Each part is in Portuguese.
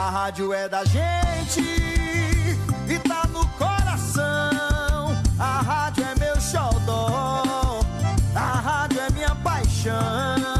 A rádio é da gente e tá no coração. A rádio é meu xodó, a rádio é minha paixão.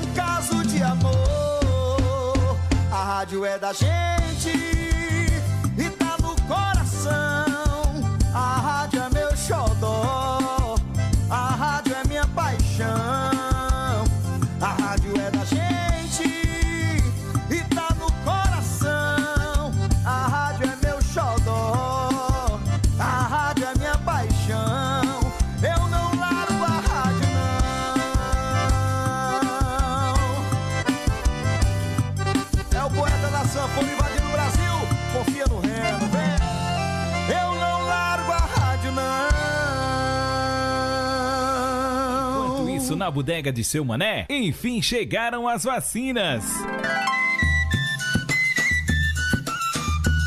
rádio é da gente na bodega de seu mané, enfim chegaram as vacinas.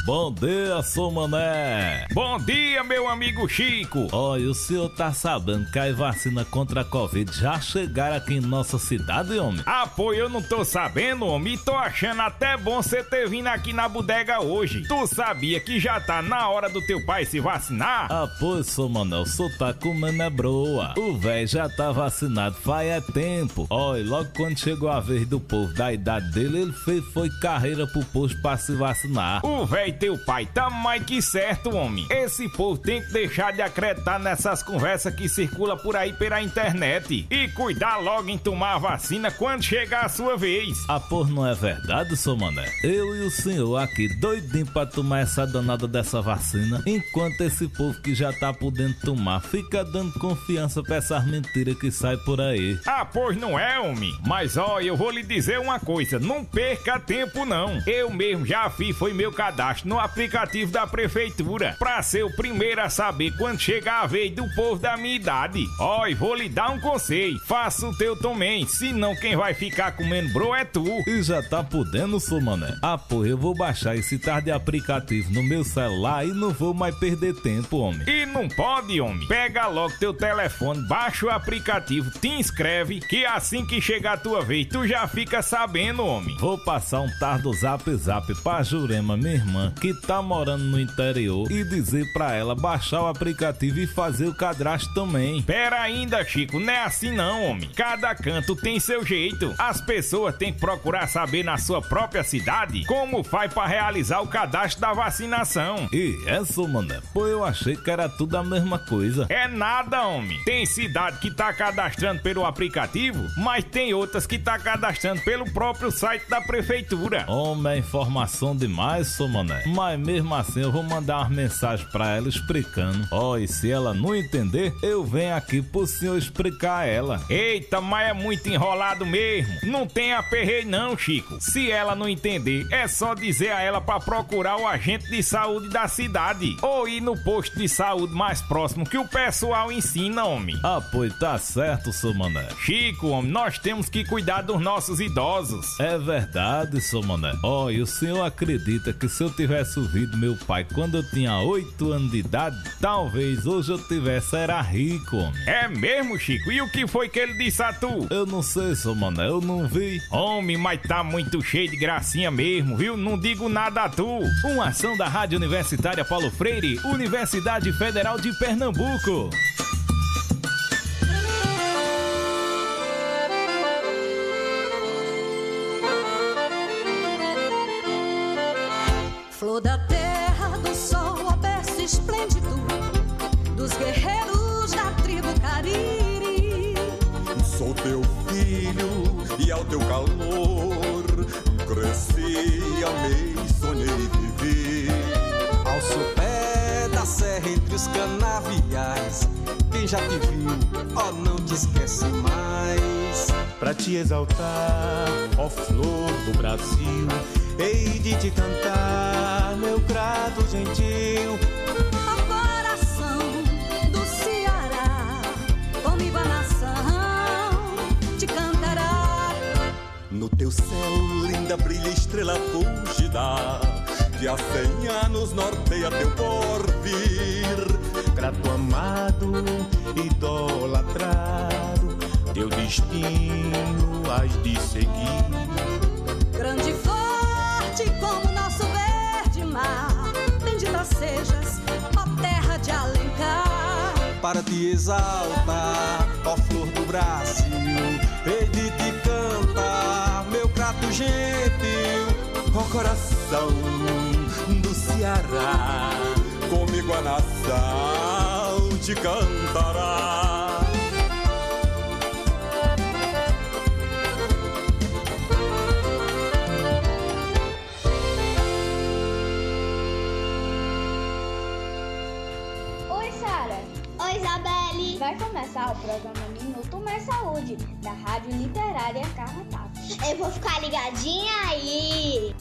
Bom dia, sou mané. Bom dia, meu amigo Chico. Olha, o senhor tá sabendo que a vacina contra a Covid já chegaram aqui em nossa cidade, homem? Ah, pô, eu não tô sabendo, homem, e tô achando até bom você ter vindo aqui na bodega hoje. Tu sabia que já tá na hora do teu pai se vacinar? Ah, pois, sou mané, o senhor tá comendo é broa. O velho já tá vacinado faz é tempo. Olha, logo quando chegou a vez do povo da idade dele, ele fez foi carreira pro posto pra se vacinar. O velho teu pai tá mais que certo, homem. Esse povo tem que deixar de acreditar nessas conversas que circula por aí pela internet e cuidar logo em tomar a vacina quando chegar a sua vez. Ah, por não é verdade, sou mané? Eu e o senhor aqui doidinho pra tomar essa danada dessa vacina, enquanto esse povo que já tá podendo tomar fica dando confiança pra essas mentiras que sai por aí. Ah, pois não é, homem. Mas ó, eu vou lhe dizer uma coisa: não perca tempo, não. Eu mesmo já fiz, foi meu cadastro no aplicativo da prefeitura pra ser o primeiro a saber quando chegar a vez do povo da minha idade. Ó, e vou lhe dar um conselho: faça o teu também, senão quem vai ficar comendo bro é tu. E já tá podendo, sou mané? Ah, pô, eu vou baixar esse tar de aplicativo no meu celular e não vou mais perder tempo, homem. E não pode, homem. Pega logo teu telefone, baixa o aplicativo, te inscreve, que assim que chegar a tua vez, tu já fica sabendo, homem. Vou passar um tar do zap zap pra Jurema, minha irmã, que tá morando no interior, e dizer pra ela baixar o aplicativo e fazer o cadastro também. Pera ainda, Chico, não é assim não, homem. Cada canto tem seu jeito. As pessoas têm que procurar saber na sua própria cidade como faz pra realizar o cadastro da vacinação. E essa, mané? Pô, eu achei que era tudo a mesma coisa. É nada, homem. Tem cidade que tá cadastrando pelo aplicativo, mas tem outras que tá cadastrando pelo próprio site da prefeitura. Homem, é informação demais, sou mané. Mas mesmo assim eu vou mandar uma mensagem pra ela explicando. Ó, e se ela não entender, eu venho aqui pro senhor explicar a ela. Eita, mas é muito enrolado mesmo. Não tem aperreio não, Chico. Se ela não entender, é só dizer a ela pra procurar o agente de saúde da cidade ou ir no posto de saúde mais próximo que o pessoal ensina, homem. Ah, pois tá certo, seu mané. Chico, homem, nós temos que cuidar dos nossos idosos. É verdade, seu mané. Ó, e o senhor acredita que se eu tiver tivesse ouvido meu pai quando eu tinha 8 anos de idade, talvez hoje eu tivesse era rico, homem. É mesmo, Chico? E o que foi que ele disse a tu? Eu não sei, seu mané, eu não vi. Homem, mas tá muito cheio de gracinha mesmo, viu? Não digo nada a tu. Uma ação da Rádio Universitária Paulo Freire, Universidade Federal de Pernambuco. Flor da terra, do sol, aberto esplêndido, dos guerreiros da tribo Cariri. Sou teu filho e ao teu calor cresci, amei, sonhei e vivi. Ao sopé da serra entre os canaviais, quem já te viu, ó, oh, não te esquece mais. Pra te exaltar, ó flor do Brasil Hei de te cantar, meu grado gentil. Ao coração do Ceará, comigo a nação te cantará. No teu céu, linda brilha estrela fugida, que há cem anos norteia teu porvir. Grato amado, idolatrado, teu destino has de seguir. Grande flor como nosso verde mar. Bendita sejas, ó terra de Alencar. Para te exaltar, ó flor do Brasil, hei te cantar, meu prato gentil, ó coração do Ceará. Comigo a nação te cantará. Vai começar o programa Minuto Mais Saúde, da Rádio Literária Carrapato. Eu vou ficar ligadinha aí!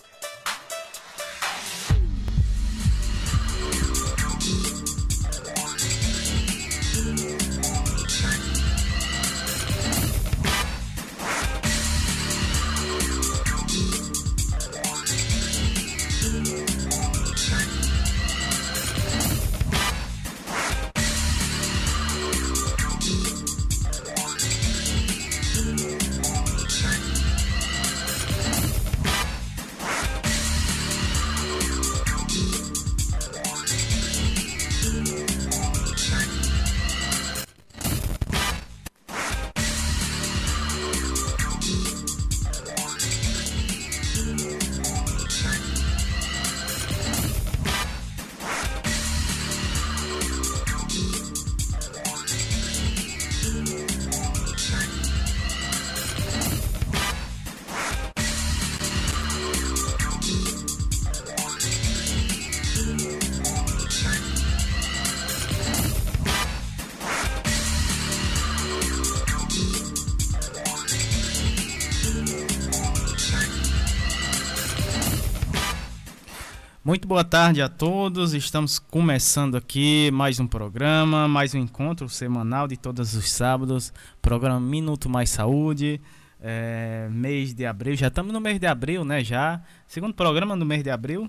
Tarde a todos. Estamos começando aqui mais um programa, mais um encontro semanal de todos os sábados. Programa Minuto Mais Saúde. É, mês de abril, já estamos no mês de abril, né? Já. Segundo programa do mês de abril.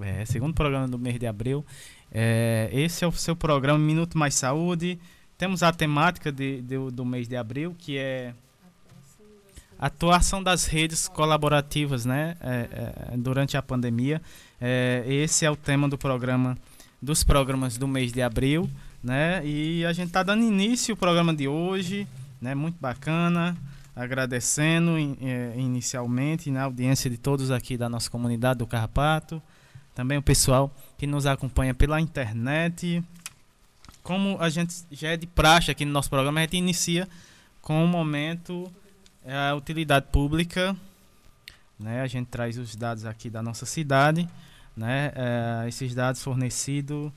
É, segundo programa do mês de abril. É, esse é o seu programa Minuto Mais Saúde. Temos a temática de, de, do mês de abril, que é atuação das redes colaborativas né, é, é, durante a pandemia. É, esse é o tema do programa, dos programas do mês de abril, né? E a gente está dando início ao programa de hoje, né? Muito bacana, agradecendo é, inicialmente na audiência de todos aqui da nossa comunidade do Carrapato, também o pessoal que nos acompanha pela internet. Como a gente já é de praxe aqui no nosso programa, a gente inicia com um momento é a utilidade pública, né? A gente traz os dados aqui da nossa cidade né, é, esses dados fornecidos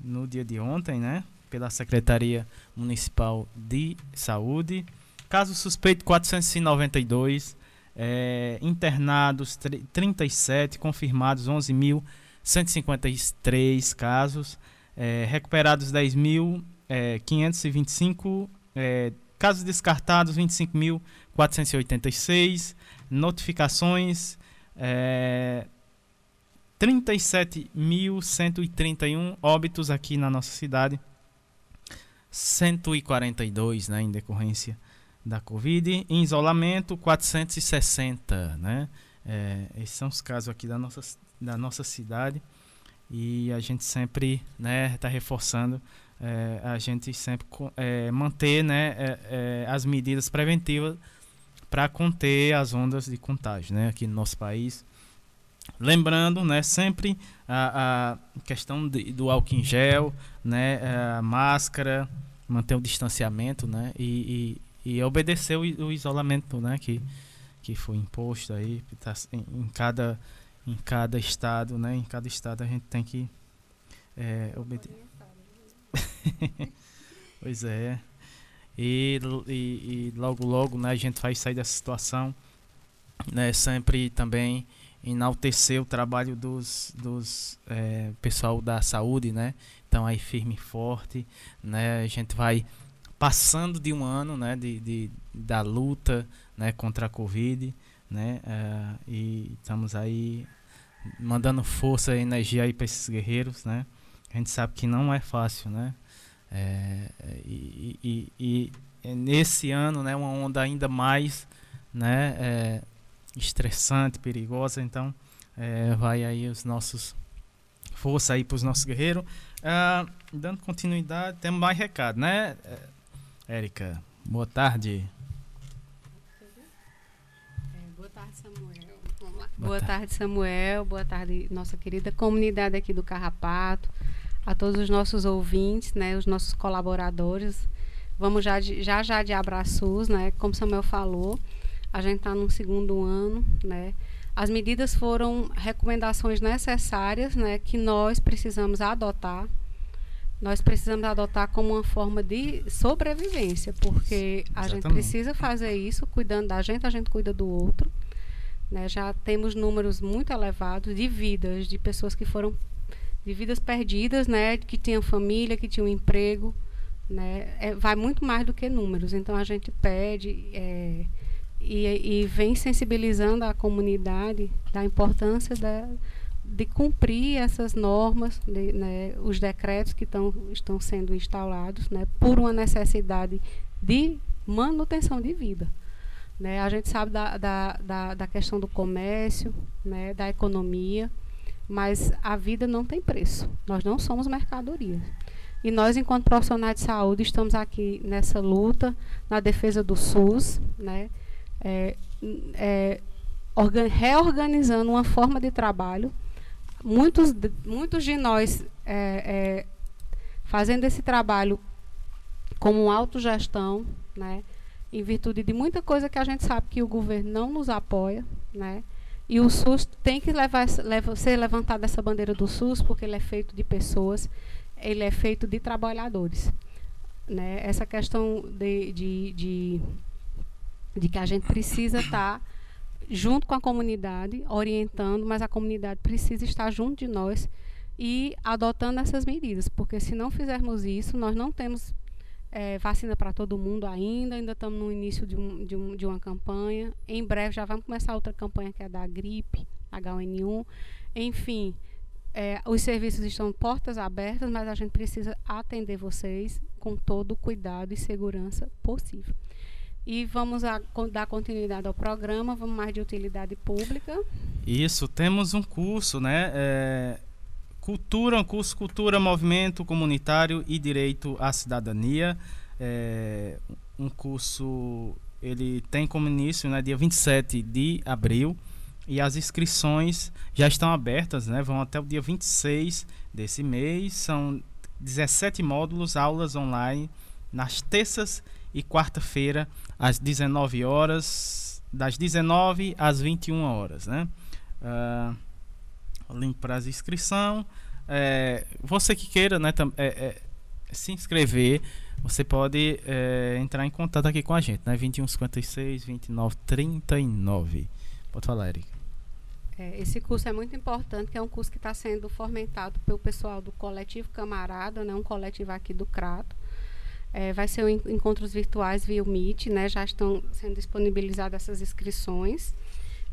no dia de ontem, né, pela Secretaria Municipal de Saúde. Caso suspeito 492, é, internados 37, confirmados 11.153 casos, é, recuperados 10.525, é, casos descartados 25.486, notificações é, 37.131 óbitos aqui na nossa cidade. 142, né, em decorrência da Covid. Em isolamento, 460, né? É, esses são os casos aqui da nossa, da nossa cidade. E a gente sempre está né, tá reforçando é, a gente sempre é, manter né, é, é, as medidas preventivas para conter as ondas de contágio né, aqui no nosso país. Lembrando, né, sempre a, a questão de, do álcool em gel, né, a máscara, manter o distanciamento, né, e, e, e obedecer o, o, isolamento, né, que, que foi imposto aí, tá, em, em, cada, em cada estado, né, em cada estado a gente tem que é, obedecer. pois é. E, e, e, logo logo né, a gente vai sair dessa situação. Né, sempre também enaltecer o trabalho dos, dos é, pessoal da saúde, né? Então aí firme e forte, né? A gente vai passando de um ano, né? De, de da luta, né? Contra a Covid, né? É, e estamos aí mandando força e energia aí para esses guerreiros, né? A gente sabe que não é fácil, né? É, e, e, e, nesse ano, né, uma onda ainda mais né, é, estressante, perigosa. Então, é, vai aí os nossos força aí para os nossos guerreiros. Ah, dando continuidade, temos mais recado, né, Érica? Boa tarde. É, boa tarde, Samuel. Boa, Boa tarde. tarde, Samuel. Boa tarde, nossa querida comunidade aqui do Carrapato a todos os nossos ouvintes, né, os nossos colaboradores. Vamos já de, já, já de abraços, né? Como Samuel falou, a gente está no segundo ano, né? As medidas foram recomendações necessárias, né, que nós precisamos adotar. Nós precisamos adotar como uma forma de sobrevivência, porque a Exatamente. gente precisa fazer isso, cuidando da gente, a gente cuida do outro. Né? Já temos números muito elevados de vidas de pessoas que foram de vidas perdidas, né, que tinham família, que tinham emprego, né, é, vai muito mais do que números. Então a gente pede é, e, e, vem sensibilizando a comunidade da importância da, de cumprir essas normas, de, né, os decretos que tão, estão sendo instalados, né, por uma necessidade de manutenção de vida. Né? A gente sabe da, da, da, da questão do comércio, né, da economia, mas a vida não tem preço. Nós não somos mercadoria. E nós, enquanto profissionais de saúde, estamos aqui nessa luta, na defesa do SUS, né? É, é, reorganizando uma forma de trabalho. Muitos de, muitos de nós é, é fazendo esse trabalho como autogestão, né? em virtude de muita coisa que a gente sabe que o governo não nos apoia, né? E o SUS tem que levar, leva, ser levantada essa bandeira do SUS, porque ele é feito de pessoas, ele é feito de trabalhadores. Né? Essa questão de, de, de, de que a gente precisa estar tá junto com a comunidade, orientando, mas a comunidade precisa estar junto de nós e adotando essas medidas, porque se não fizermos isso, nós não temos é, vacina para todo mundo ainda, ainda estamos no início de, um, de, um, de uma campanha. Em breve já vamos começar outra campanha que é da gripe, H1N1. Enfim, é, os serviços estão portas abertas, mas a gente precisa atender vocês com todo o cuidado e segurança possível. E vamos a, dar continuidade ao programa, vamos mais de utilidade pública. Isso, temos um curso, né? É, Cultura, um curso Cultura, Movimento Comunitário e Direito à Cidadania. É um curso, ele tem como início, né, dia 27 de abril, e as inscrições já estão abertas, né, vão até o dia 26 desse mês. São 17 módulos, aulas online, nas terças e quarta-feira, às 19 horas, das 19 às 21 horas, né? Uh, link para as inscrição. É, você que queira né, é, é, se inscrever, você pode é, entrar em contato aqui com a gente, né? 2156 2939. Pode falar, Eric. É, esse curso é muito importante, que é um curso que está sendo fomentado pelo pessoal do Coletivo Camarada, né, um coletivo aqui do Crato. É, vai ser um encontros virtuais via Meet, né, já estão sendo disponibilizadas essas inscrições.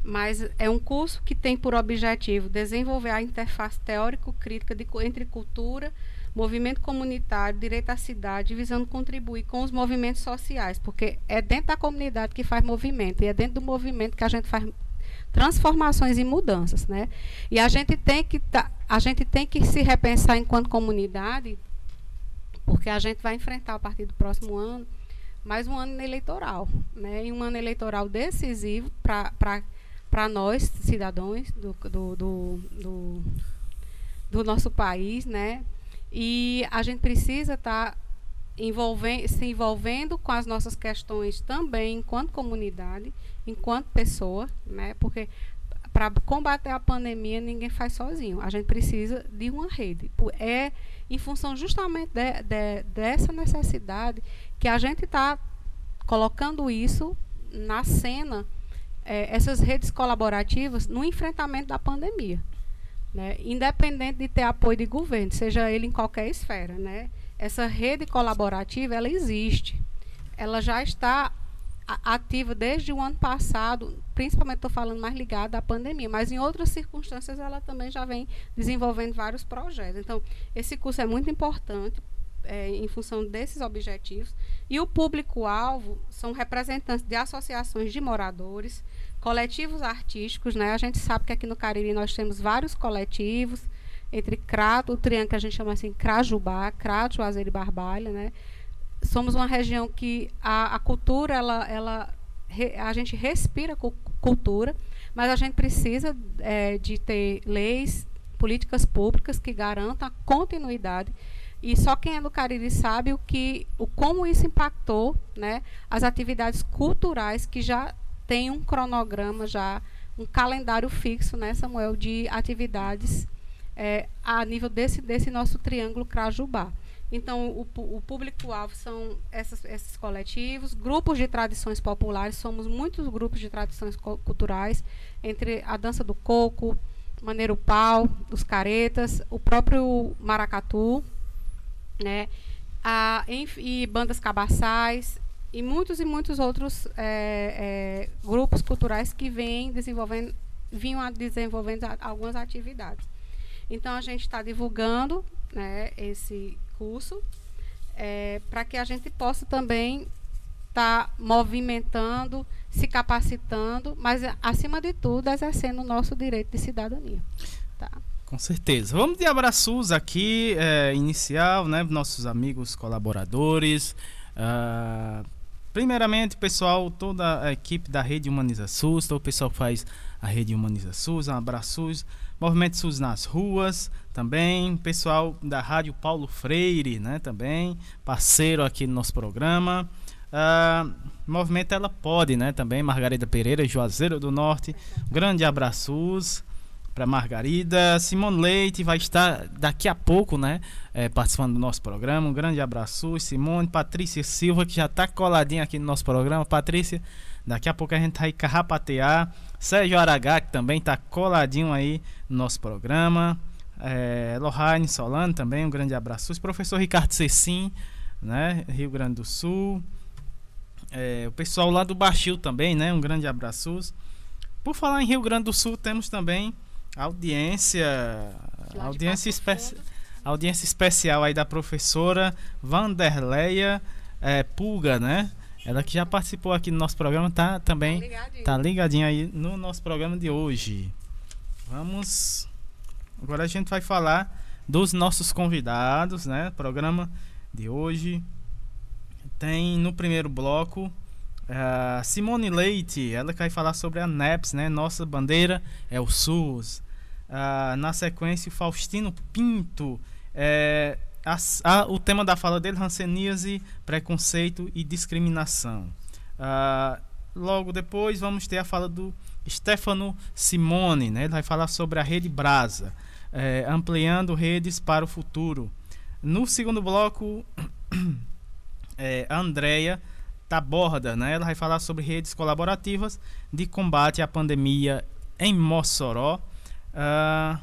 Mas é um curso que tem por objetivo desenvolver a interface teórico-crítica entre cultura, movimento comunitário, direito à cidade, visando contribuir com os movimentos sociais, porque é dentro da comunidade que faz movimento e é dentro do movimento que a gente faz transformações e mudanças, né? E a gente tem que tá, a gente tem que se repensar enquanto comunidade, porque a gente vai enfrentar a partir do próximo ano mais um ano eleitoral, né? E um ano eleitoral decisivo para para nós, cidadãos do, do, do, do, do nosso país, né? E a gente precisa estar tá envolvendo, se envolvendo com as nossas questões também enquanto comunidade, enquanto pessoa, né? Porque para combater a pandemia ninguém faz sozinho. A gente precisa de uma rede. É em função justamente de, de, dessa necessidade que a gente está colocando isso na cena é, essas redes colaborativas no enfrentamento da pandemia. Né? Independente de ter apoio de governo, seja ele em qualquer esfera. Né? Essa rede colaborativa, ela existe. Ela já está ativa desde o ano passado, principalmente estou falando mais ligada à pandemia, mas em outras circunstâncias ela também já vem desenvolvendo vários projetos. Então, esse curso é muito importante é, em função desses objetivos. E o público-alvo são representantes de associações de moradores, coletivos artísticos. Né? A gente sabe que aqui no Cariri nós temos vários coletivos, entre Crato, o triângulo que a gente chama assim Crajubá, Crato, Juazeiro e Barbalha. Né? Somos uma região que a, a cultura, ela, ela, a gente respira cultura, mas a gente precisa é, de ter leis, políticas públicas que garantam a continuidade e só quem é do Cariri sabe o que, o como isso impactou, né, as atividades culturais que já tem um cronograma já, um calendário fixo, né, Samuel, de atividades é, a nível desse desse nosso triângulo Crajubá. Então, o, o público-alvo são essas, esses coletivos, grupos de tradições populares, somos muitos grupos de tradições culturais, entre a dança do coco, Maneiro Pau, os caretas, o próprio maracatu, né? A, e bandas cabaçais e muitos e muitos outros é, é, grupos culturais que vêm desenvolvendo, vinham desenvolvendo algumas atividades. Então a gente está divulgando né, esse curso é, para que a gente possa também estar tá movimentando, se capacitando, mas acima de tudo exercendo o nosso direito de cidadania. Tá? Com certeza. Vamos de abraços aqui, é, inicial, né? Nossos amigos colaboradores. Uh, primeiramente, pessoal, toda a equipe da Rede Humaniza SUS, todo o pessoal que faz a Rede Humaniza SUS, um abraço Movimento SUS nas ruas, também. Pessoal da Rádio Paulo Freire, né? Também, parceiro aqui no nosso programa. Uh, Movimento Ela Pode, né? Também, Margarida Pereira, Juazeiro do Norte. Grande abraços para Margarida. Simone Leite vai estar daqui a pouco, né? É, participando do nosso programa. Um grande abraço. Simone, Patrícia Silva, que já está coladinha aqui no nosso programa. Patrícia, daqui a pouco a gente vai carrapatear. Sérgio Aragá, que também está coladinho aí no nosso programa. É, Lohane Solano também, um grande abraço. Professor Ricardo Cecim, né? Rio Grande do Sul. É, o pessoal lá do Baixio também, né? Um grande abraço. Por falar em Rio Grande do Sul, temos também audiência, audiência, espe audiência especial aí da professora Vanderleia é, Pulga, né? Ela que já participou aqui no nosso programa, tá também tá ligadinha. tá ligadinha aí no nosso programa de hoje. Vamos agora a gente vai falar dos nossos convidados, né? Programa de hoje tem no primeiro bloco Uh, Simone Leite, ela que vai falar sobre a NEPS, né? Nossa bandeira é o SUS. Uh, na sequência, Faustino Pinto. É, a, a, o tema da fala dele, Hanseníase, preconceito e discriminação. Uh, logo depois, vamos ter a fala do Stefano Simone, né? Ele vai falar sobre a rede Brasa, é, ampliando redes para o futuro. No segundo bloco, é, a Andrea Taborda, né? Ela vai falar sobre redes colaborativas de combate à pandemia em Mossoró. Uh,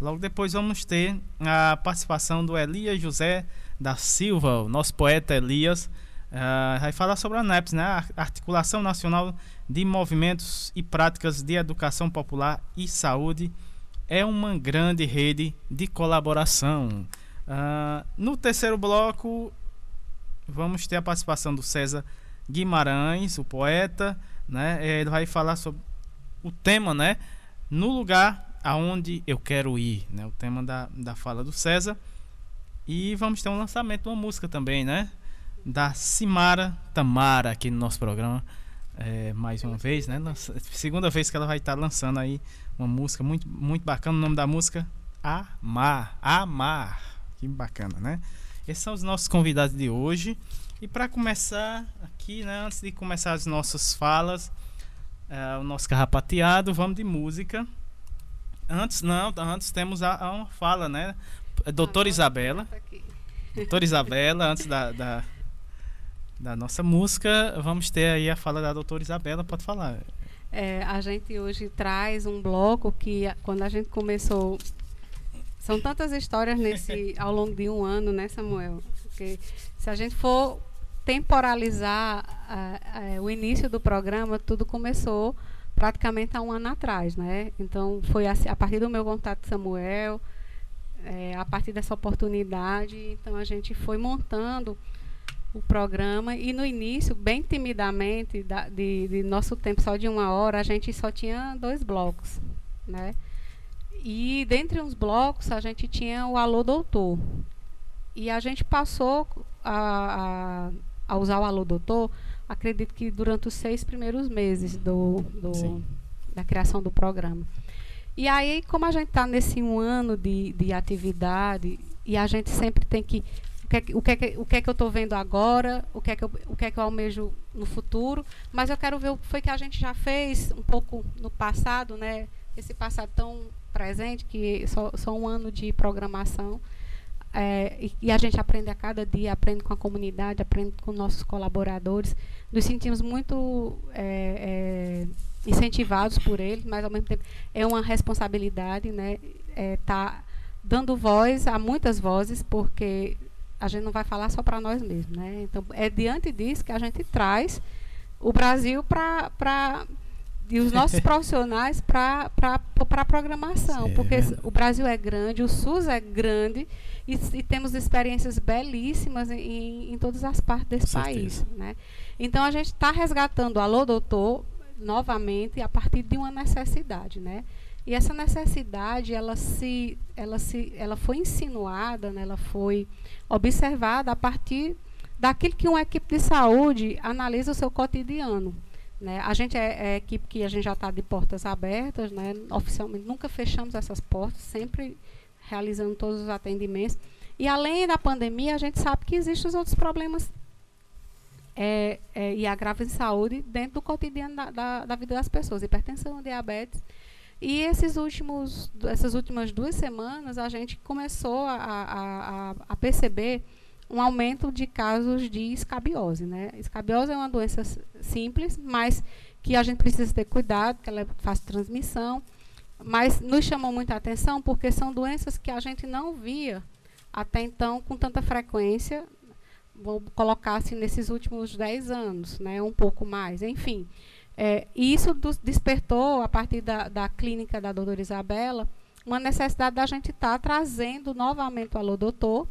logo depois vamos ter a participação do Elias José da Silva, o nosso poeta Elias, Uh, vai falar sobre a NEPS, né? A Articulação Nacional de Movimentos e Práticas de Educação Popular e Saúde. É uma grande rede de colaboração. Uh, no terceiro bloco, vamos ter a participação do César Guimarães, o poeta. Né? Ele vai falar sobre o tema, né? No lugar aonde eu quero ir, né? O tema da, da fala do César. E vamos ter um lançamento de uma música também, né? Da Simara Tamara aqui no nosso programa. É, mais uma vez, né? Segunda vez que ela vai estar lançando aí uma música muito, muito bacana. O nome da música Amar. Amar. Que bacana, né? Esses são os nossos convidados de hoje. E para começar aqui, né? Antes de começar as nossas falas, é, o nosso carrapateado, vamos de música. Antes, não, antes temos a, a uma fala, né? Doutora Isabela. Doutora Isabela, antes da, da, da, nossa música, vamos ter aí a fala da doutora Isabela, pode falar. É, a gente hoje traz um bloco que, quando a gente começou. São tantas histórias nesse ao longo de um ano, né, Samuel? Porque se a gente for temporalizar o início do programa, tudo começou praticamente há um ano atrás, né? Então foi a, a partir do meu contato com Samuel, é, a partir dessa oportunidade, então a gente foi montando o programa e no início, bem timidamente, da, de, de, nosso tempo só de uma hora, a gente só tinha dois blocos, né? E dentre os blocos a gente tinha o Alô Doutor. E a gente passou a, a, a usar o Alô Doutor, acredito que durante os seis primeiros meses do, do da criação do programa. E aí, como a gente está nesse um ano de, de atividade, e a gente sempre tem que. O que, é, o que, é, o que, é que eu estou vendo agora, o que, é que eu, o que é que eu almejo no futuro, mas eu quero ver o que foi que a gente já fez um pouco no passado, né? Esse passado tão presente, que só, só um ano de programação. É, e, e, a gente aprende a cada dia, aprende com a comunidade, aprende com nossos colaboradores. Nos sentimos muito é, é, incentivados por eles, mas ao mesmo tempo é uma responsabilidade, né? É, tá dando voz a muitas vozes, porque a gente não vai falar só para nós mesmos, né? Então é diante disso que a gente traz o Brasil para e os nossos profissionais para a programação, certo. porque o Brasil é grande, o SUS é grande e, e temos experiências belíssimas em, em, todas as partes desse Com país. Certeza. Né? Então a gente está resgatando o Alô Doutor novamente a partir de uma necessidade, né? E essa necessidade, ela se, ela se, ela foi insinuada, né? ela foi observada a partir daquilo que uma equipe de saúde analisa o seu cotidiano. Né? A gente é, é equipe que a gente já está de portas abertas, né? oficialmente nunca fechamos essas portas, sempre realizando todos os atendimentos. E além da pandemia, a gente sabe que existem os outros problemas é, é, e agraves de saúde dentro do cotidiano da, da, da, vida das pessoas, hipertensão, diabetes. E esses últimos, essas últimas duas semanas, a gente começou a, a, a perceber um aumento de casos de escabiose. Né? Escabiose é uma doença simples, mas que a gente precisa ter cuidado, que ela é faz transmissão. Mas nos chamou muita atenção porque são doenças que a gente não via até então com tanta frequência vou colocar assim, nesses últimos 10 anos, né, um pouco mais, enfim. É, isso despertou, a partir da, da clínica da doutora Isabela, uma necessidade da gente estar tá trazendo novamente o Alô Doutor.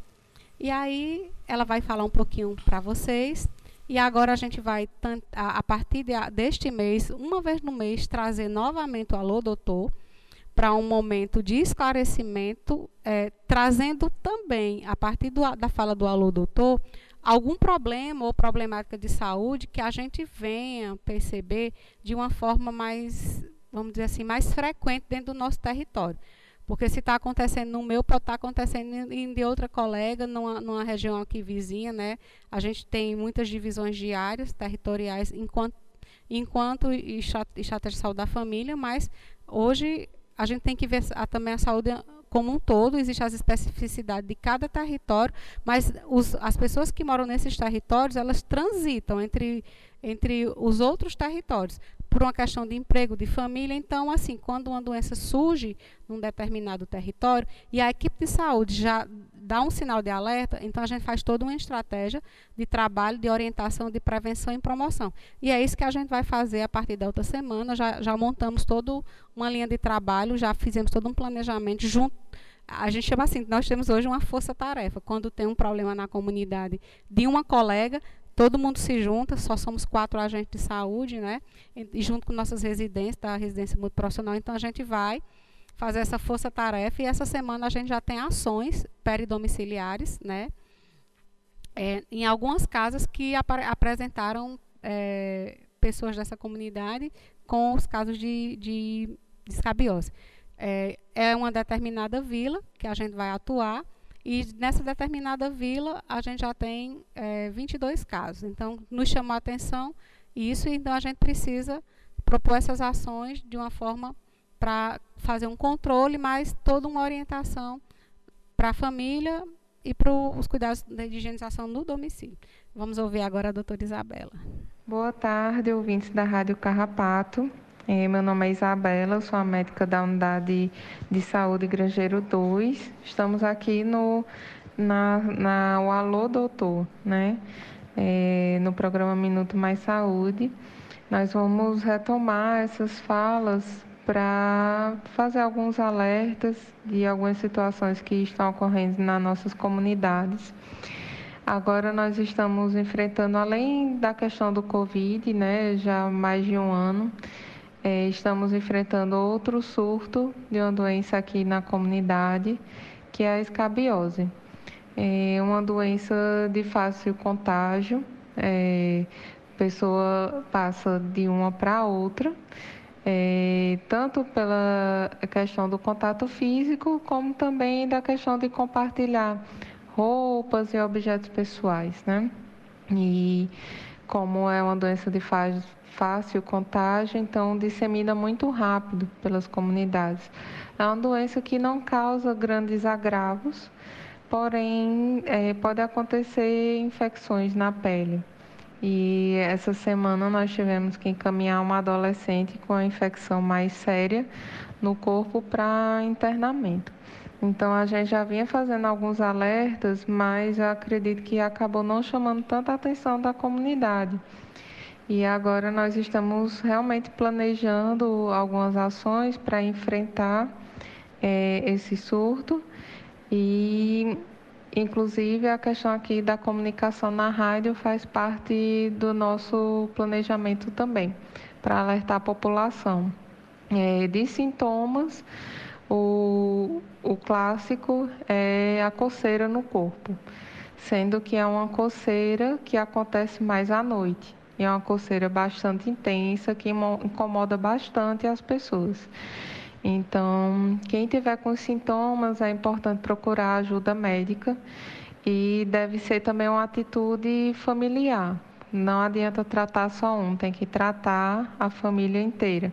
E aí ela vai falar um pouquinho para vocês. E agora a gente vai, a, partir de, deste mês, uma vez no mês, trazer novamente o Alô Doutor para um momento de esclarecimento, é, trazendo também, a partir do, da fala do Alô Doutor, algum problema ou problemática de saúde que a gente venha perceber de uma forma mais, vamos dizer assim, mais frequente dentro do nosso território. Porque se está acontecendo no meu, pode estar tá acontecendo em de outra colega, numa, numa região aqui vizinha, né? A gente tem muitas divisões diárias, territoriais, enquanto, enquanto estratégia de saúde da família, mas hoje a gente tem que ver a, também a saúde como um todo, existem as especificidades de cada território, mas os, as pessoas que moram nesses territórios, elas transitam entre, entre os outros territórios por uma questão de emprego, de família. Então, assim, quando uma doença surge num determinado território e a equipe de saúde já dá um sinal de alerta, então a gente faz toda uma estratégia de trabalho, de orientação, de prevenção e promoção. E é isso que a gente vai fazer a partir da outra semana. Já, já montamos toda uma linha de trabalho, já fizemos todo um planejamento junto. A gente chama assim, nós temos hoje uma força-tarefa. Quando tem um problema na comunidade de uma colega, todo mundo se junta, só somos quatro agentes de saúde, né? E, junto com nossas residências, da residência multiprofissional, então a gente vai fazer essa força-tarefa e essa semana a gente já tem ações peridomiciliares, né? É, em algumas casas que ap apresentaram é, pessoas dessa comunidade com os casos de, de descabiose. É, é uma determinada vila que a gente vai atuar e nessa determinada vila, a gente já tem é, 22 casos. Então, nos chamou a atenção isso, então a gente precisa propor essas ações de uma forma para fazer um controle, mas toda uma orientação para a família e para os cuidados de higienização no domicílio. Vamos ouvir agora a doutora Isabela. Boa tarde, ouvintes da Rádio Carrapato. É, meu nome é Isabela, sou a médica da Unidade de Saúde Grangeiro 2. Estamos aqui no na, na o Alô Doutor, né? É, no programa Minuto Mais Saúde. Nós vamos retomar essas falas para fazer alguns alertas de algumas situações que estão ocorrendo nas nossas comunidades. Agora nós estamos enfrentando, além da questão do Covid, né, já mais de um ano, é, estamos enfrentando outro surto de uma doença aqui na comunidade, que é a escabiose. É uma doença de fácil contágio, é, pessoa passa de uma para outra, é, tanto pela questão do contato físico, como também da questão de compartilhar roupas e objetos pessoais, né? E como é uma doença de fácil fácil contágio, então dissemina muito rápido pelas comunidades. É uma doença que não causa grandes agravos, porém é, pode acontecer infecções na pele. E essa semana nós tivemos que encaminhar uma adolescente com a infecção mais séria no corpo para internamento. Então a gente já vinha fazendo alguns alertas, mas eu acredito que acabou não chamando tanta atenção da comunidade. E agora nós estamos realmente planejando algumas ações para enfrentar é, esse surto e inclusive a questão aqui da comunicação na rádio faz parte do nosso planejamento também, para alertar a população. É, de sintomas, o, o clássico é a coceira no corpo, sendo que é uma coceira que acontece mais à noite. E é uma coceira bastante intensa que incomoda bastante as pessoas. Então, quem tiver com sintomas, é importante procurar ajuda médica e deve ser também uma atitude familiar. Não adianta tratar só um, tem que tratar a família inteira.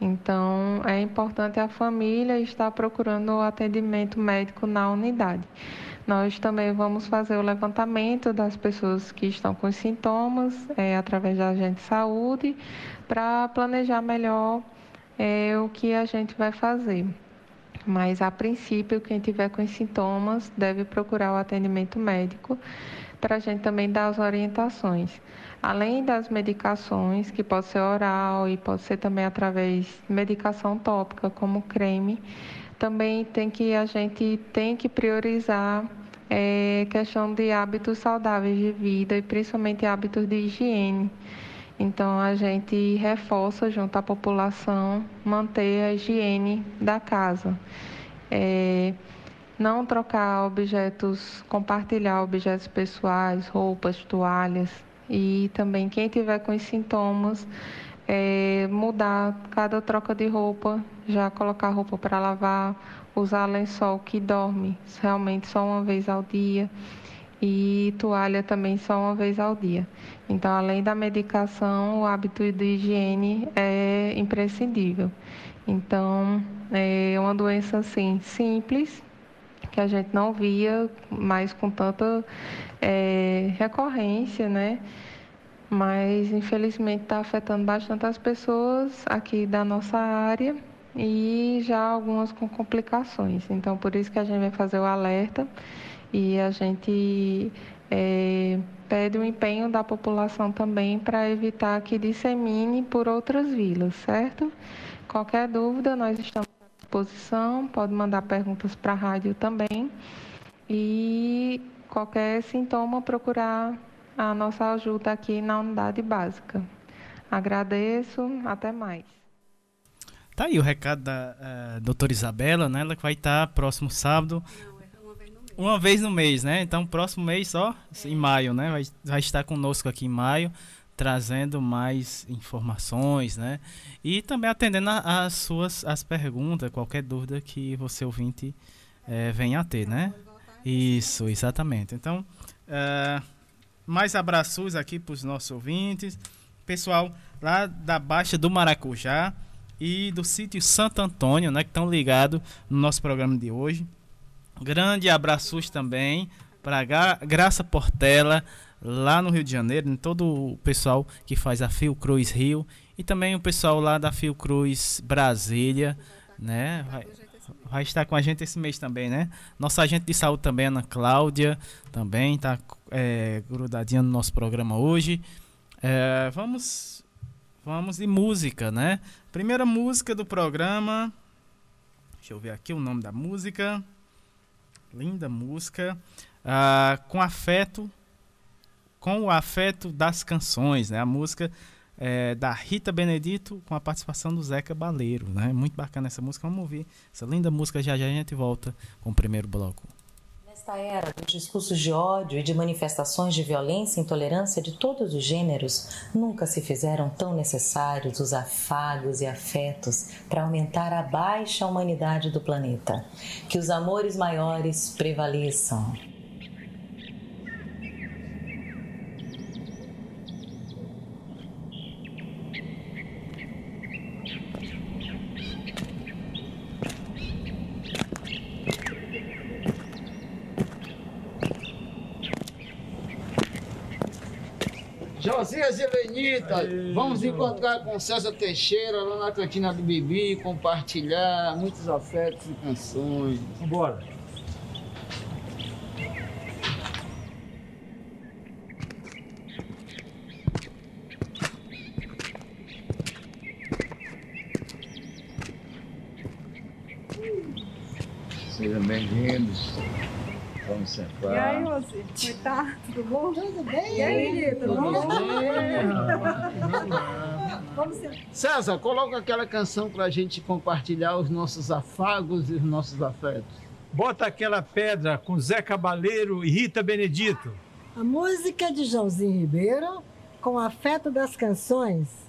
Então, é importante a família estar procurando o atendimento médico na unidade. Nós também vamos fazer o levantamento das pessoas que estão com sintomas é, através da agente de saúde para planejar melhor é, o que a gente vai fazer. Mas, a princípio, quem tiver com sintomas deve procurar o atendimento médico para a gente também dar as orientações. Além das medicações, que pode ser oral e pode ser também através de medicação tópica, como creme, também tem que a gente tem que priorizar é, questão de hábitos saudáveis de vida e principalmente hábitos de higiene. Então a gente reforça junto à população manter a higiene da casa. É, não trocar objetos, compartilhar objetos pessoais, roupas, toalhas. E também quem tiver com os sintomas, é, mudar cada troca de roupa, já colocar roupa para lavar, usar lençol que dorme realmente só uma vez ao dia e toalha também só uma vez ao dia. Então, além da medicação, o hábito de higiene é imprescindível. Então, é uma doença assim simples que a gente não via mais com tanta é, recorrência, né? Mas infelizmente está afetando bastante as pessoas aqui da nossa área e já algumas com complicações. Então, por isso que a gente vai fazer o alerta e a gente é, pede o empenho da população também para evitar que dissemine por outras vilas, certo? Qualquer dúvida, nós estamos à disposição, pode mandar perguntas para a rádio também. E qualquer sintoma, procurar a nossa ajuda aqui na unidade básica. Agradeço, até mais. Tá aí o recado da uh, doutora Isabela, né? Ela que vai estar próximo sábado. Não, é uma vez. Uma vez no mês, né? Então, próximo mês só, em maio, né? Vai, vai estar conosco aqui em maio, trazendo mais informações, né? E também atendendo as suas as perguntas, qualquer dúvida que você ouvinte é, venha a ter, né? Isso, exatamente. Então, uh, mais abraços aqui para os nossos ouvintes. Pessoal lá da Baixa do Maracujá e do sítio Santo Antônio, né, que estão ligados no nosso programa de hoje. Grande abraços também para Graça Portela, lá no Rio de Janeiro, todo o pessoal que faz a Fiocruz Rio e também o pessoal lá da Fiocruz Brasília, né? Vai, vai estar com a gente esse mês também, né? Nossa agente de saúde também, Ana Cláudia, também está é, grudadinha no nosso programa hoje. É, vamos, vamos de música, né? Primeira música do programa. Deixa eu ver aqui o nome da música. Linda música. Ah, com afeto, com o afeto das canções, né? A música é, da Rita Benedito com a participação do Zeca Baleiro, né? Muito bacana essa música. Vamos ouvir essa linda música. Já já a gente volta com o primeiro bloco. Nesta era dos discursos de ódio e de manifestações de violência e intolerância de todos os gêneros, nunca se fizeram tão necessários os afagos e afetos para aumentar a baixa humanidade do planeta. Que os amores maiores prevaleçam. Josias e Lenita, vamos encontrar com César Teixeira lá na cantina do Bibi, compartilhar muitos afetos e canções. Bora. Sejam bem-vindos. Vamos sentar. E aí, você? Como é tá? Tudo bom? Tudo bem? E aí, tudo bom? Vamos sentar. César, coloca aquela canção para a gente compartilhar os nossos afagos e os nossos afetos. Bota aquela pedra com Zé Cabaleiro e Rita Benedito. A música de Joãozinho Ribeiro com afeto das canções.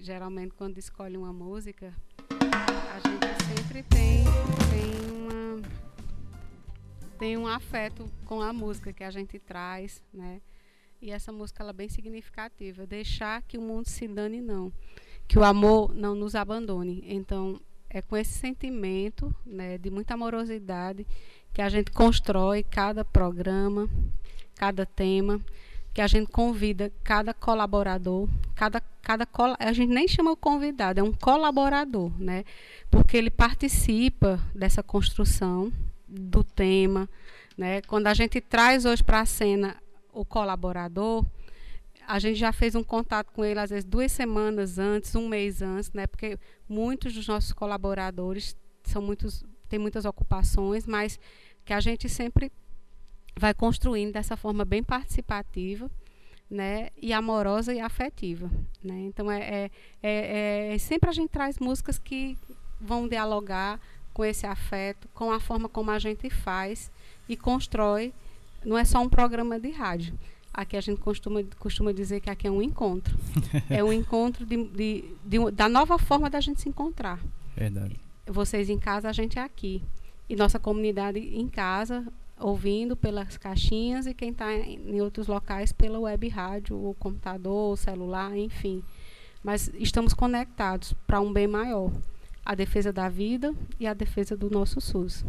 Geralmente quando escolhe uma música a gente sempre tem tem uma tem um afeto com a música que a gente traz né? E essa música ela é bem significativa. Deixar que o mundo se dane não. Que o amor não nos abandone. Então é com esse sentimento né de muita amorosidade que a gente constrói cada programa cada tema que a gente convida cada colaborador, cada, cada a gente nem chama o convidado, é um colaborador, né? Porque ele participa dessa construção do tema, né? Quando a gente traz hoje para a cena o colaborador, a gente já fez um contato com ele às vezes duas semanas antes, um mês antes, né? Porque muitos dos nossos colaboradores são muitos têm muitas ocupações, mas que a gente sempre vai construindo dessa forma bem participativa, né, e amorosa e afetiva, né. Então é, é, é, é, sempre a gente traz músicas que vão dialogar com esse afeto, com a forma como a gente faz e constrói. Não é só um programa de rádio. Aqui a gente costuma, costuma dizer que aqui é um encontro. é um encontro de, de, de, da nova forma da gente se encontrar. Verdade. Vocês em casa, a gente é aqui. E nossa comunidade em casa, ouvindo pelas caixinhas e quem está em outros locais pela web rádio, ou computador, ou celular, enfim. Mas estamos conectados para um bem maior, a defesa da vida e a defesa do nosso SUS.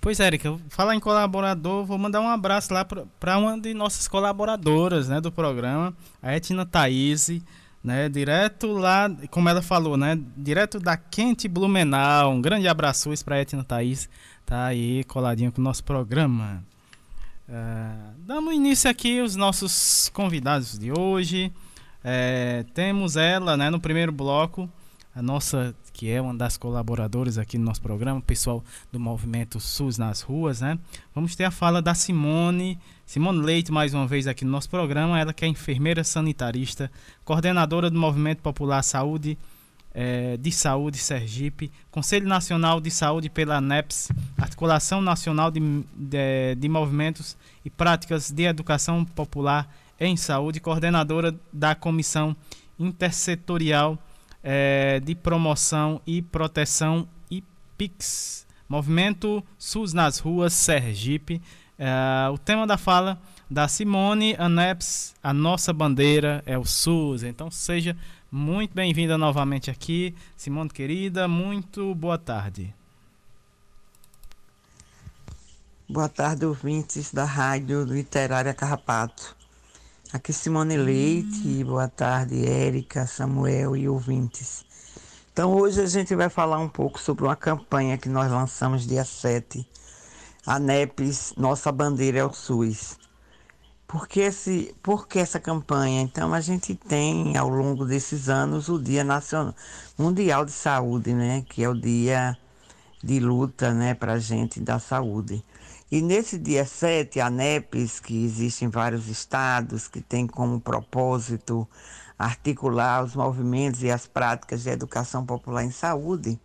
Pois, Érica, falar em colaborador, vou mandar um abraço lá para uma de nossas colaboradoras né, do programa, a Etna Thaís, né, direto lá, como ela falou, né, direto da Quente Blumenau. Um grande abraço para a Etna Thaís, tá aí coladinho com o nosso programa. Uh, damos início aqui os nossos convidados de hoje. É, temos ela, né, no primeiro bloco, a nossa que é uma das colaboradoras aqui no nosso programa, pessoal do movimento SUS nas ruas, né? Vamos ter a fala da Simone, Simone Leite mais uma vez aqui no nosso programa, ela que é enfermeira sanitarista, coordenadora do Movimento Popular Saúde é, de Saúde Sergipe, Conselho Nacional de Saúde pela ANEPS, Articulação Nacional de, de, de Movimentos e Práticas de Educação Popular em Saúde, coordenadora da Comissão Intersetorial é, de Promoção e Proteção IPIX, Movimento SUS nas Ruas Sergipe. É, o tema da fala da Simone Aneps, a nossa bandeira é o SUS. Então seja muito bem-vinda novamente aqui, Simone querida, muito boa tarde. Boa tarde, ouvintes da Rádio Literária Carrapato. Aqui Simone Leite, boa tarde, Érica, Samuel e ouvintes. Então hoje a gente vai falar um pouco sobre uma campanha que nós lançamos dia 7. A NEPES, Nossa Bandeira é o SUS. Por que, esse, por que essa campanha? Então a gente tem ao longo desses anos o Dia Nacional, Mundial de Saúde, né? Que é o dia de luta né, para a gente da saúde. E nesse dia 7, a NEPES, que existe em vários estados, que tem como propósito articular os movimentos e as práticas de educação popular em saúde,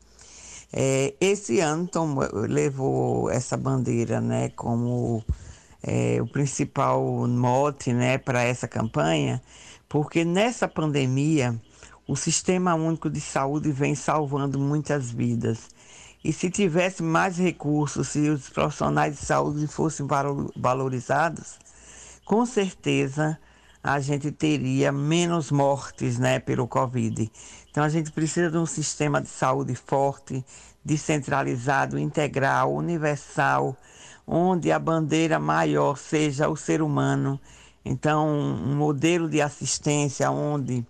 é, esse ano tomou, levou essa bandeira né, como é, o principal mote né, para essa campanha, porque nessa pandemia o Sistema Único de Saúde vem salvando muitas vidas. E se tivesse mais recursos, se os profissionais de saúde fossem valorizados, com certeza a gente teria menos mortes né, pelo Covid. Então a gente precisa de um sistema de saúde forte, descentralizado, integral, universal, onde a bandeira maior seja o ser humano. Então, um modelo de assistência onde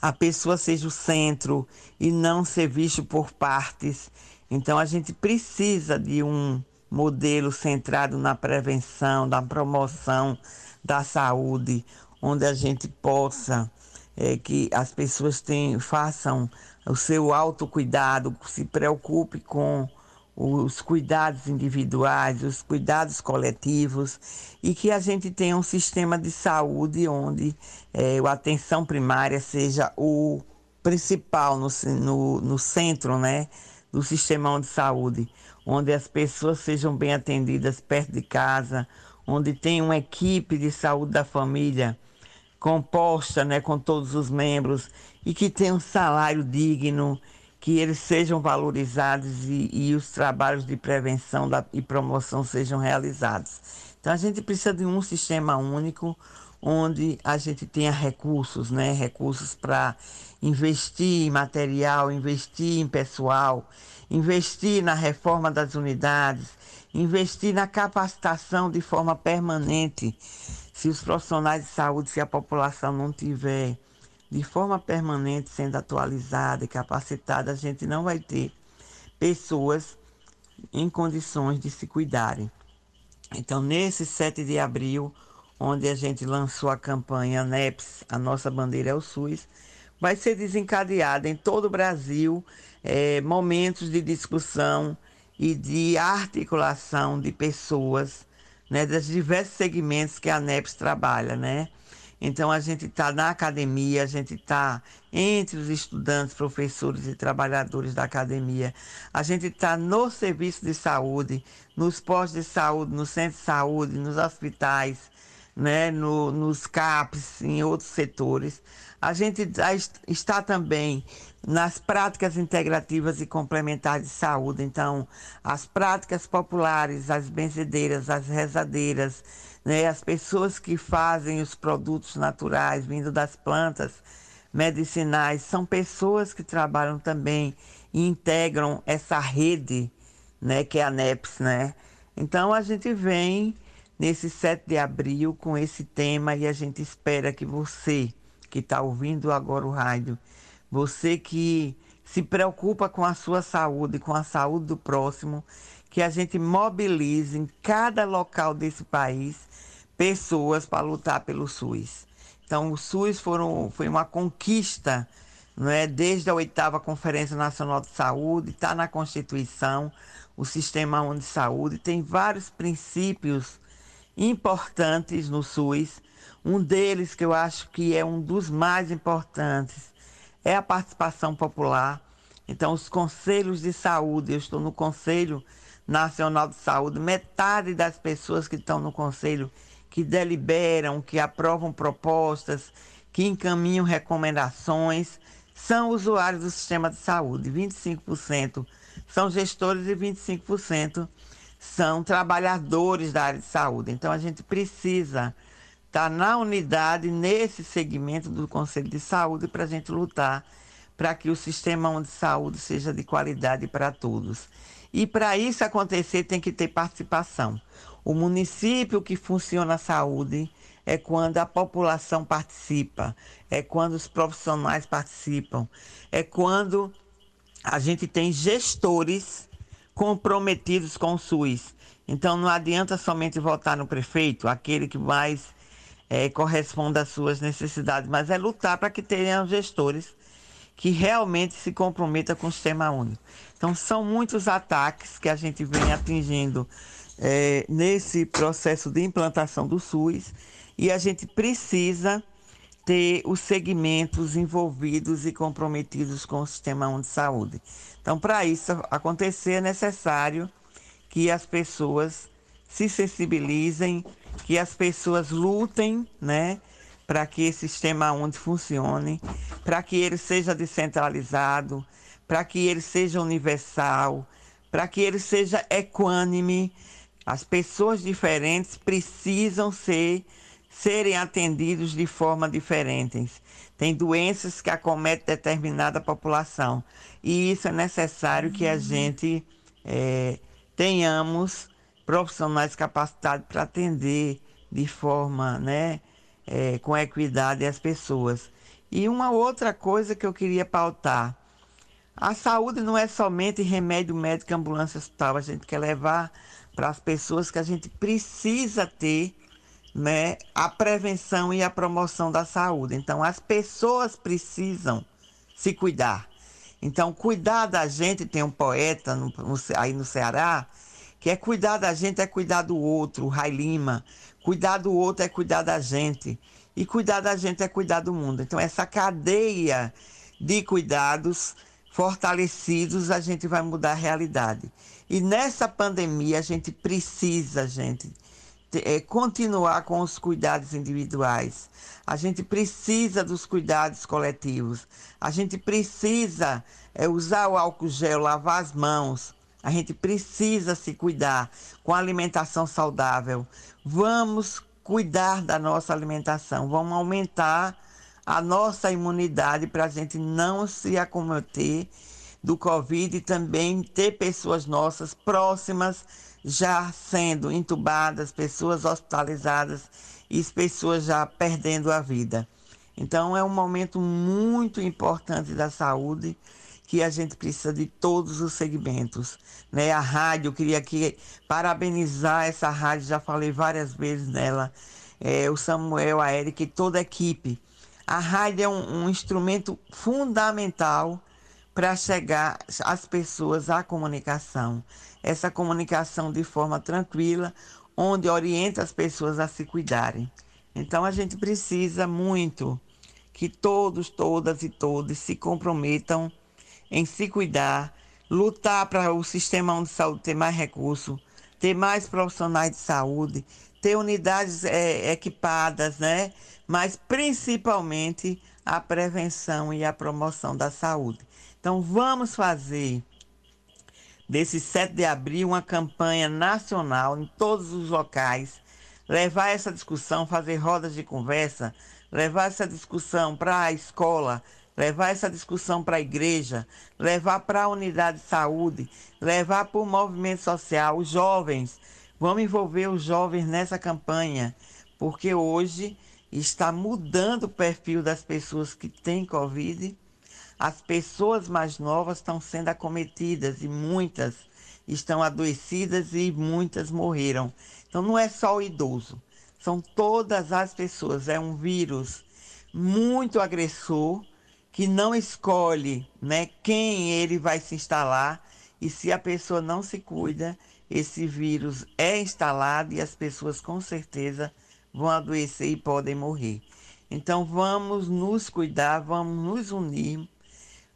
a pessoa seja o centro e não ser visto por partes. Então a gente precisa de um modelo centrado na prevenção, na promoção da saúde, onde a gente possa é, que as pessoas tenham, façam o seu autocuidado, se preocupe com os cuidados individuais, os cuidados coletivos e que a gente tenha um sistema de saúde onde é, a atenção primária seja o principal no, no, no centro né, do sistema de saúde, onde as pessoas sejam bem atendidas perto de casa, onde tem uma equipe de saúde da família composta né, com todos os membros e que tenha um salário digno que eles sejam valorizados e, e os trabalhos de prevenção da, e promoção sejam realizados. Então a gente precisa de um sistema único onde a gente tenha recursos, né? Recursos para investir em material, investir em pessoal, investir na reforma das unidades, investir na capacitação de forma permanente. Se os profissionais de saúde, se a população não tiver de forma permanente sendo atualizada e capacitada, a gente não vai ter pessoas em condições de se cuidarem. Então, nesse 7 de abril, onde a gente lançou a campanha NEPS, a nossa bandeira é o SUS, vai ser desencadeada em todo o Brasil é, momentos de discussão e de articulação de pessoas né, dos diversos segmentos que a NEPS trabalha, né? Então a gente está na academia, a gente está entre os estudantes, professores e trabalhadores da academia. A gente está no serviço de saúde, nos postos de saúde, no centro de saúde, nos hospitais, né, no, nos CAPs, em outros setores. A gente está também nas práticas integrativas e complementares de saúde. Então, as práticas populares, as benzedeiras, as rezadeiras, né? As pessoas que fazem os produtos naturais vindo das plantas medicinais são pessoas que trabalham também e integram essa rede, né, que é a NEPS, né? Então a gente vem nesse 7 de abril com esse tema e a gente espera que você que está ouvindo agora o rádio, você que se preocupa com a sua saúde, com a saúde do próximo, que a gente mobilize em cada local desse país pessoas para lutar pelo SUS. Então, o SUS foram, foi uma conquista, não é? desde a oitava Conferência Nacional de Saúde, está na Constituição, o Sistema Único de Saúde, tem vários princípios importantes no SUS. Um deles, que eu acho que é um dos mais importantes, é a participação popular. Então, os conselhos de saúde, eu estou no Conselho Nacional de Saúde, metade das pessoas que estão no conselho que deliberam, que aprovam propostas, que encaminham recomendações, são usuários do sistema de saúde. 25% são gestores e 25% são trabalhadores da área de saúde. Então a gente precisa estar na unidade, nesse segmento do Conselho de Saúde, para a gente lutar para que o sistema de saúde seja de qualidade para todos. E para isso acontecer, tem que ter participação. O município que funciona a saúde é quando a população participa, é quando os profissionais participam, é quando a gente tem gestores comprometidos com o SUS. Então não adianta somente votar no prefeito, aquele que mais é, corresponde às suas necessidades, mas é lutar para que tenham gestores que realmente se comprometam com o sistema único. Então são muitos ataques que a gente vem atingindo é, nesse processo de implantação do SUS e a gente precisa ter os segmentos envolvidos e comprometidos com o Sistema Único de Saúde. Então, para isso acontecer, é necessário que as pessoas se sensibilizem, que as pessoas lutem, né, para que esse sistema único funcione, para que ele seja descentralizado, para que ele seja universal, para que ele seja equânime. As pessoas diferentes precisam ser serem atendidos de forma diferente. Tem doenças que acometem determinada população e isso é necessário que a gente é, tenhamos profissionais capacitados para atender de forma, né, é, com equidade as pessoas. E uma outra coisa que eu queria pautar: a saúde não é somente remédio médico, ambulância, hospital. A gente quer levar para as pessoas que a gente precisa ter né, a prevenção e a promoção da saúde. Então, as pessoas precisam se cuidar. Então, cuidar da gente, tem um poeta no, no, aí no Ceará, que é cuidar da gente é cuidar do outro, Rai Lima. Cuidar do outro é cuidar da gente. E cuidar da gente é cuidar do mundo. Então, essa cadeia de cuidados fortalecidos, a gente vai mudar a realidade. E nessa pandemia, a gente precisa, gente, é, continuar com os cuidados individuais. A gente precisa dos cuidados coletivos. A gente precisa é, usar o álcool gel, lavar as mãos. A gente precisa se cuidar com alimentação saudável. Vamos cuidar da nossa alimentação. Vamos aumentar a nossa imunidade para a gente não se acometer do Covid e também ter pessoas nossas próximas já sendo entubadas, pessoas hospitalizadas e pessoas já perdendo a vida. Então é um momento muito importante da saúde que a gente precisa de todos os segmentos. Né? A rádio, eu queria aqui parabenizar essa rádio, já falei várias vezes nela, é, o Samuel, a Erika e toda a equipe. A rádio é um, um instrumento fundamental para chegar às pessoas à comunicação essa comunicação de forma tranquila, onde orienta as pessoas a se cuidarem. Então a gente precisa muito que todos, todas e todos se comprometam em se cuidar, lutar para o sistema de saúde ter mais recursos, ter mais profissionais de saúde, ter unidades é, equipadas, né? Mas principalmente a prevenção e a promoção da saúde. Então vamos fazer desse 7 de abril, uma campanha nacional em todos os locais, levar essa discussão, fazer rodas de conversa, levar essa discussão para a escola, levar essa discussão para a igreja, levar para a unidade de saúde, levar para o movimento social, os jovens. Vamos envolver os jovens nessa campanha, porque hoje está mudando o perfil das pessoas que têm Covid as pessoas mais novas estão sendo acometidas e muitas estão adoecidas e muitas morreram. Então não é só o idoso, são todas as pessoas. É um vírus muito agressor que não escolhe né, quem ele vai se instalar e se a pessoa não se cuida, esse vírus é instalado e as pessoas com certeza vão adoecer e podem morrer. Então vamos nos cuidar, vamos nos unir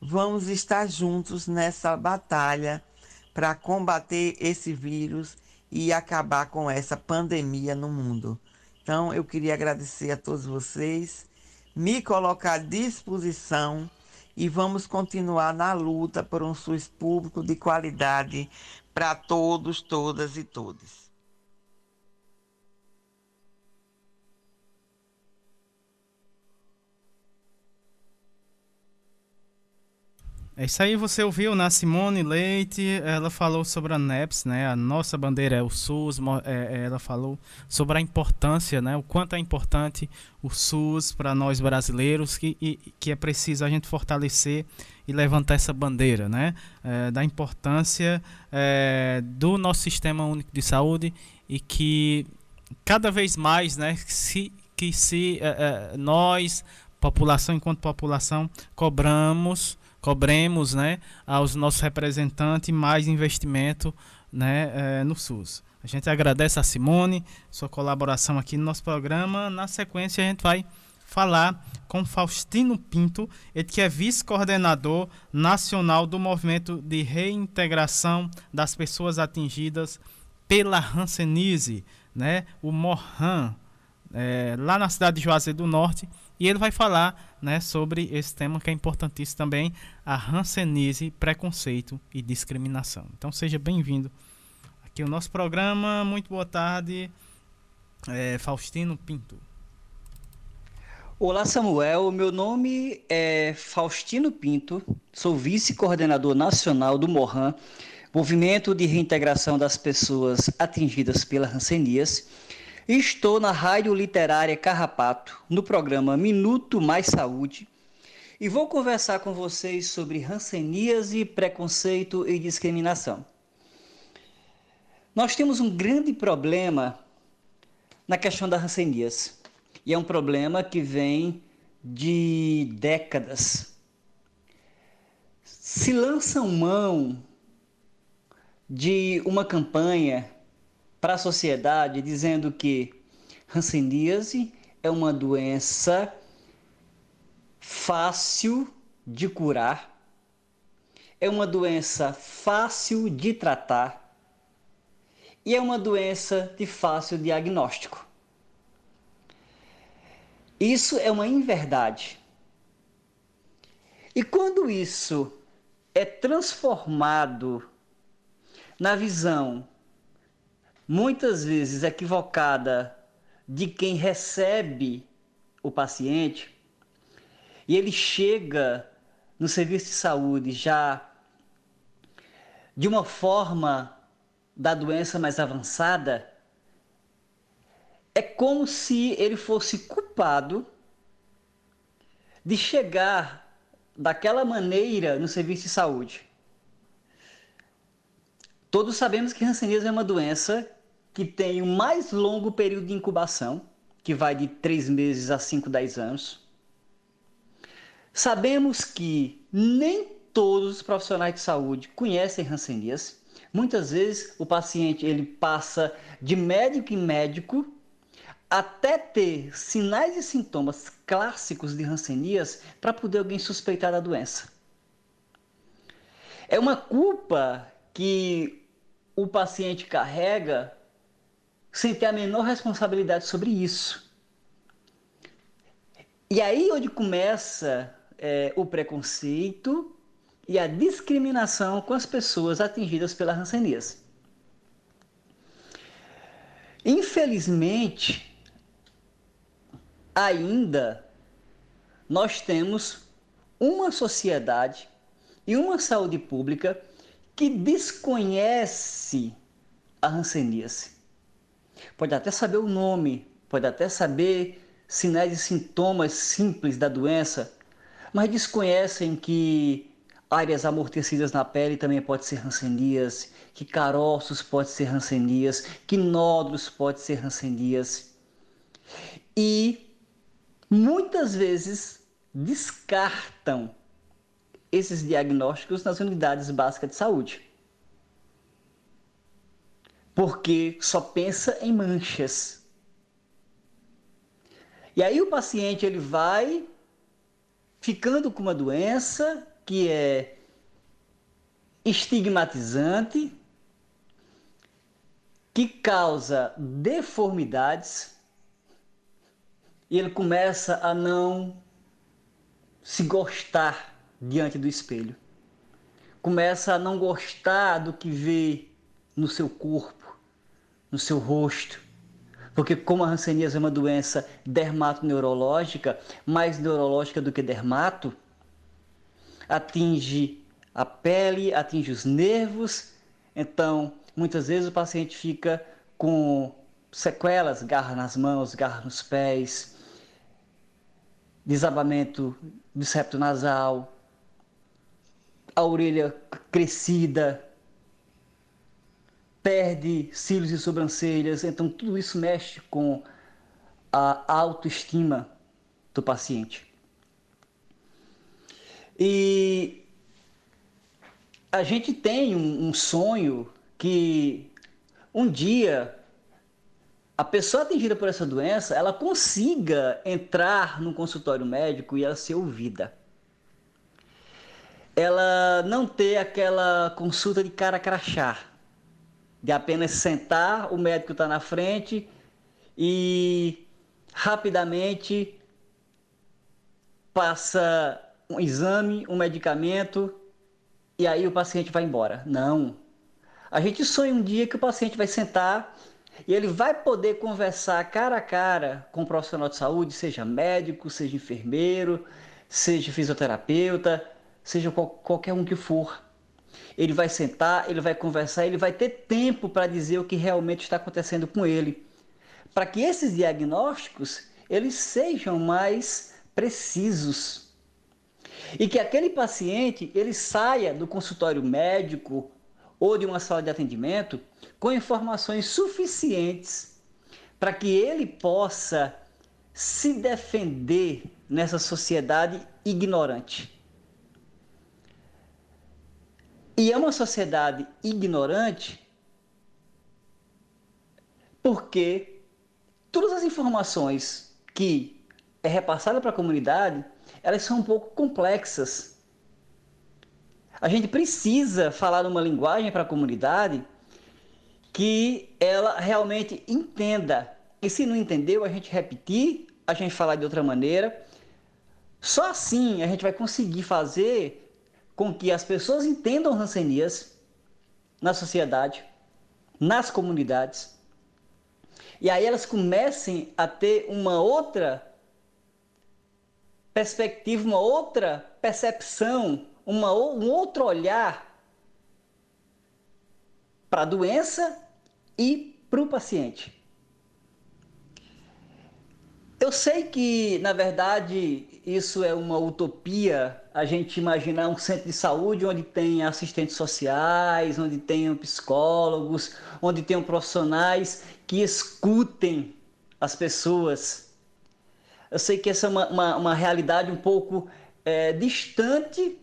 vamos estar juntos nessa batalha para combater esse vírus e acabar com essa pandemia no mundo. Então, eu queria agradecer a todos vocês, me colocar à disposição e vamos continuar na luta por um SUS público de qualidade para todos, todas e todos. É isso aí, você ouviu na Simone Leite, ela falou sobre a NEPS, né? A nossa bandeira é o SUS, é, é, ela falou sobre a importância, né? O quanto é importante o SUS para nós brasileiros, que, e, que é preciso a gente fortalecer e levantar essa bandeira, né? É, da importância é, do nosso sistema único de saúde e que cada vez mais, né? Se, que se é, é, nós, população enquanto população, cobramos cobremos né, aos nossos representantes mais investimento né, é, no SUS. A gente agradece a Simone, sua colaboração aqui no nosso programa. Na sequência, a gente vai falar com Faustino Pinto, ele que é vice-coordenador nacional do movimento de reintegração das pessoas atingidas pela Hanseníase, né? o Morhan, é, lá na cidade de Juazeiro do Norte, e ele vai falar né, sobre esse tema que é importantíssimo também, a Hanseníase, preconceito e discriminação. Então seja bem-vindo aqui ao nosso programa. Muito boa tarde, é, Faustino Pinto. Olá, Samuel. Meu nome é Faustino Pinto, sou vice-coordenador nacional do MORRAN, Movimento de Reintegração das Pessoas Atingidas pela Rancenias, e estou na Rádio Literária Carrapato, no programa Minuto Mais Saúde, e vou conversar com vocês sobre ranceníase, preconceito e discriminação. Nós temos um grande problema na questão da ranceníase. E é um problema que vem de décadas. Se lançam mão de uma campanha para a sociedade dizendo que hanseníase é uma doença fácil de curar, é uma doença fácil de tratar e é uma doença de fácil diagnóstico. Isso é uma inverdade. E quando isso é transformado na visão, muitas vezes equivocada, de quem recebe o paciente, e ele chega no serviço de saúde já de uma forma da doença mais avançada, é como se ele fosse culpado de chegar daquela maneira no serviço de saúde. Todos sabemos que hanseníase é uma doença que tem o mais longo período de incubação, que vai de 3 meses a 5, 10 anos. Sabemos que nem todos os profissionais de saúde conhecem hanseníase. Muitas vezes o paciente ele passa de médico em médico até ter sinais e sintomas clássicos de Hanseníase para poder alguém suspeitar da doença. É uma culpa que o paciente carrega sem ter a menor responsabilidade sobre isso. E aí onde começa é, o preconceito e a discriminação com as pessoas atingidas pela Hanseníase. Infelizmente, ainda nós temos uma sociedade e uma saúde pública que desconhece a hanseníase. Pode até saber o nome, pode até saber sinais e sintomas simples da doença, mas desconhecem que áreas amortecidas na pele também pode ser hanseníase, que caroços pode ser hanseníase, que nódulos pode ser hanseníase. E muitas vezes descartam esses diagnósticos nas unidades básicas de saúde. Porque só pensa em manchas. E aí o paciente ele vai ficando com uma doença que é estigmatizante, que causa deformidades e ele começa a não se gostar diante do espelho. Começa a não gostar do que vê no seu corpo, no seu rosto. Porque como a hanseníase é uma doença dermatoneurológica, mais neurológica do que dermato, atinge a pele, atinge os nervos. Então, muitas vezes o paciente fica com sequelas, garra nas mãos, garra nos pés, desabamento do septo nasal, a orelha crescida, perde cílios e sobrancelhas, então tudo isso mexe com a autoestima do paciente. E a gente tem um, um sonho que um dia a pessoa atingida por essa doença, ela consiga entrar no consultório médico e ela ser ouvida. Ela não ter aquela consulta de cara crachá, de apenas sentar, o médico está na frente e rapidamente passa um exame, um medicamento e aí o paciente vai embora. Não. A gente sonha um dia que o paciente vai sentar e ele vai poder conversar cara a cara com um profissional de saúde, seja médico, seja enfermeiro, seja fisioterapeuta, seja qual, qualquer um que for. Ele vai sentar, ele vai conversar, ele vai ter tempo para dizer o que realmente está acontecendo com ele, para que esses diagnósticos eles sejam mais precisos e que aquele paciente ele saia do consultório médico ou de uma sala de atendimento com informações suficientes para que ele possa se defender nessa sociedade ignorante. E é uma sociedade ignorante porque todas as informações que é repassada para a comunidade, elas são um pouco complexas. A gente precisa falar numa linguagem para a comunidade que ela realmente entenda. E se não entendeu, a gente repetir, a gente falar de outra maneira. Só assim a gente vai conseguir fazer com que as pessoas entendam rancenias na sociedade, nas comunidades, e aí elas comecem a ter uma outra perspectiva, uma outra percepção, uma, um outro olhar para a doença e para o paciente. Eu sei que, na verdade, isso é uma utopia, a gente imaginar um centro de saúde onde tem assistentes sociais, onde tenham psicólogos, onde tenham profissionais que escutem as pessoas. Eu sei que essa é uma, uma, uma realidade um pouco é, distante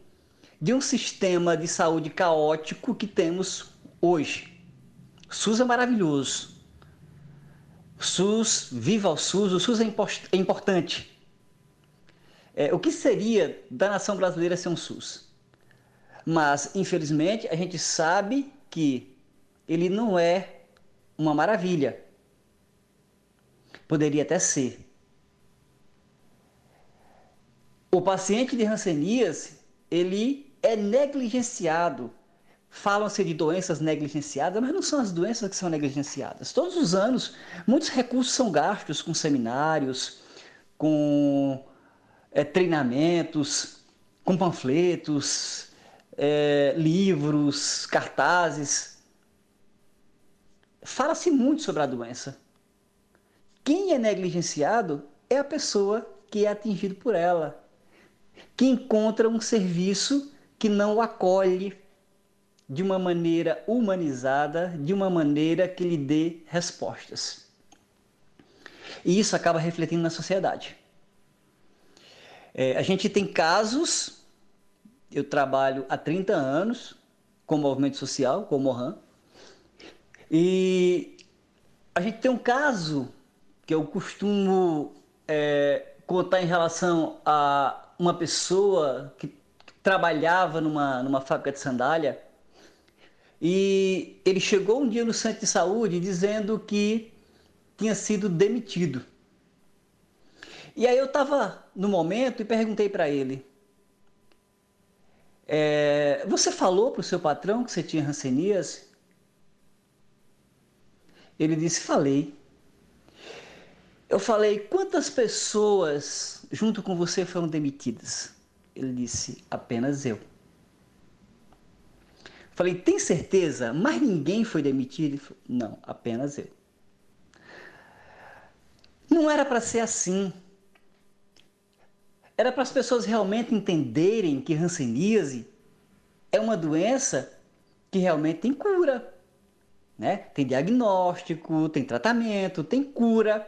de um sistema de saúde caótico que temos hoje. SUS é maravilhoso. SUS, viva o SUS, o SUS é, é importante. É, o que seria da nação brasileira sem um SUS? Mas, infelizmente, a gente sabe que ele não é uma maravilha. Poderia até ser. O paciente de Hanseníase, ele é negligenciado. Falam-se de doenças negligenciadas, mas não são as doenças que são negligenciadas. Todos os anos, muitos recursos são gastos com seminários, com é, treinamentos, com panfletos, é, livros, cartazes. Fala-se muito sobre a doença. Quem é negligenciado é a pessoa que é atingido por ela, que encontra um serviço que não o acolhe de uma maneira humanizada, de uma maneira que lhe dê respostas. E isso acaba refletindo na sociedade. É, a gente tem casos, eu trabalho há 30 anos com movimento social, com o Mohan, e a gente tem um caso que eu costumo é, contar em relação a uma pessoa que trabalhava numa, numa fábrica de sandália e ele chegou um dia no centro de saúde dizendo que tinha sido demitido. E aí eu estava no momento e perguntei para ele: é, Você falou para o seu patrão que você tinha rancenias? Ele disse: Falei. Eu falei: Quantas pessoas junto com você foram demitidas? Ele disse: Apenas eu. Falei: Tem certeza? Mas ninguém foi demitido? Ele falou, Não, apenas eu. Não era para ser assim. Era para as pessoas realmente entenderem que hanseníase é uma doença que realmente tem cura. Né? Tem diagnóstico, tem tratamento, tem cura.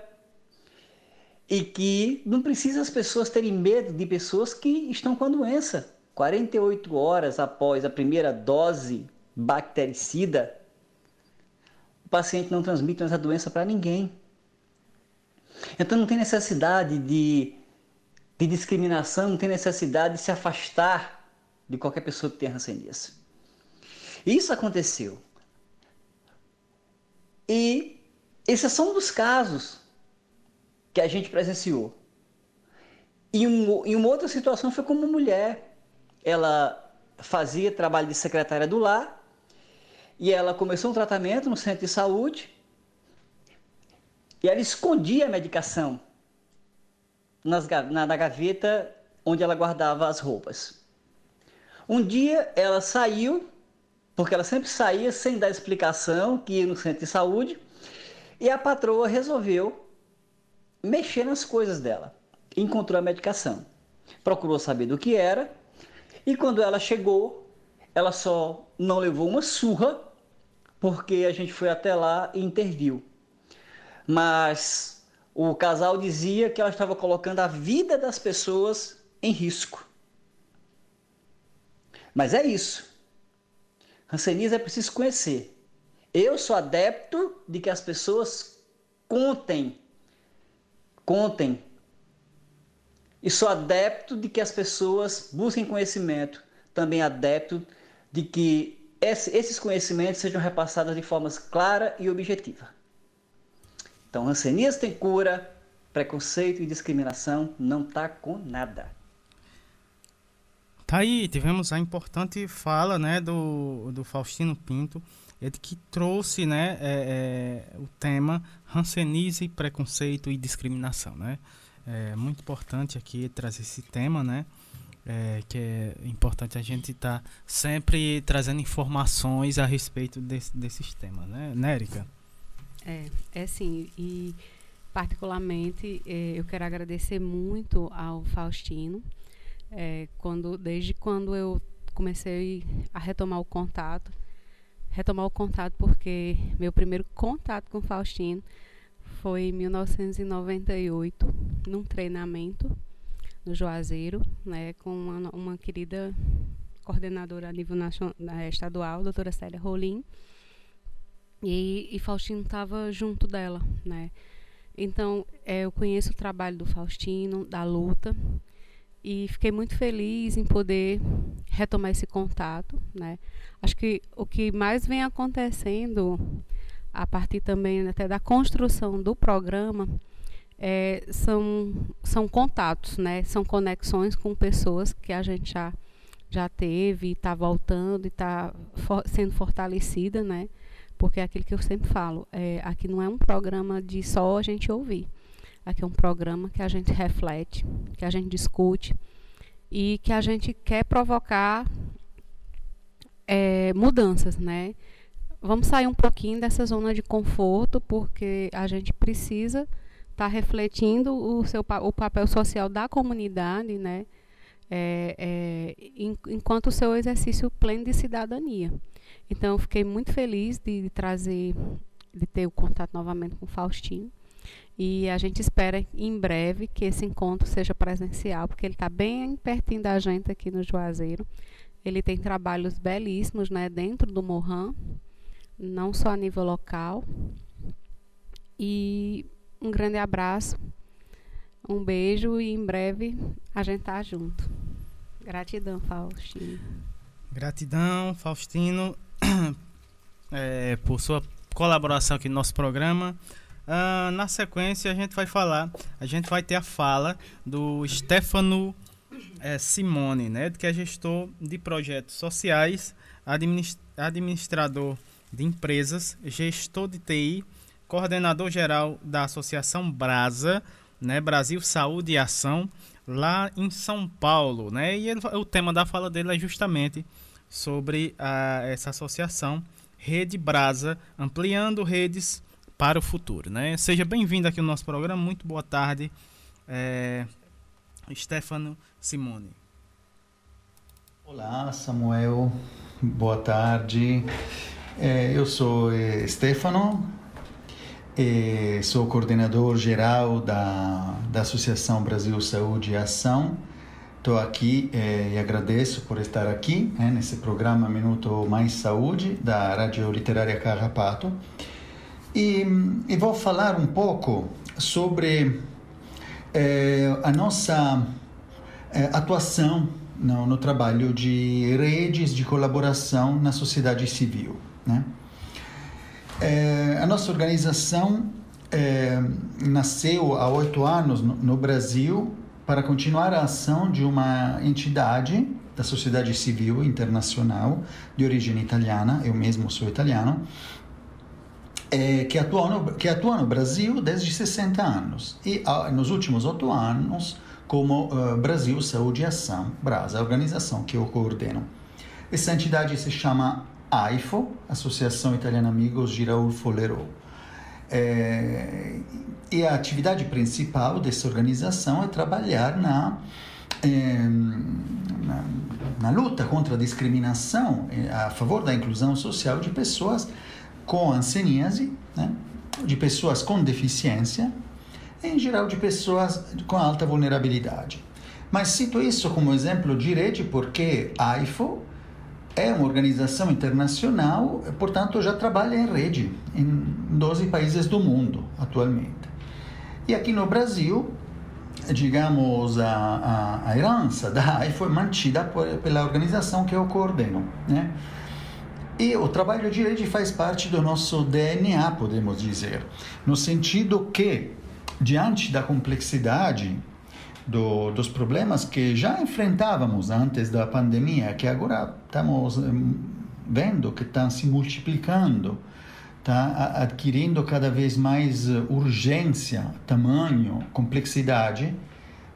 E que não precisa as pessoas terem medo de pessoas que estão com a doença. 48 horas após a primeira dose bactericida, paciente não transmite essa doença para ninguém. Então não tem necessidade de, de discriminação, não tem necessidade de se afastar de qualquer pessoa que tenha hanseníase. Isso aconteceu. E esse é só um dos casos que a gente presenciou. E um, em uma outra situação foi como mulher. Ela fazia trabalho de secretária do lar e ela começou um tratamento no centro de saúde e ela escondia a medicação nas, na, na gaveta onde ela guardava as roupas. Um dia ela saiu, porque ela sempre saía sem dar explicação que ia no centro de saúde, e a patroa resolveu mexer nas coisas dela. Encontrou a medicação. Procurou saber do que era, e quando ela chegou, ela só não levou uma surra, porque a gente foi até lá e interviu mas o casal dizia que ela estava colocando a vida das pessoas em risco. Mas é isso. Hanseníase é preciso conhecer. Eu sou adepto de que as pessoas contem, contem. E sou adepto de que as pessoas busquem conhecimento. Também adepto de que esses conhecimentos sejam repassados de forma clara e objetiva. Então, hanseníase tem cura, preconceito e discriminação não tá com nada. Tá aí, tivemos a importante fala né, do, do Faustino Pinto, ele que trouxe né, é, é, o tema Hanseníase, preconceito e discriminação. Né? É muito importante aqui trazer esse tema, né? É, que é importante a gente estar tá sempre trazendo informações a respeito desse, desses temas, né, Nérica? É, é sim. E particularmente é, eu quero agradecer muito ao Faustino. É, quando, desde quando eu comecei a retomar o contato, retomar o contato porque meu primeiro contato com o Faustino foi em 1998, num treinamento no Juazeiro, né, com uma, uma querida coordenadora a nível nacional, estadual, doutora Célia Rolim, e, e Faustino estava junto dela, né? Então, é, eu conheço o trabalho do Faustino, da luta, e fiquei muito feliz em poder retomar esse contato, né? Acho que o que mais vem acontecendo a partir também até da construção do programa é, são são contatos, né? São conexões com pessoas que a gente já já teve, está voltando e está for, sendo fortalecida, né? Porque é aquilo que eu sempre falo, é, aqui não é um programa de só a gente ouvir. Aqui é um programa que a gente reflete, que a gente discute e que a gente quer provocar é, mudanças, né? Vamos sair um pouquinho dessa zona de conforto, porque a gente precisa estar tá refletindo o, seu, o papel social da comunidade, né? É, é, enquanto o seu exercício pleno de cidadania. Então, eu fiquei muito feliz de, de trazer, de ter o contato novamente com o Faustino. E a gente espera em breve que esse encontro seja presencial, porque ele está bem pertinho da gente aqui no Juazeiro. Ele tem trabalhos belíssimos né, dentro do Mohan, não só a nível local. E um grande abraço, um beijo e em breve a gente tá junto. Gratidão, Faustino. Gratidão, Faustino. é, por sua colaboração aqui no nosso programa. Uh, na sequência, a gente vai falar, a gente vai ter a fala do Stefano é, Simone, né, que é gestor de projetos sociais, administ administrador de empresas, gestor de TI, coordenador geral da Associação Brasa, né, Brasil Saúde e Ação, lá em São Paulo, né? E ele, o tema da fala dele é justamente sobre a, essa associação Rede Brasa, ampliando redes para o futuro. Né? Seja bem-vindo aqui no nosso programa. Muito boa tarde, é, Stefano Simone. Olá, Samuel. Boa tarde. É, eu sou é, Stefano, é, sou coordenador geral da, da Associação Brasil Saúde e Ação Estou aqui eh, e agradeço por estar aqui né, nesse programa Minuto Mais Saúde da Rádio Literária Carrapato. E, e vou falar um pouco sobre eh, a nossa eh, atuação no, no, trabalho de redes de colaboração na sociedade civil. Né? A nossa organização nasceu há oito anos no, no Brasil para continuar a ação de uma entidade da sociedade civil internacional de origem italiana, eu mesmo sou italiano, é, que, atua no, que atua no Brasil desde 60 anos e ah, nos últimos oito anos como uh, Brasil Saúde e Ação, BRASA, a organização que eu coordeno. Essa entidade se chama AIFO, Associação Italiana Amigos de Raul Folero. É, e a atividade principal dessa organização é trabalhar na, é, na, na, luta contra a discriminação a favor da inclusão social de pessoas com anseníase, né? de pessoas com deficiência, e, em geral de pessoas com alta vulnerabilidade. Mas cito isso como exemplo de rede porque a AIFO é uma organização internacional, portanto já trabalha em rede em 12 países do mundo atualmente. E aqui no Brasil, digamos, a, a, a herança da AIFO é mantida por, pela organização que eu coordeno, né? E o trabalho de rede faz parte do nosso DNA, podemos dizer, no sentido que, diante da complexidade do, dos problemas que já enfrentávamos antes da pandemia, que agora estamos hum, vendo que estão se multiplicando, está adquirindo cada vez mais urgência, tamanho, complexidade.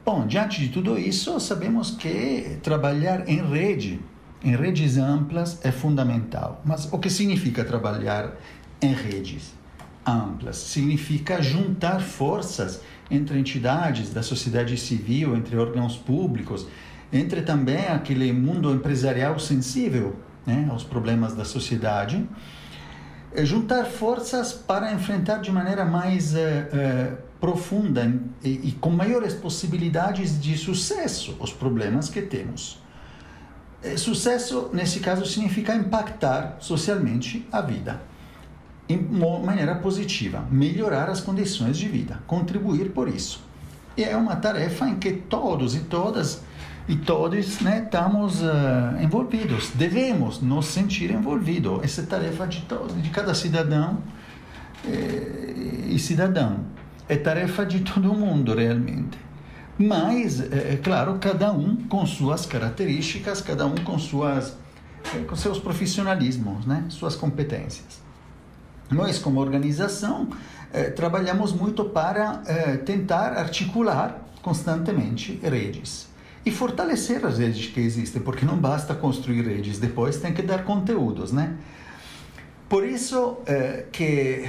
Bom, diante de tudo isso, sabemos que trabalhar em rede em redes amplas é fundamental. Mas o que significa trabalhar em redes amplas? Significa juntar forças entre entidades da sociedade civil, entre órgãos públicos, entre também aquele mundo empresarial sensível né, aos problemas da sociedade. É juntar forças para enfrentar de maneira mais é, é, profunda e, e com maiores possibilidades de sucesso os problemas que temos. Eh, sucesso, nesse caso, significa impactar socialmente a vida em maneira positiva, melhorar as condições de vida, contribuir por isso. E é uma tarefa em que todos e todas e todos né, estamos uh, envolvidos, devemos nos sentir envolvidos. Essa é tarefa de, de cada cidadão eh, e cidadão. É tarefa de todo mundo, realmente. Mas, é, é claro, cada um com suas características, cada um com, suas, é, com seus profissionalismos, né? suas competências. Nós, como organização, é, trabalhamos muito para é, tentar articular constantemente redes e fortalecer as redes que existem, porque não basta construir redes, depois tem que dar conteúdos, né? Por isso é, que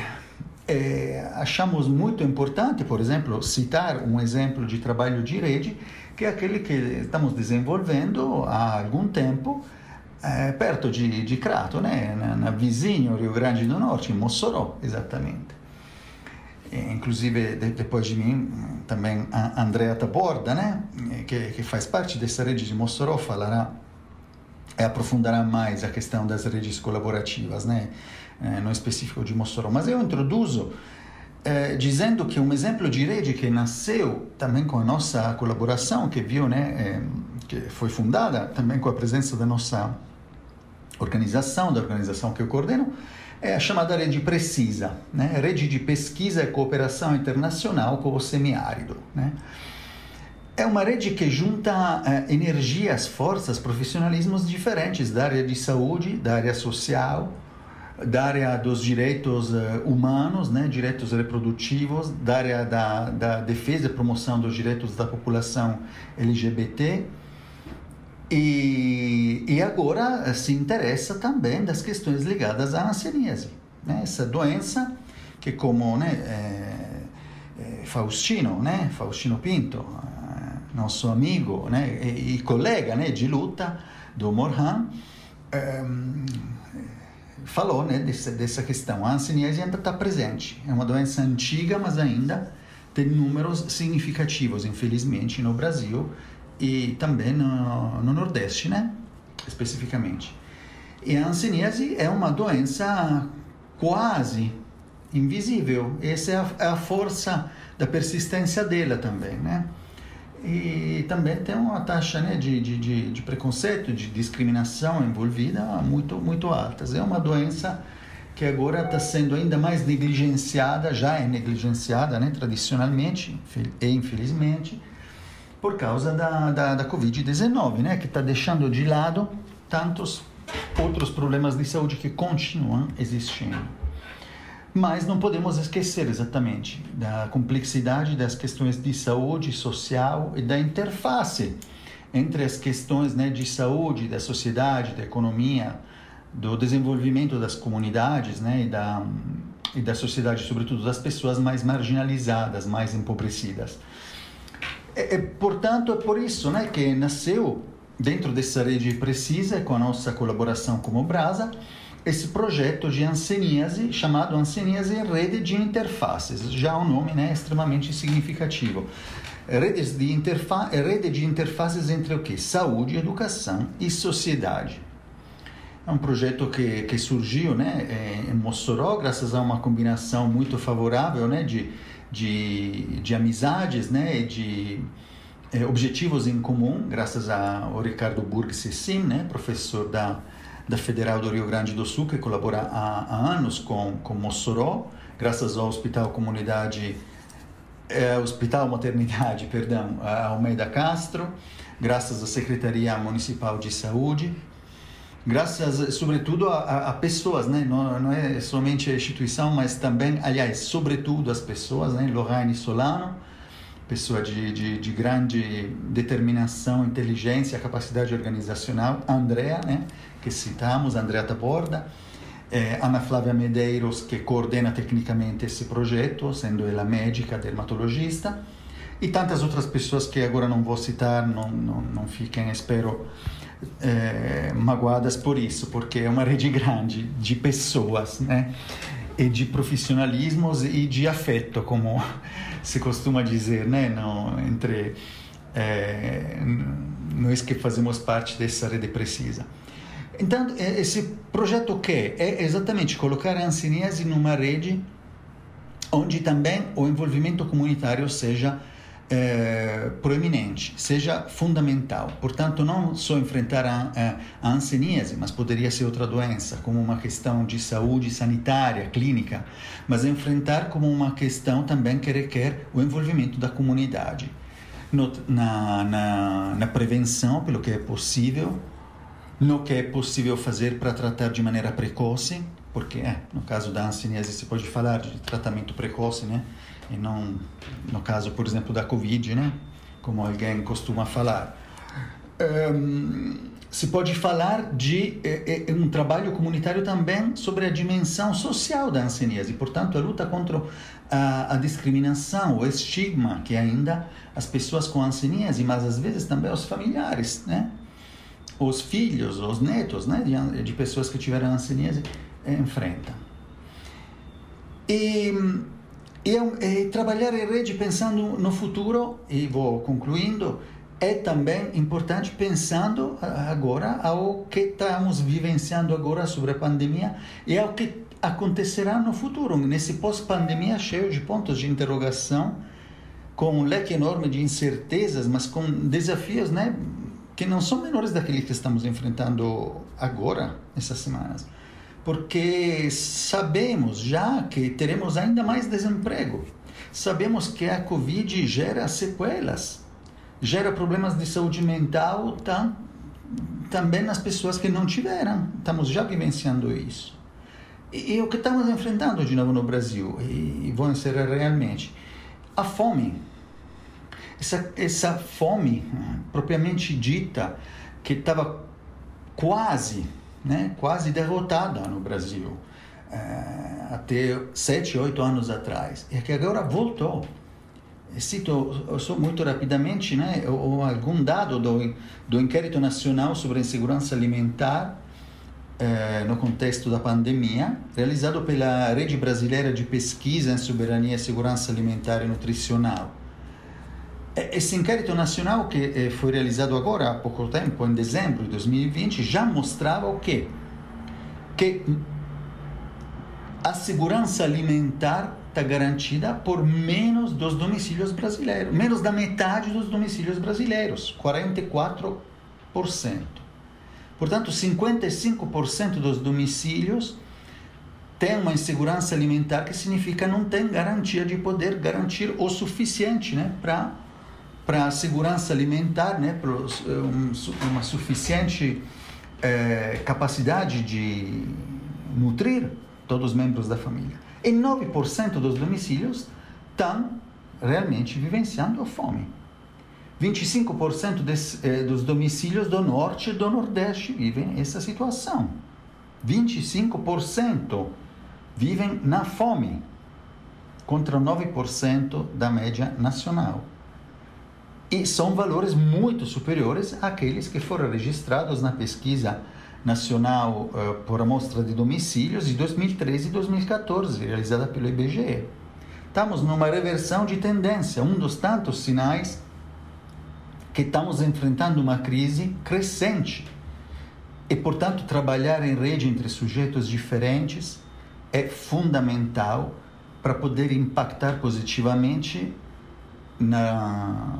é, achamos muito importante, por exemplo, citar um exemplo de trabalho de rede, que é aquele que estamos desenvolvendo há algum tempo, é, perto de, de Crato, né? na, vizinho Rio Grande do Norte, em Mossoró, exatamente. E, inclusive, de, depois de mim, também a Andrea Taborda, né? que faz parte dessa rede de Mossoró, falará e aprofundará mais a questão das redes colaborativas, né? eh, no específico de Mossoró. Mas eu introduzo eh, dizendo que um exemplo de rede que nasceu também com a nossa colaboração, que viu, né, eh, que foi fundada também com a presença da nossa organização, da organização que eu coordeno, é a chamada Rede Precisa, né? Rede de Pesquisa e Cooperação Internacional com o Semiárido, né? É uma rede que junta eh, energias, forças, profissionalismos diferentes da área de saúde, da área social, da área dos direitos uh, humanos, né, direitos reprodutivos, da área da, da defesa e promoção dos direitos da população LGBT. E, e agora uh, se interessa também das questões ligadas à hanseníase, né, essa doença que como né, é, é Faustino, né, Faustino Pinto, nosso amigo né, e, e colega né, de luta do Morhan, um, falou né, dessa, dessa questão. A hanseníase ainda está presente. É uma doença antiga, mas ainda tem números significativos, infelizmente, no Brasil e também no, no Nordeste, né? especificamente. E a hanseníase é uma doença quase invisível. Essa é a, é a força da persistência dela também, né? E também tem uma taxa né, de, de, de, preconceito, de discriminação envolvida muito, muito altas. É uma doença que agora está sendo ainda mais negligenciada, já é negligenciada né, tradicionalmente e infelizmente, por causa da, da, da Covid-19, né, que está deixando de lado tantos outros problemas de saúde que continuam existindo. Mas não podemos esquecer exatamente da complexidade das questões de saúde social e da interface entre as questões né, de saúde, da sociedade, da economia, do desenvolvimento das comunidades né, e, da, e da sociedade, sobretudo das pessoas mais marginalizadas, mais empobrecidas. É, é, portanto, é por isso né, que nasceu, dentro dessa rede precisa, com a nossa colaboração como Brasa, esse projeto de anseníase, chamado Anseníase Rede de Interfaces. Já o nome né, extremamente significativo. Redes de interfa rede de interfaces entre o que? Saúde, educação e sociedade. É um projeto que, que surgiu né, em Mossoró, graças a uma combinação muito favorável né, de, de, de amizades né, de eh, objetivos em comum, graças ao Ricardo Burg Sessim, né, professor da, da Federal do Rio Grande do Sul, que colabora há, há anos com, com Mossoró, graças ao Hospital Comunidade, eh, Hospital Maternidade, perdão, Almeida Castro, graças à Secretaria Municipal de Saúde, graças sobretudo a, a, pessoas, né? Não, não, é somente a instituição, mas também, aliás, sobretudo as pessoas, né? Lorraine Solano, pessoa de, de, de grande determinação, inteligência, capacidade organizacional, Andrea, né? Que citamos, Andrea Taborda, eh, Ana Flávia Medeiros, que coordena tecnicamente esse projeto, sendo ela médica, dermatologista, e tantas outras pessoas que agora não vou citar, não, não, não fiquem, espero, é, magoadas por isso, porque é uma rede grande de pessoas, né? E de profissionalismos e de afeto, como se costuma dizer, né? No, entre é, nós que fazemos parte dessa rede precisa. Então, esse projeto que é exatamente colocar a Ancinese numa rede onde também o envolvimento comunitário seja é, proeminente, seja fundamental. Portanto, não só enfrentar a, a, a mas poderia ser outra doença, como uma questão de saúde sanitária, clínica, mas enfrentar como uma questão também que requer o envolvimento da comunidade. No, na, na, na prevenção, pelo que é possível, no que é possível fazer para tratar de maneira precoce, porque é, no caso da anseníase se pode falar de tratamento precoce, né? E não no caso, por exemplo, da Covid, né? Como alguém costuma falar. Um, se pode falar de é, é, um trabalho comunitário também sobre a dimensão social da anseníase, portanto, a luta contra a, a, discriminação, o estigma que ainda as pessoas com anseníase, mas às vezes também os familiares, né? Os filhos, os netos, né? De, de pessoas que tiveram anseníase, enfrentam. E e é, trabalhar em rede pensando no futuro, e vou concluindo, é também importante pensando agora ao que estamos vivenciando agora sobre a pandemia e ao que acontecerá no futuro, nesse pós-pandemia cheio de pontos de interrogação, com um leque enorme de incertezas, mas com desafios né, que não são menores daqueles que estamos enfrentando agora, essas semanas porque sabemos já que teremos ainda mais desemprego. Sabemos que a Covid gera sequelas, gera problemas de saúde mental tam, também nas pessoas que não tiveram. Estamos já vivenciando isso. E, e o que estamos enfrentando de novo no Brasil, e, e vou encerrar realmente, a fome. Essa, essa fome propriamente dita, que estava quase né, quase derrotada no Brasil é, até sete, oito anos atrás, e que agora voltou. Cito muito rapidamente né, algum dado do, do Inquérito Nacional sobre Insegurança Alimentar eh, no contexto da pandemia, realizado pela Rede Brasileira de Pesquisa em Soberania Segurança Alimentar e Nutricional. Esse inquérito nacional que eh, foi realizado agora há pouco tempo, em dezembro de 2020, já mostrava o quê? Que a segurança alimentar está garantida por menos dos domicílios brasileiros, menos da metade dos domicílios brasileiros, 44%. Portanto, 55% dos domicílios têm uma insegurança alimentar que significa não tem garantia de poder garantir o suficiente né, para para a segurança alimentar, né, para um, uma suficiente eh, capacidade de nutrir todos os membros da família. E 9% dos domicílios estão realmente vivenciando a fome. 25% des, eh, dos domicílios do norte e do nordeste vivem essa situação. 25% vivem na fome, contra 9% da média nacional. E são valores muito superiores àqueles que foram registrados na pesquisa nacional uh, por amostra de domicílios de 2013 e 2014, realizada pelo IBGE. Estamos numa reversão de tendência, um dos tantos sinais que estamos enfrentando uma crise crescente. E, portanto, trabalhar em rede entre sujeitos diferentes é fundamental para poder impactar positivamente na,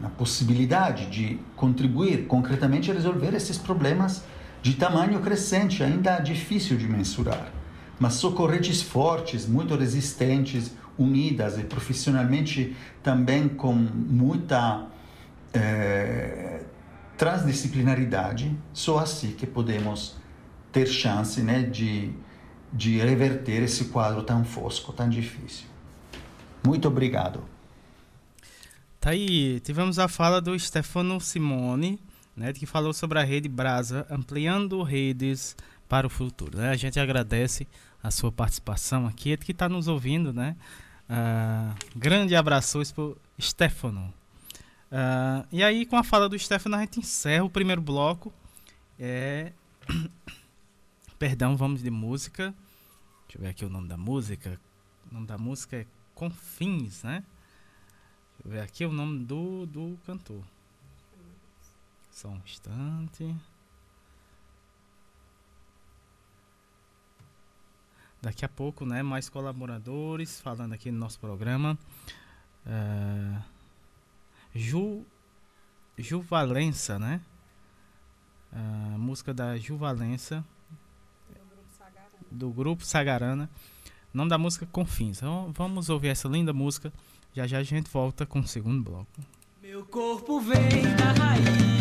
na possibilidade de contribuir concretamente a resolver esses problemas de tamanho crescente, ainda difícil de mensurar. Mas socorrentes fortes, muito resistentes, unidas e profissionalmente também com muita é, transdisciplinaridade, só assim que podemos ter chance né, de, de reverter esse quadro tão fosco, tão difícil. Muito obrigado. Tá aí, tivemos a fala do Stefano Simone, né, que falou sobre a rede Brasa, ampliando redes para o futuro. Né? A gente agradece a sua participação aqui, que está nos ouvindo, né? Uh, grande abraço para Stefano. Uh, e aí, com a fala do Stefano, a gente encerra o primeiro bloco. É... Perdão, vamos de música. Deixa eu ver aqui o nome da música. O nome da música é Confins, né? Ver aqui o nome do, do cantor. Só um instante. Daqui a pouco, né, mais colaboradores falando aqui no nosso programa. Uh, Ju, Ju Valença, né? Uh, música da Ju Valença. Do grupo Sagarana. Nome da música Confins. Então vamos ouvir essa linda música. Já já a gente volta com o segundo bloco. Meu corpo vem da raiz,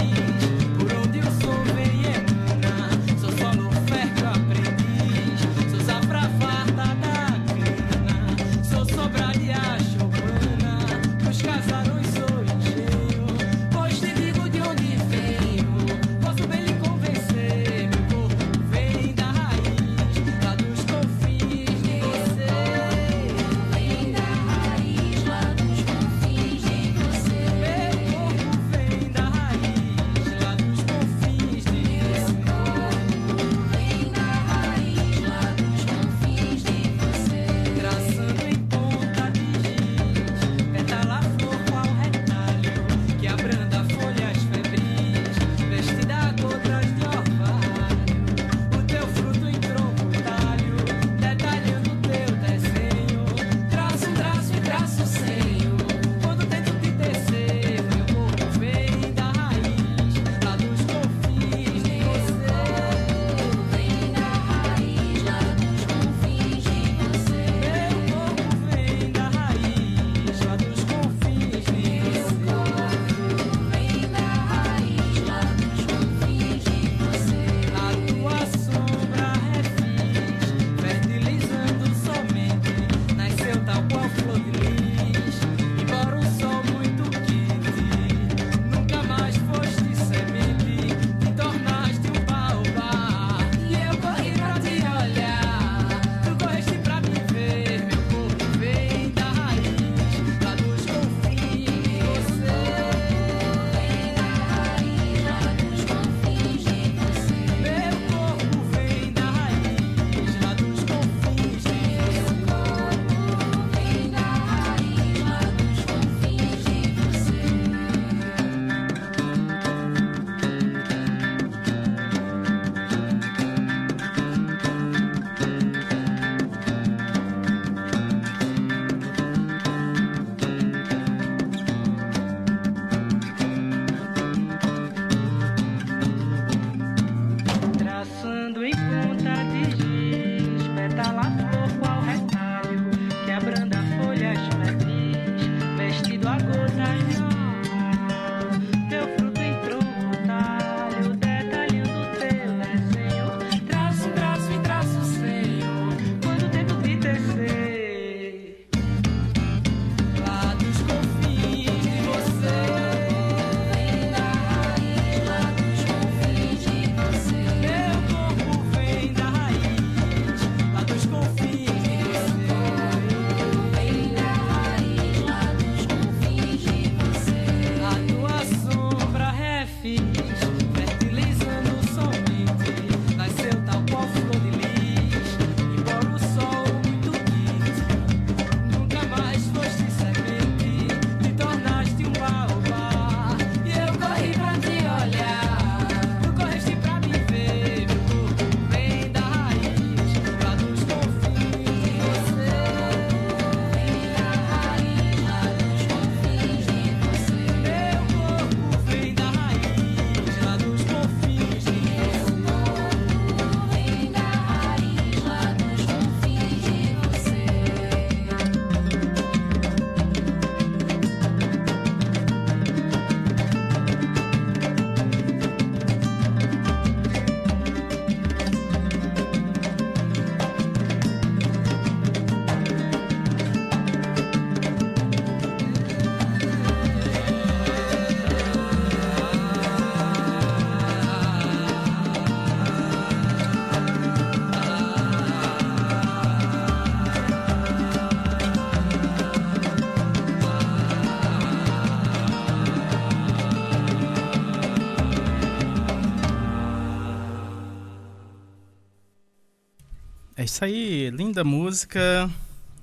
isso aí, linda música.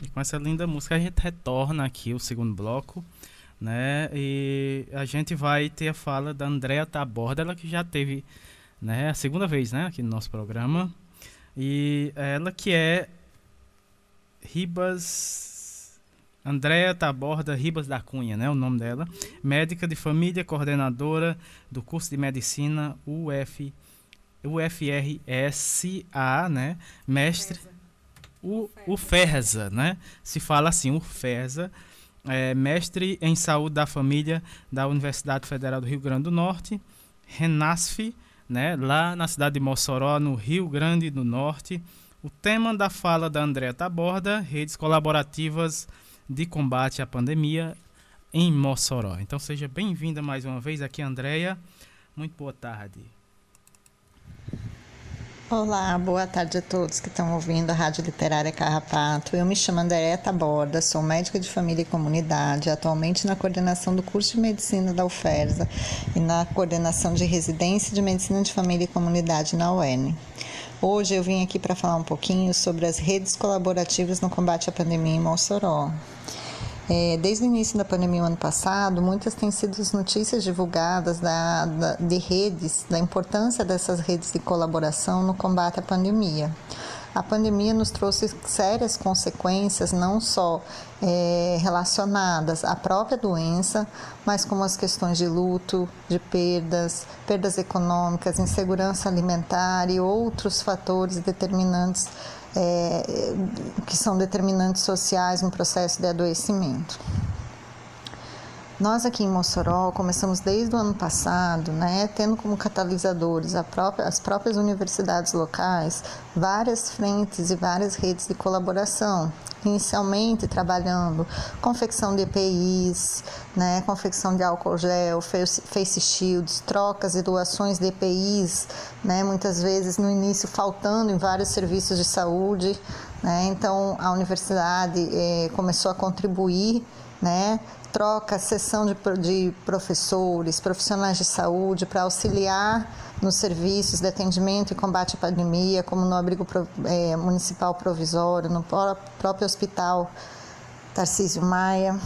E com essa linda música a gente retorna aqui o segundo bloco, né? E a gente vai ter a fala da Andrea Taborda, ela que já teve, né, a segunda vez, né, aqui no nosso programa. E ela que é Ribas Andréa Taborda Ribas da Cunha, né, o nome dela, médica de família, coordenadora do curso de medicina UF UFRSA, né, mestre o, o FERSA, né? Se fala assim, o FERSA, é, mestre em saúde da família da Universidade Federal do Rio Grande do Norte, Renasf, né? Lá na cidade de Mossoró, no Rio Grande do Norte. O tema da fala da Andréa Taborda, redes colaborativas de combate à pandemia em Mossoró. Então seja bem-vinda mais uma vez aqui, Andréia. Muito boa tarde. Olá, boa tarde a todos que estão ouvindo a Rádio Literária Carrapato. Eu me chamo Andréeta Borda, sou médica de família e comunidade, atualmente na coordenação do curso de medicina da UFERSA e na coordenação de residência de medicina de família e comunidade na UEN. Hoje eu vim aqui para falar um pouquinho sobre as redes colaborativas no combate à pandemia em Mossoró. É, desde o início da pandemia, ano passado, muitas têm sido as notícias divulgadas da, da, de redes, da importância dessas redes de colaboração no combate à pandemia. A pandemia nos trouxe sérias consequências, não só é, relacionadas à própria doença, mas como as questões de luto, de perdas, perdas econômicas, insegurança alimentar e outros fatores determinantes é, que são determinantes sociais no processo de adoecimento. Nós aqui em Mossoró começamos desde o ano passado, né, tendo como catalisadores própria, as próprias universidades locais, várias frentes e várias redes de colaboração. Inicialmente trabalhando confecção de EPIs, né, confecção de álcool gel, face shields, trocas e doações de EPIs, né, muitas vezes no início faltando em vários serviços de saúde. Né, então a universidade eh, começou a contribuir né, troca, sessão de, de professores, profissionais de saúde para auxiliar nos serviços de atendimento e combate à pandemia, como no abrigo é, municipal provisório, no próprio hospital Tarcísio Maia.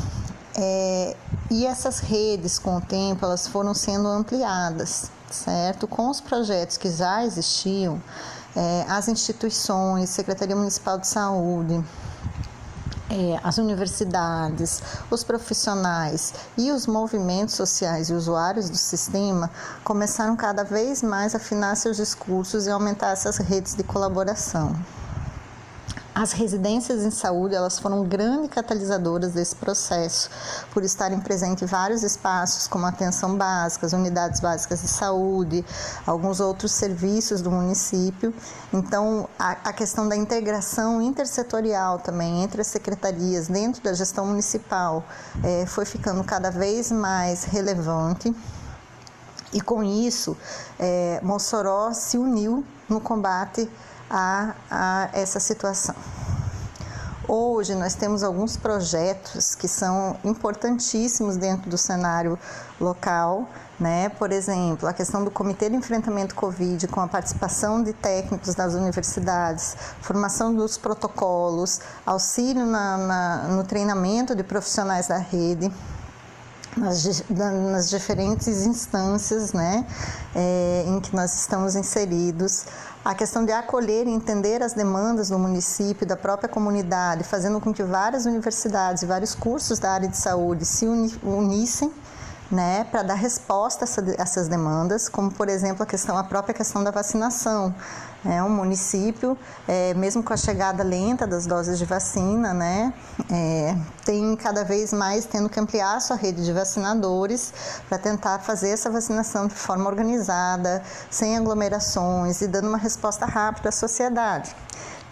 É, e essas redes, com o tempo, elas foram sendo ampliadas, certo? Com os projetos que já existiam, é, as instituições, Secretaria Municipal de Saúde, é, as universidades, os profissionais e os movimentos sociais e usuários do sistema começaram cada vez mais a afinar seus discursos e aumentar essas redes de colaboração. As residências em saúde elas foram grandes catalisadoras desse processo, por estarem presentes em vários espaços, como atenção básica, unidades básicas de saúde, alguns outros serviços do município. Então, a, a questão da integração intersetorial também entre as secretarias dentro da gestão municipal é, foi ficando cada vez mais relevante. E com isso, é, Mossoró se uniu no combate a, a essa situação. Hoje nós temos alguns projetos que são importantíssimos dentro do cenário local, né? Por exemplo, a questão do Comitê de Enfrentamento Covid, com a participação de técnicos das universidades, formação dos protocolos, auxílio na, na, no treinamento de profissionais da rede, nas, nas, diferentes instâncias né, é, em que nós estamos inseridos, a questão de acolher e entender as demandas do município, da própria comunidade, fazendo com que várias universidades e vários cursos da área de saúde se unissem né, para dar resposta a essas demandas, como por exemplo a questão, a própria questão da vacinação. É um município, é, mesmo com a chegada lenta das doses de vacina, né, é, tem cada vez mais tendo que ampliar a sua rede de vacinadores para tentar fazer essa vacinação de forma organizada, sem aglomerações e dando uma resposta rápida à sociedade.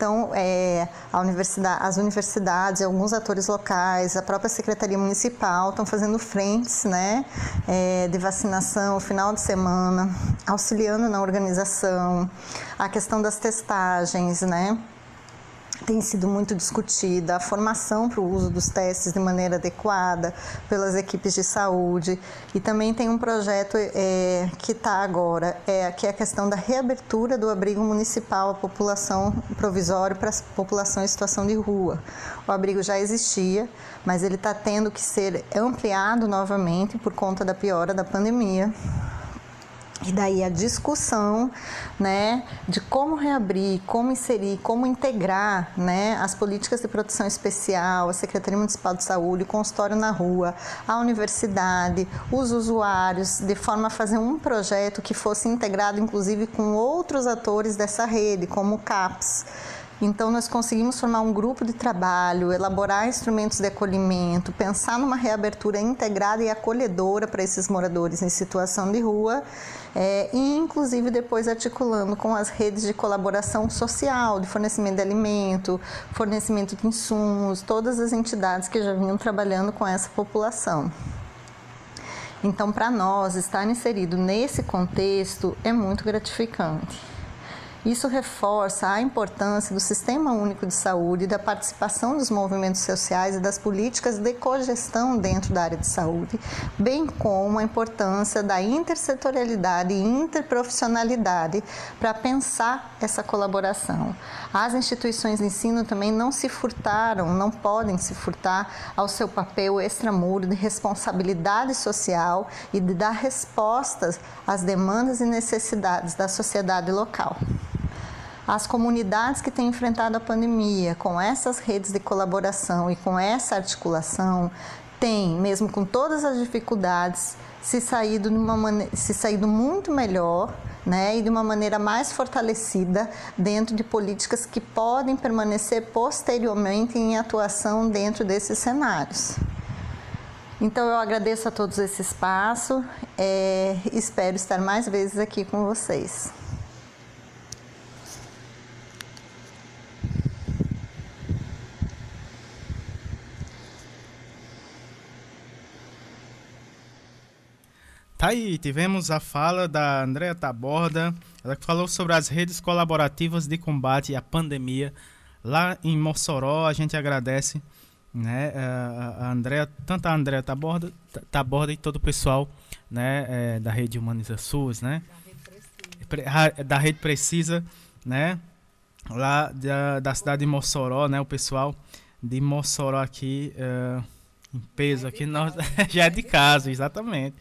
Então, é, universidade, as universidades, alguns atores locais, a própria Secretaria Municipal estão fazendo frentes né, é, de vacinação final de semana, auxiliando na organização, a questão das testagens, né? Tem sido muito discutida, a formação para o uso dos testes de maneira adequada pelas equipes de saúde e também tem um projeto é, que está agora, é, que é a questão da reabertura do abrigo municipal à população provisório para a população em situação de rua. O abrigo já existia, mas ele está tendo que ser ampliado novamente por conta da piora da pandemia e daí a discussão, né, de como reabrir, como inserir, como integrar, né, as políticas de proteção especial, a Secretaria Municipal de Saúde, o consultório na rua, a universidade, os usuários, de forma a fazer um projeto que fosse integrado, inclusive, com outros atores dessa rede, como o CAPS. Então, nós conseguimos formar um grupo de trabalho, elaborar instrumentos de acolhimento, pensar numa reabertura integrada e acolhedora para esses moradores em situação de rua é, e inclusive depois articulando com as redes de colaboração social, de fornecimento de alimento, fornecimento de insumos, todas as entidades que já vinham trabalhando com essa população. Então, para nós, estar inserido nesse contexto é muito gratificante. Isso reforça a importância do Sistema Único de Saúde, da participação dos movimentos sociais e das políticas de cogestão dentro da área de saúde, bem como a importância da intersetorialidade e interprofissionalidade para pensar essa colaboração. As instituições de ensino também não se furtaram, não podem se furtar ao seu papel extramuro de responsabilidade social e de dar respostas às demandas e necessidades da sociedade local. As comunidades que têm enfrentado a pandemia com essas redes de colaboração e com essa articulação têm, mesmo com todas as dificuldades, se saído, maneira, se saído muito melhor né, e de uma maneira mais fortalecida dentro de políticas que podem permanecer posteriormente em atuação dentro desses cenários. Então eu agradeço a todos esse espaço, é, espero estar mais vezes aqui com vocês. Tá aí, tivemos a fala da Andréa Taborda, ela que falou sobre as redes colaborativas de combate à pandemia lá em Mossoró. A gente agradece né, a Andréa, tanto a Andréa Taborda, Taborda e todo o pessoal né, é, da rede Humaniza SUS, né? Da rede Precisa, né? Lá da, da cidade de Mossoró, né? O pessoal de Mossoró aqui, uh, em peso aqui, nós, já é de casa, exatamente.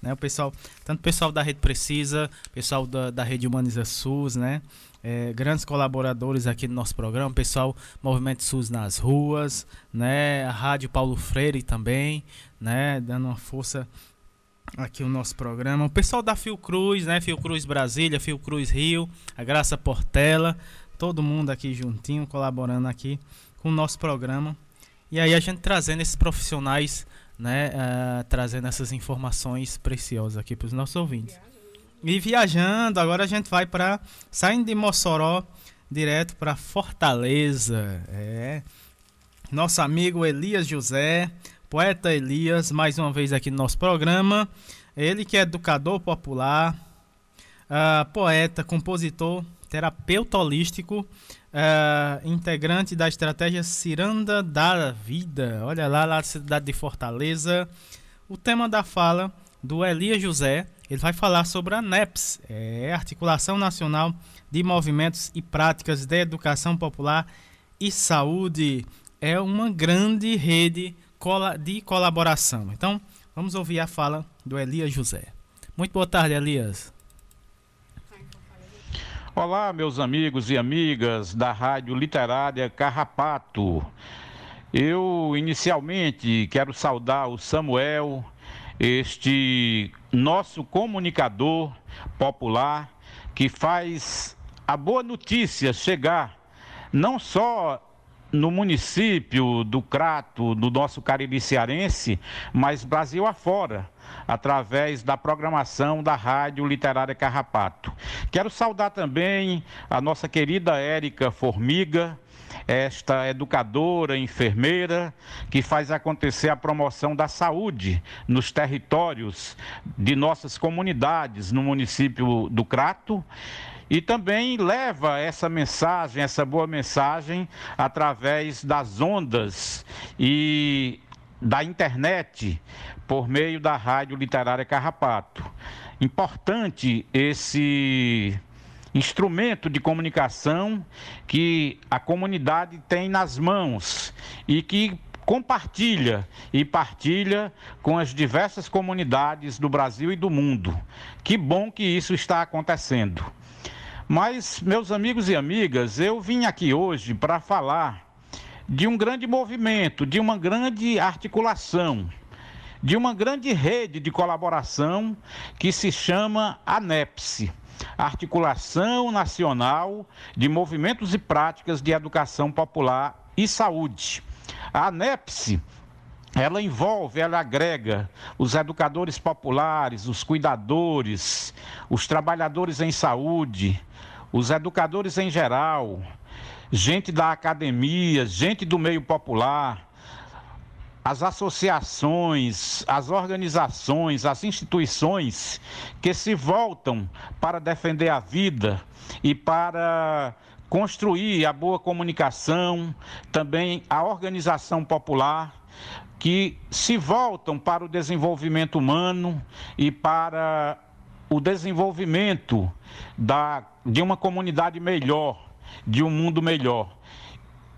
Né? O pessoal, tanto o pessoal da Rede Precisa, pessoal da, da Rede Humaniza SUS, né? É, grandes colaboradores aqui no nosso programa, pessoal Movimento SUS nas ruas, né? A Rádio Paulo Freire também, né? Dando uma força aqui o nosso programa. O pessoal da Fiocruz, né? Fiocruz Brasília, Fiocruz Rio, a Graça Portela, todo mundo aqui juntinho, colaborando aqui com o nosso programa. E aí a gente trazendo esses profissionais né, uh, trazendo essas informações preciosas aqui para os nossos ouvintes. E viajando, agora a gente vai para saindo de Mossoró direto para Fortaleza. É. Nosso amigo Elias José, poeta Elias, mais uma vez aqui no nosso programa. Ele que é educador popular, uh, poeta, compositor, terapeuta holístico, uh, integrante da estratégia Ciranda da Vida. Olha lá, lá da cidade de Fortaleza. O tema da fala do Elias José, ele vai falar sobre a NEPS, é Articulação Nacional de Movimentos e Práticas de Educação Popular e Saúde. É uma grande rede de colaboração. Então, vamos ouvir a fala do Elias José. Muito boa tarde, Elias. Olá, meus amigos e amigas da Rádio Literária Carrapato. Eu inicialmente quero saudar o Samuel, este nosso comunicador popular que faz a boa notícia chegar não só no município do Crato, do nosso Caribe Cearense, mas Brasil afora através da programação da Rádio Literária Carrapato. Quero saudar também a nossa querida Érica Formiga, esta educadora, enfermeira, que faz acontecer a promoção da saúde nos territórios de nossas comunidades no município do Crato e também leva essa mensagem, essa boa mensagem, através das ondas e da internet, por meio da Rádio Literária Carrapato. Importante esse instrumento de comunicação que a comunidade tem nas mãos e que compartilha e partilha com as diversas comunidades do Brasil e do mundo. Que bom que isso está acontecendo. Mas, meus amigos e amigas, eu vim aqui hoje para falar de um grande movimento, de uma grande articulação, de uma grande rede de colaboração que se chama ANEPSE. Articulação Nacional de Movimentos e Práticas de Educação Popular e Saúde. A ANEPSE ela envolve, ela agrega os educadores populares, os cuidadores, os trabalhadores em saúde, os educadores em geral, gente da academia, gente do meio popular, as associações, as organizações, as instituições que se voltam para defender a vida e para construir a boa comunicação, também a organização popular, que se voltam para o desenvolvimento humano e para o desenvolvimento da, de uma comunidade melhor, de um mundo melhor.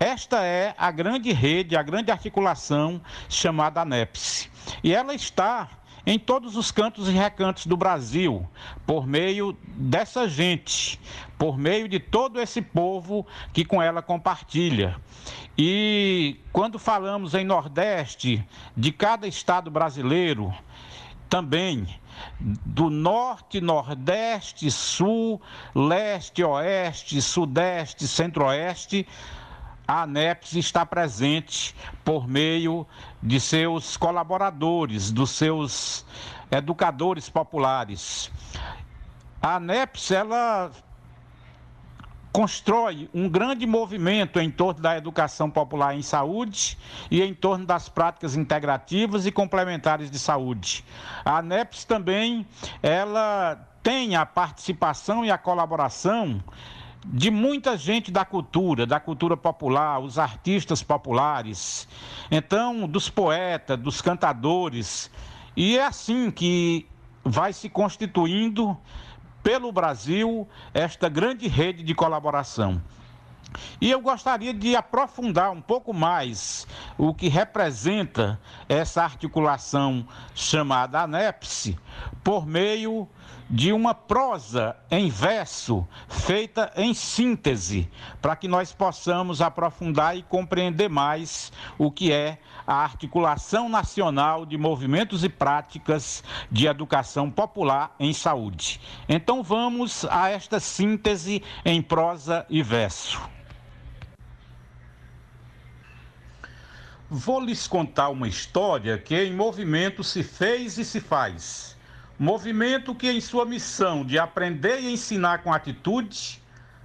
Esta é a grande rede, a grande articulação chamada ANEPS. E ela está em todos os cantos e recantos do Brasil, por meio dessa gente, por meio de todo esse povo que com ela compartilha. E quando falamos em Nordeste, de cada estado brasileiro, também do norte, nordeste, sul, leste, oeste, sudeste, centro-oeste, a ANEPS está presente por meio de seus colaboradores, dos seus educadores populares. A ANEPS, ela constrói um grande movimento em torno da educação popular em saúde e em torno das práticas integrativas e complementares de saúde. A ANEPS também, ela tem a participação e a colaboração de muita gente da cultura, da cultura popular, os artistas populares, então dos poetas, dos cantadores, e é assim que vai se constituindo pelo Brasil esta grande rede de colaboração. E eu gostaria de aprofundar um pouco mais o que representa essa articulação chamada ANEPSE por meio de uma prosa em verso feita em síntese, para que nós possamos aprofundar e compreender mais o que é a articulação nacional de movimentos e práticas de educação popular em saúde. Então vamos a esta síntese em prosa e verso. Vou lhes contar uma história que em movimento se fez e se faz Movimento que, em sua missão de aprender e ensinar com atitude,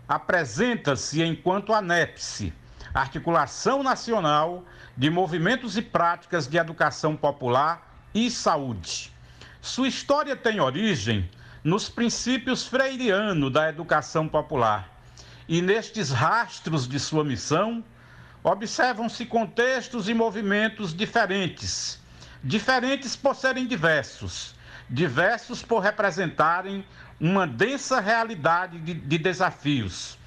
apresenta-se enquanto ANEPSE, Articulação Nacional de Movimentos e Práticas de Educação Popular e Saúde. Sua história tem origem nos princípios freirianos da educação popular e nestes rastros de sua missão observam-se contextos e movimentos diferentes, diferentes por serem diversos diversos por representarem uma densa realidade de, de desafios,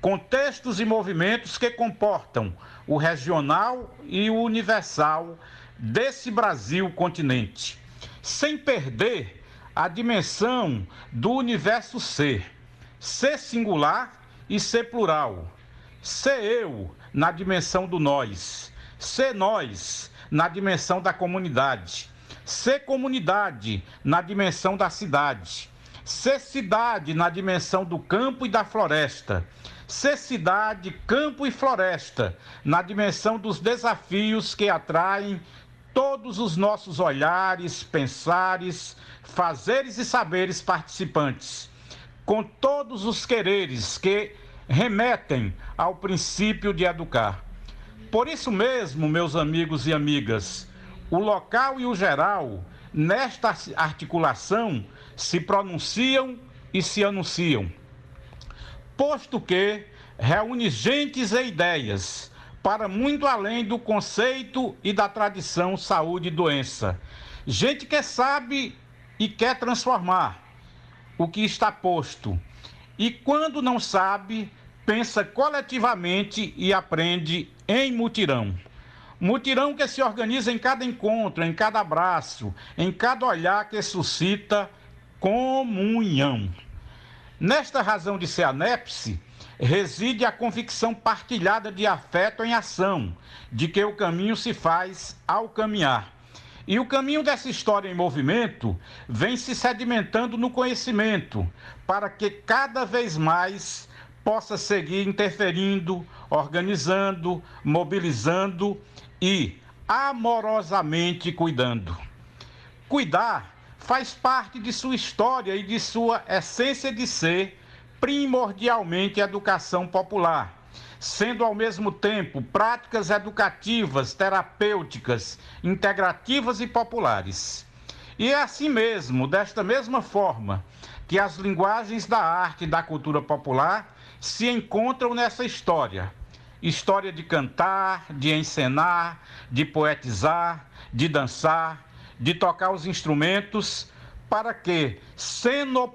contextos e movimentos que comportam o regional e o universal desse Brasil continente, sem perder a dimensão do universo ser, ser singular e ser plural, ser eu na dimensão do nós, ser nós na dimensão da comunidade ser comunidade na dimensão da cidade, ser cidade na dimensão do campo e da floresta, ser cidade, campo e floresta na dimensão dos desafios que atraem todos os nossos olhares, pensares, fazeres e saberes participantes, com todos os quereres que remetem ao princípio de educar. Por isso mesmo, meus amigos e amigas, o local e o geral, nesta articulação, se pronunciam e se anunciam. posto que reúne gentes e ideias para muito além do conceito e da tradição saúde e doença. Gente que sabe e quer transformar o que está posto. E quando não sabe, pensa coletivamente e aprende em mutirão. Mutirão que se organiza em cada encontro, em cada abraço, em cada olhar que suscita comunhão. Nesta razão de ser anepse, reside a convicção partilhada de afeto em ação, de que o caminho se faz ao caminhar. E o caminho dessa história em movimento vem se sedimentando no conhecimento, para que cada vez mais possa seguir interferindo, organizando, mobilizando e amorosamente cuidando. Cuidar faz parte de sua história e de sua essência de ser, primordialmente educação popular, sendo ao mesmo tempo práticas educativas, terapêuticas, integrativas e populares. E é assim mesmo, desta mesma forma, que as linguagens da arte e da cultura popular se encontram nessa história. História de cantar, de encenar, de poetizar, de dançar, de tocar os instrumentos, para que,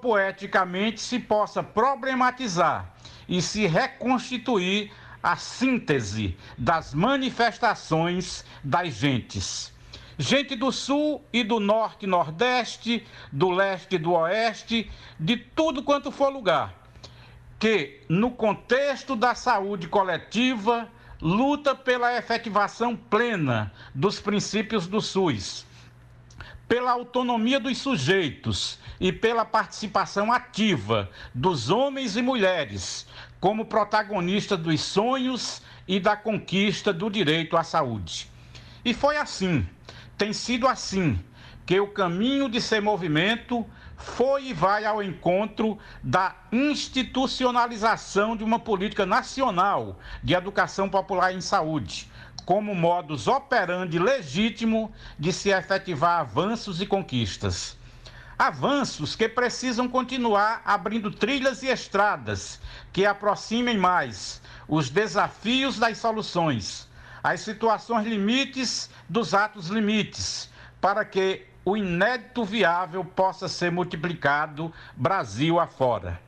poeticamente se possa problematizar e se reconstituir a síntese das manifestações das gentes. Gente do sul e do norte nordeste, do leste e do oeste, de tudo quanto for lugar, que, no contexto da saúde coletiva, luta pela efetivação plena dos princípios do SUS pela autonomia dos sujeitos e pela participação ativa dos homens e mulheres como protagonistas dos sonhos e da conquista do direito à saúde. E foi assim, tem sido assim, que o caminho de ser movimento foi e vai ao encontro da institucionalização de uma política nacional de educação popular em saúde como modus operandi legítimo de se efetivar avanços e conquistas. Avanços que precisam continuar abrindo trilhas e estradas que aproximem mais os desafios das soluções, as situações limites dos atos limites, para que o inédito viável possa ser multiplicado Brasil afora.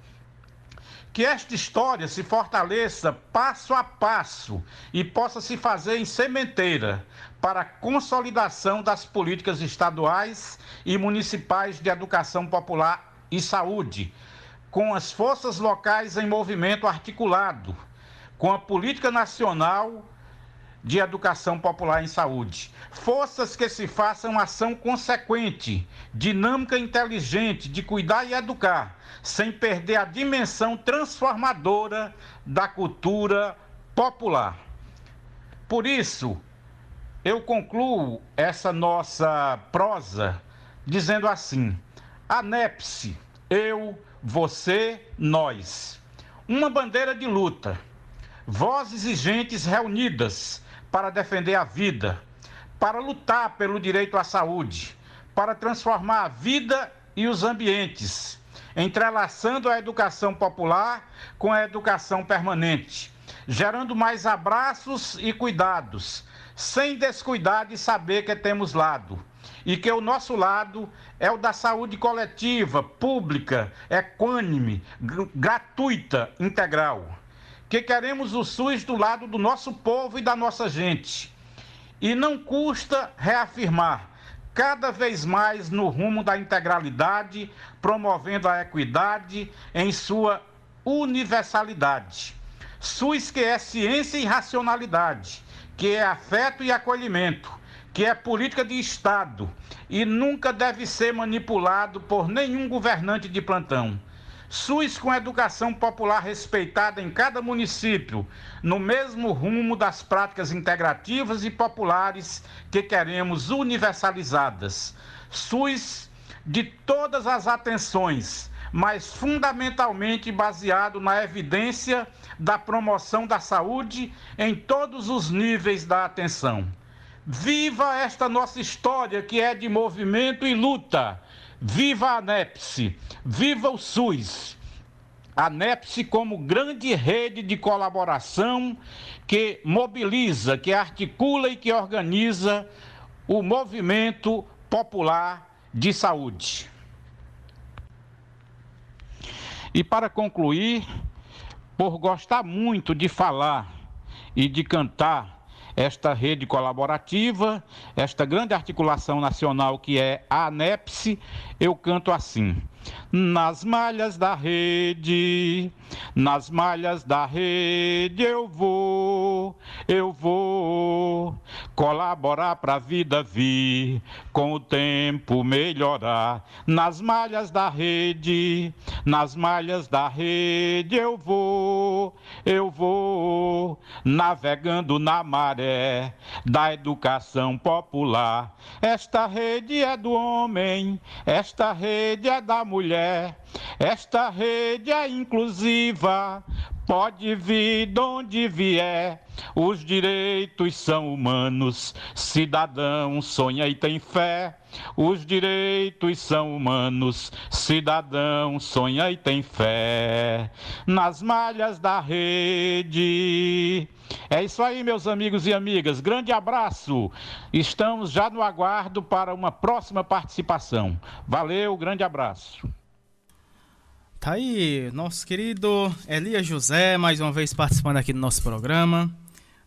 Que esta história se fortaleça passo a passo e possa se fazer em sementeira para a consolidação das políticas estaduais e municipais de educação popular e saúde, com as forças locais em movimento articulado, com a política nacional de educação popular em saúde. Forças que se façam ação consequente, dinâmica inteligente de cuidar e educar, sem perder a dimensão transformadora da cultura popular. Por isso, eu concluo essa nossa prosa dizendo assim: anepse, eu, você, nós. Uma bandeira de luta, vozes e gentes reunidas para defender a vida, para lutar pelo direito à saúde, para transformar a vida e os ambientes, entrelaçando a educação popular com a educação permanente, gerando mais abraços e cuidados, sem descuidar de saber que temos lado e que o nosso lado é o da saúde coletiva, pública, equânime, gratuita, integral que queremos o SUS do lado do nosso povo e da nossa gente. E não custa reafirmar cada vez mais no rumo da integralidade, promovendo a equidade em sua universalidade. SUS que é ciência e racionalidade, que é afeto e acolhimento, que é política de Estado e nunca deve ser manipulado por nenhum governante de plantão. SUS com educação popular respeitada em cada município, no mesmo rumo das práticas integrativas e populares que queremos universalizadas. SUS de todas as atenções, mas fundamentalmente baseado na evidência da promoção da saúde em todos os níveis da atenção. Viva esta nossa história que é de movimento e luta! Viva a ANEPSE! Viva o SUS! a NEPSE como grande rede de colaboração que mobiliza, que articula e que organiza o movimento popular de saúde. E para concluir, por gostar muito de falar e de cantar esta rede colaborativa, esta grande articulação nacional que é a ANEPSE, eu canto assim. Nas malhas da rede, nas malhas da rede eu vou, eu vou colaborar para a vida vir, com o tempo melhorar. Nas malhas da rede, nas malhas da rede eu vou, eu vou navegando na maré da educação popular. Esta rede é do homem, esta rede é da mulher, esta rede é inclusiva. Pode vir de onde vier, os direitos são humanos. Cidadão sonha e tem fé. Os direitos são humanos. Cidadão sonha e tem fé. Nas malhas da rede. É isso aí, meus amigos e amigas. Grande abraço. Estamos já no aguardo para uma próxima participação. Valeu, grande abraço. Tá aí, nosso querido Elias José, mais uma vez participando aqui do nosso programa.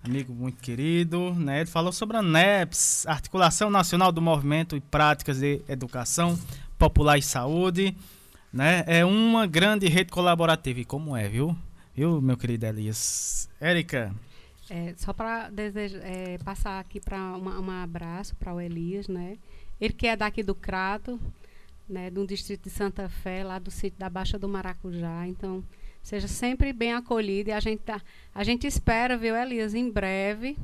Amigo muito querido, né? Ele falou sobre a NEPS, Articulação Nacional do Movimento e Práticas de Educação Popular e Saúde, né? É uma grande rede colaborativa, e como é, viu? Viu, meu querido Elias? Érica? É, só para é, passar aqui para um abraço para o Elias, né? Ele que é daqui do Crato, né, do distrito de Santa Fé, lá do sítio da Baixa do Maracujá. Então, seja sempre bem acolhido e a gente tá, a gente espera, viu, Elias, em breve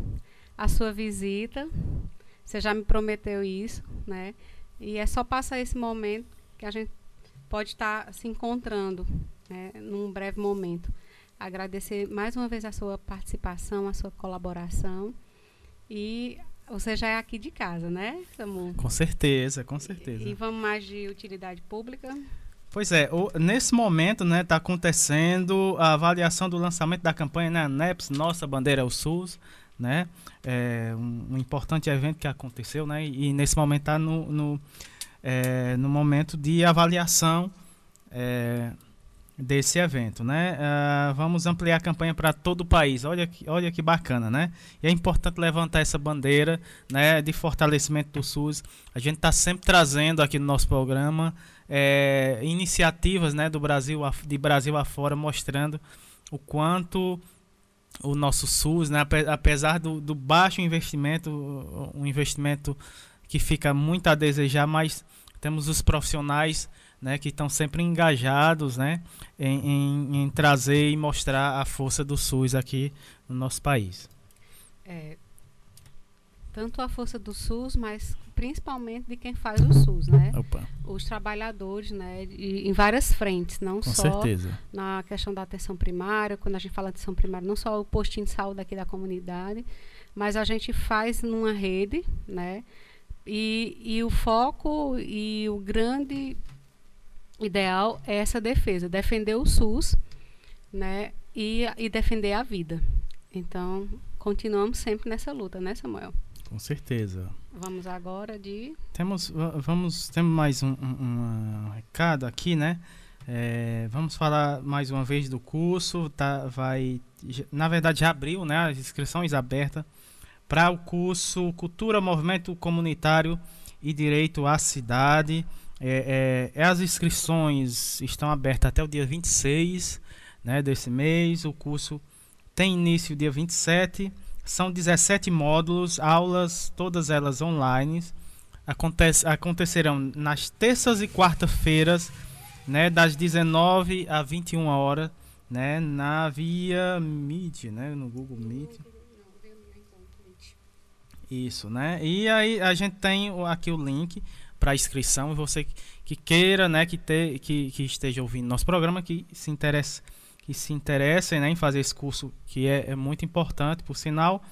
a sua visita. Você já me prometeu isso, né? E é só passar esse momento que a gente pode estar tá se encontrando, né, num breve momento. Agradecer mais uma vez a sua participação, a sua colaboração e você já é aqui de casa, né, Samu? Com certeza, com certeza. E, e vamos mais de utilidade pública? Pois é, o, nesse momento, né, está acontecendo a avaliação do lançamento da campanha né, NEPS, Nossa Bandeira é o SUS, né? É um, um, importante evento que aconteceu, né? E, nesse momento está no, no, é, no momento de avaliação é, desse evento, né? Uh, vamos ampliar a campanha para todo o país. Olha que, olha que bacana, né? E é importante levantar essa bandeira, né, de fortalecimento do SUS. A gente está sempre trazendo aqui no nosso programa é, iniciativas, né, do Brasil de Brasil afora, mostrando o quanto o nosso SUS, né, apesar do, do baixo investimento, um investimento que fica muito a desejar, mas temos os profissionais né, que estão sempre engajados né, em, em, em, trazer e mostrar a força do SUS aqui no nosso país. É, tanto a força do SUS, mas principalmente de quem faz o SUS, né? Opa. Os trabalhadores, né? em várias frentes, não Com só certeza. na questão da atenção primária, quando a gente fala de atenção primária, não só o postinho de saúde aqui da comunidade, mas a gente faz numa rede, né? E, e o foco e o grande ideal é essa defesa, defender o SUS, né, e, e defender a vida. Então, continuamos sempre nessa luta, né, Samuel? Com certeza. Vamos agora de. Temos, vamos, temos mais um, um, um recado aqui, né? É, vamos falar mais uma vez do curso. Tá, vai, na verdade, já abriu, né? As inscrições abertas para o curso Cultura, Movimento Comunitário e Direito à Cidade. É, é, as inscrições estão abertas até o dia 26 né, desse mês. O curso tem início dia 27. São 17 módulos, aulas, todas elas online. Acontece, acontecerão nas terças e quarta-feiras, né, das 19 a 21 horas, né, na via Meet, né, no Google Meet. Isso, né? E aí a gente tem aqui o link para inscrição você que queira, né, que, que, que esteja ouvindo nosso programa, que se interesse, que se interesse né, em fazer esse curso, que é, é muito importante, por sinal,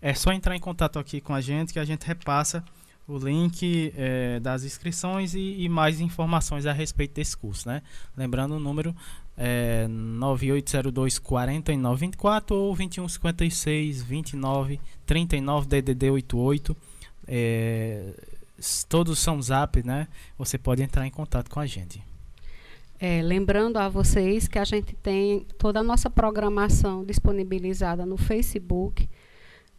é só entrar em contato aqui com a gente que a gente repassa o link é, das inscrições e, e, mais informações a respeito desse curso, né? Lembrando o número é, 9802 4924 ou 2156 29 39 DDD 88. É, s- todos são zap, né? Você pode entrar em contato com a gente. É, lembrando a vocês que a gente tem toda a nossa programação disponibilizada no Facebook,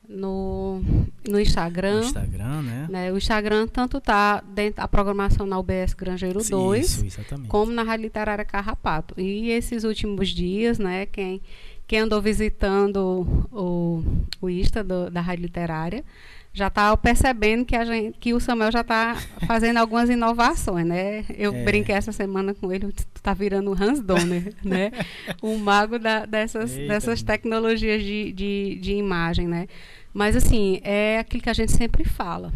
no, no Instagram. No Instagram, né? O Instagram tanto está dentro da programação na UBS Grangeiro Sim, 2, isso, exatamente. como na Rádio Literária Carrapato. E esses últimos dias, né, quem, quem andou visitando o, o Insta do- da Rádio Literária já está percebendo que, a gente, que o Samuel já está fazendo algumas inovações, né? Eu É. brinquei essa semana com ele, tu tá virando o Hans Donner, né? O mago da- dessas, Eita. dessas tecnologias de, de, de imagem, né? Mas assim, é aquilo que a gente sempre fala.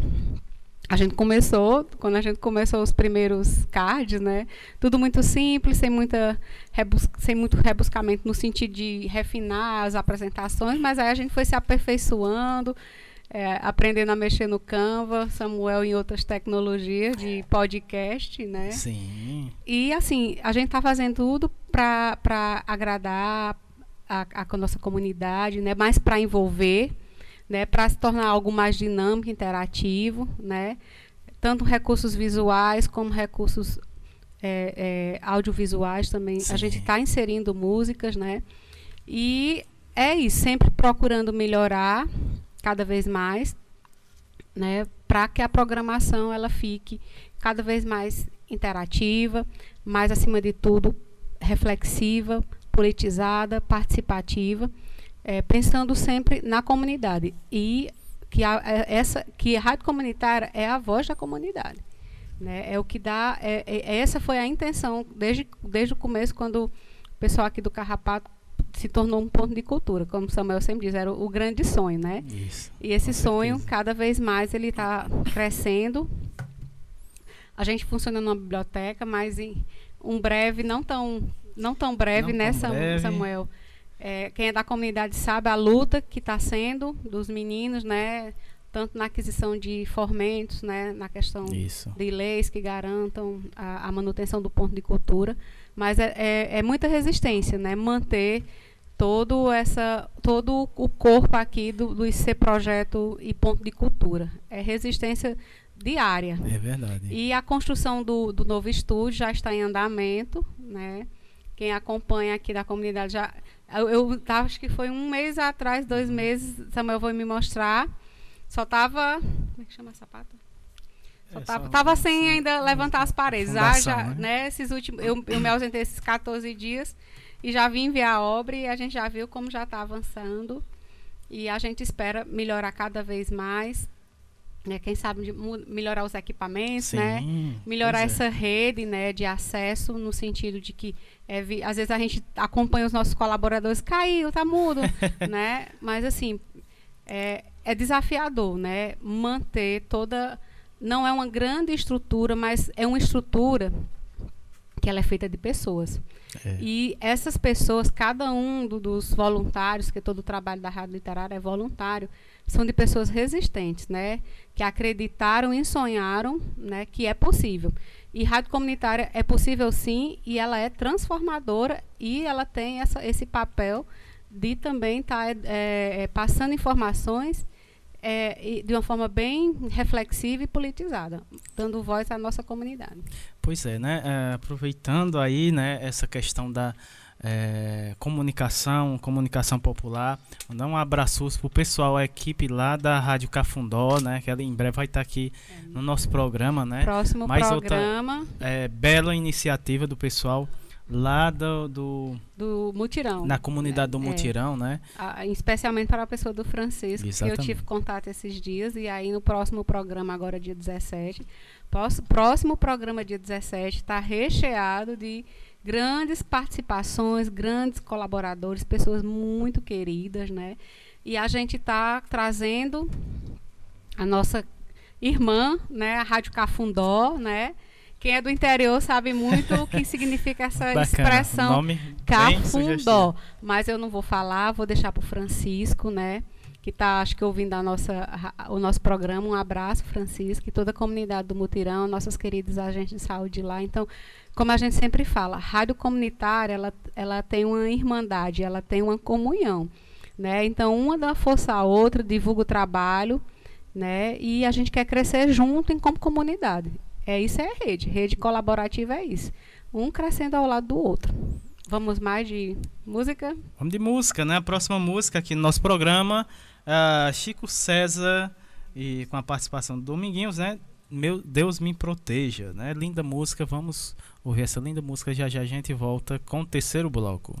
A gente começou, quando a gente começou os primeiros cards, né? Tudo muito simples, sem, muita rebus sem muito rebuscamento no sentido de refinar as apresentações, mas aí a gente foi se aperfeiçoando, é, aprendendo a mexer no Canva, Samuel em outras tecnologias de podcast, né? Sim. E assim, a gente está fazendo tudo para agradar a, a nossa comunidade, né? mais para envolver, né? para se tornar algo mais dinâmico, interativo, né? tanto recursos visuais como recursos é, é, audiovisuais também. A Sim. gente está inserindo músicas, né? E é isso, sempre procurando melhorar cada vez mais, né, para que a programação ela fique cada vez mais interativa, mais acima de tudo reflexiva, politizada, participativa, eh, pensando sempre na comunidade e que a, é- essa que a rádio comunitária é a voz da comunidade, né? É o que dá, é, é- essa foi a intenção desde desde o começo quando o pessoal aqui do Carrapato se tornou um ponto de cultura, como Samuel sempre diz, era o, o grande sonho, né? Isso. E esse sonho, certeza. cada vez mais, ele está crescendo. A gente funciona numa biblioteca, mas em um breve, não tão, não tão breve, Não né, tão breve. Samuel? É, quem é da comunidade sabe a luta que está sendo dos meninos, né? Tanto na aquisição de formentos, né? Na questão Isso. de leis que garantam a, a manutenção do ponto de cultura. Mas é, é, é muita resistência, né? Manter todo essa todo o corpo aqui do, do IC projeto e ponto de cultura. É resistência diária. É verdade. e a construção do, do novo estúdio já está em andamento né? Quem acompanha aqui da comunidade já eu, eu acho que foi um mês atrás dois meses Samuel foi me mostrar. Só tava como é que chama essa pata só É, tava, só- tava sem ainda levantar as paredes. Já, fundação, já, né? né? Esses últimos, eu, eu me ausentei esses 14 dias e já vim ver a obra e a gente já viu como já está avançando. E a gente espera melhorar cada vez mais. Né? Quem sabe melhorar os equipamentos, né? Sim, Melhorar pois é. essa rede né, de acesso, no sentido de que é, vi- às vezes a gente acompanha os nossos colaboradores, caiu, tá mudo, né? Mas assim, é, é desafiador, né? Manter toda. Não é uma grande estrutura, mas é uma estrutura que ela é feita de pessoas. É. E essas pessoas, cada um do- dos voluntários, que todo o trabalho da Rádio Literária é voluntário, são de pessoas resistentes, né? Que acreditaram e sonharam, né? Que é possível. E rádio comunitária é possível sim, e ela é transformadora e ela tem essa, esse papel de também estar passando informações é, de uma forma bem reflexiva e politizada, dando voz à nossa comunidade. Pois é, né? É, aproveitando aí, né, essa questão da é, comunicação, comunicação popular, mandar um abraço pro pessoal, a equipe lá da Rádio Cafundó, né? Que ela em breve vai estar aqui no nosso programa, né? Próximo Mais programa. outra é, bela iniciativa do pessoal lá do, do do mutirão. na comunidade do É. mutirão, né? Ah, especialmente para a pessoa do Francisco, que eu Exatamente. tive contato esses dias, e aí no próximo programa, agora dia 17, pós- próximo programa dia 17, está recheado de grandes participações, grandes colaboradores, pessoas muito queridas, né? E a gente está trazendo a nossa irmã, né, a Rádio Cafundó, né? Quem é do interior sabe muito o que significa essa Bacana. expressão Nome Cafundó. Mas eu não vou falar, vou deixar para o Francisco, né? Que está, acho que, ouvindo a nossa, o nosso programa. Um abraço, Francisco, e toda a comunidade do Mutirão, nossas queridas agentes de saúde lá. Então, como a gente sempre fala, a rádio comunitária ela, ela tem uma irmandade, ela tem uma comunhão. Né? Então, uma dá força à outra, divulga o trabalho, né? e a gente quer crescer junto em como comunidade. É isso, é rede. Rede colaborativa é isso. Um crescendo ao lado do outro. Vamos mais de música? Vamos de música, né? A próxima música aqui no nosso programa, uh, Chico César, e com a participação do Dominguinhos, né? Meu Deus me proteja, né? Linda música, vamos ouvir essa linda música. Já já a gente volta com o terceiro bloco.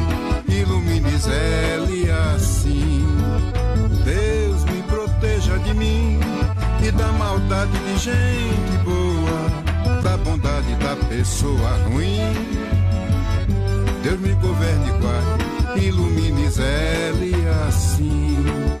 ilumine Zé assim. Deus me proteja de mim e da maldade de gente boa, da bondade da pessoa ruim. Deus me governe guarde, ilumine Zé assim.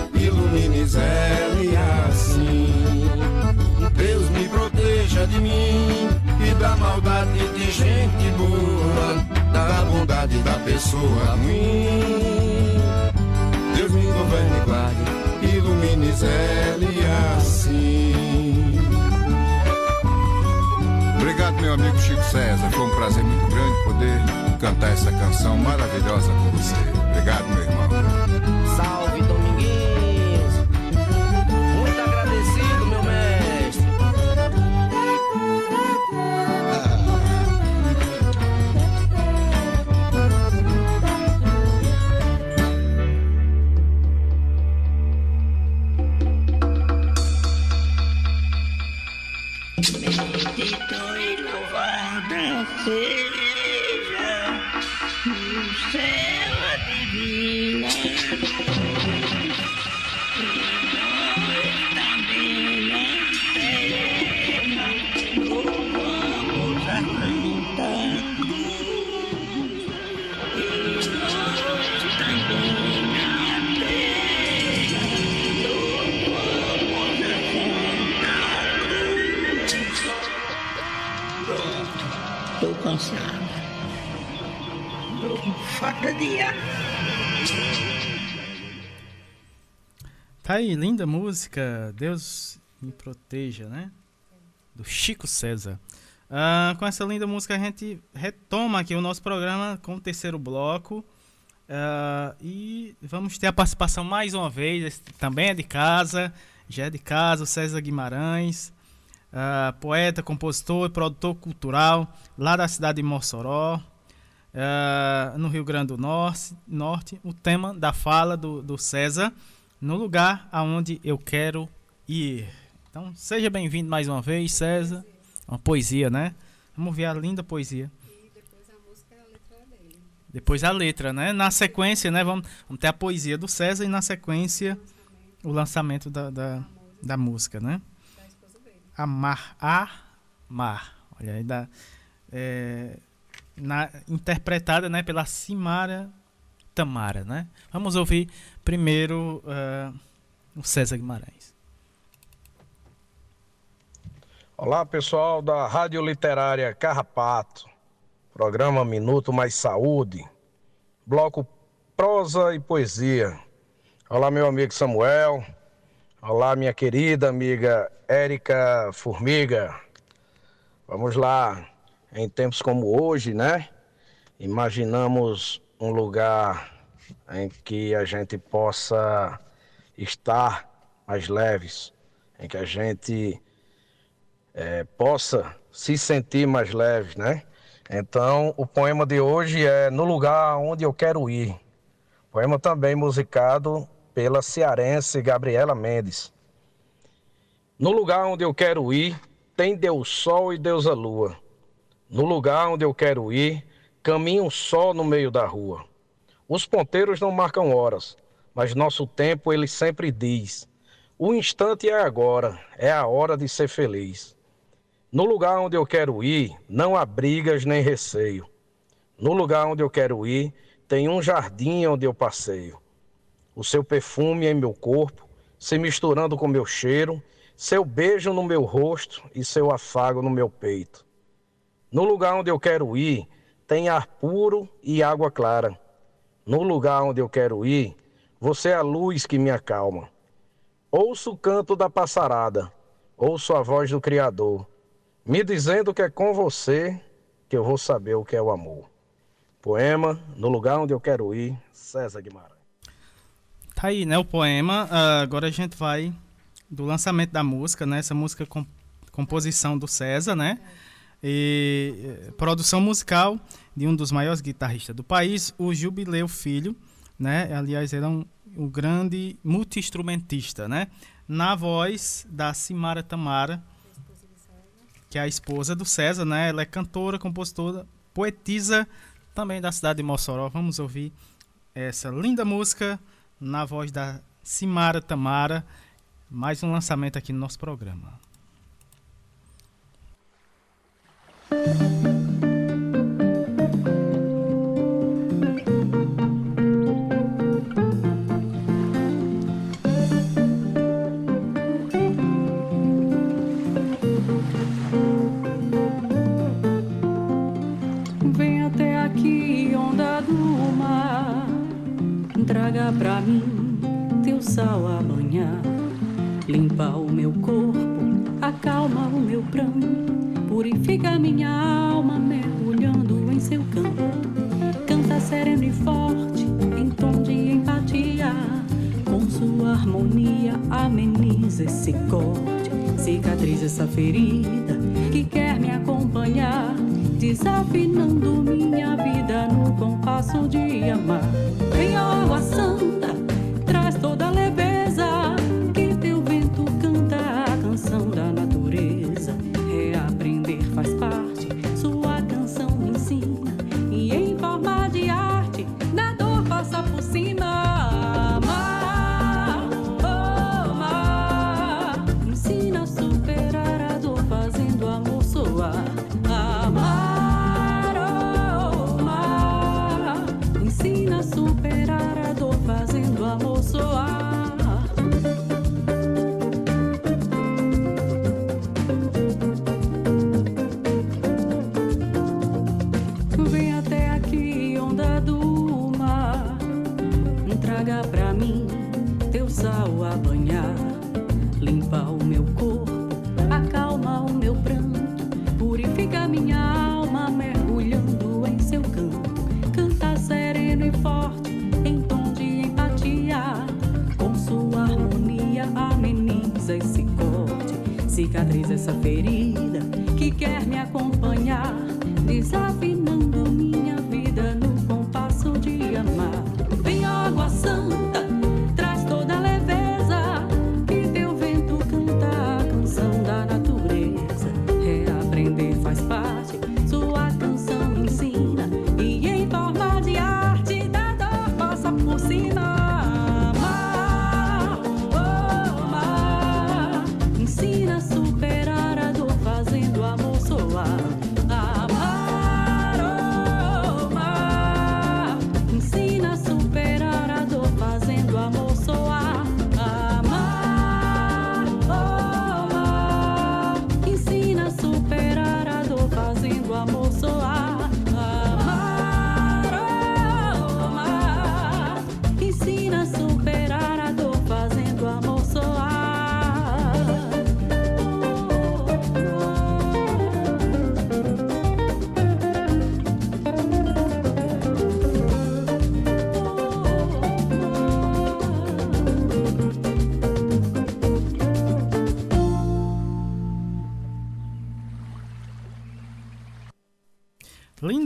ilumines ele assim. Deus me proteja de mim e da maldade de gente boa, da bondade da pessoa ruim. Deus me governe e guarde, ilumines ele assim. Obrigado, meu amigo Chico César. Foi um prazer muito grande poder cantar essa canção maravilhosa com você. Obrigado, meu irmão. seja no céu divina. Ar. Tá aí, linda música. Deus me proteja, né? Do Chico César. Ah, com essa linda música a gente retoma aqui o nosso programa com o terceiro bloco. Ah, e vamos ter a participação mais uma vez. Esse também é de casa. Já é de casa, o César Guimarães. ah, poeta, compositor e produtor cultural lá da cidade de Mossoró. Ah, no Rio Grande do Norte, Norte, o tema da fala do, do César, no lugar aonde eu quero ir. Então, seja bem-vindo mais uma vez, César. Uma poesia, né? Vamos ver a linda poesia. Depois a letra, né? Na sequência, né? Vamos, vamos ter a poesia do César e na sequência o lançamento da, da, da música, né? Amar, amar. Olha aí, da, é, na, interpretada né, pela Simara Tamara, né? Vamos ouvir primeiro eh, o César Guimarães. Olá, pessoal da Rádio Literária Carrapato, programa Minuto Mais Saúde, bloco Prosa e Poesia. Olá, meu amigo Samuel. Olá, minha querida amiga Érica Formiga. Vamos lá, em tempos como hoje, né? Imaginamos um lugar em que a gente possa estar mais leves, em que a gente eh, possa se sentir mais leves, né? Então, o poema de hoje é No Lugar Onde Eu Quero Ir. Poema também musicado pela cearense Gabriela Mendes. No lugar onde eu quero ir, tem Deus Sol e Deus a Lua. No lugar onde eu quero ir, caminha um sol no meio da rua. Os ponteiros não marcam horas, mas nosso tempo ele sempre diz: o instante é agora, é a hora de ser feliz. No lugar onde eu quero ir, não há brigas nem receio. No lugar onde eu quero ir, tem um jardim onde eu passeio. O seu perfume em meu corpo, se misturando com meu cheiro, seu beijo no meu rosto e seu afago no meu peito. No lugar onde eu quero ir, tem ar puro e água clara. No lugar onde eu quero ir, você é a luz que me acalma. Ouço o canto da passarada, ouço a voz do Criador, me dizendo que é com você que eu vou saber o que é o amor. Poema No Lugar Onde Eu Quero Ir, César Guimarães. Tá aí, né, o poema. Ah, agora a gente vai do lançamento da música, né? Essa música com composição do César, né? E eh, produção musical de um dos maiores guitarristas do país, o Jubileu Filho, né? Aliás, ele é um, um grande multi-instrumentista, né? Na voz da Simara Tamara, que é a esposa do César, né? Ela é cantora, compositora, poetisa também da cidade de Mossoró. Vamos ouvir essa linda música na voz da Simara Tamara. Mais um lançamento aqui no nosso programa. Vem até aqui, onda do mar. Traga pra mim teu sal a banhar. Limpa o meu corpo, acalma o meu pranto. Purifica minha alma, mergulhando em seu canto. Canta sereno e forte, em tom de empatia. Com sua harmonia, ameniza esse corte. Cicatriza essa ferida que quer me acompanhar. Desafinando minha vida no compasso de amar. Água santa, traz essa ferida que quer me acompanhar,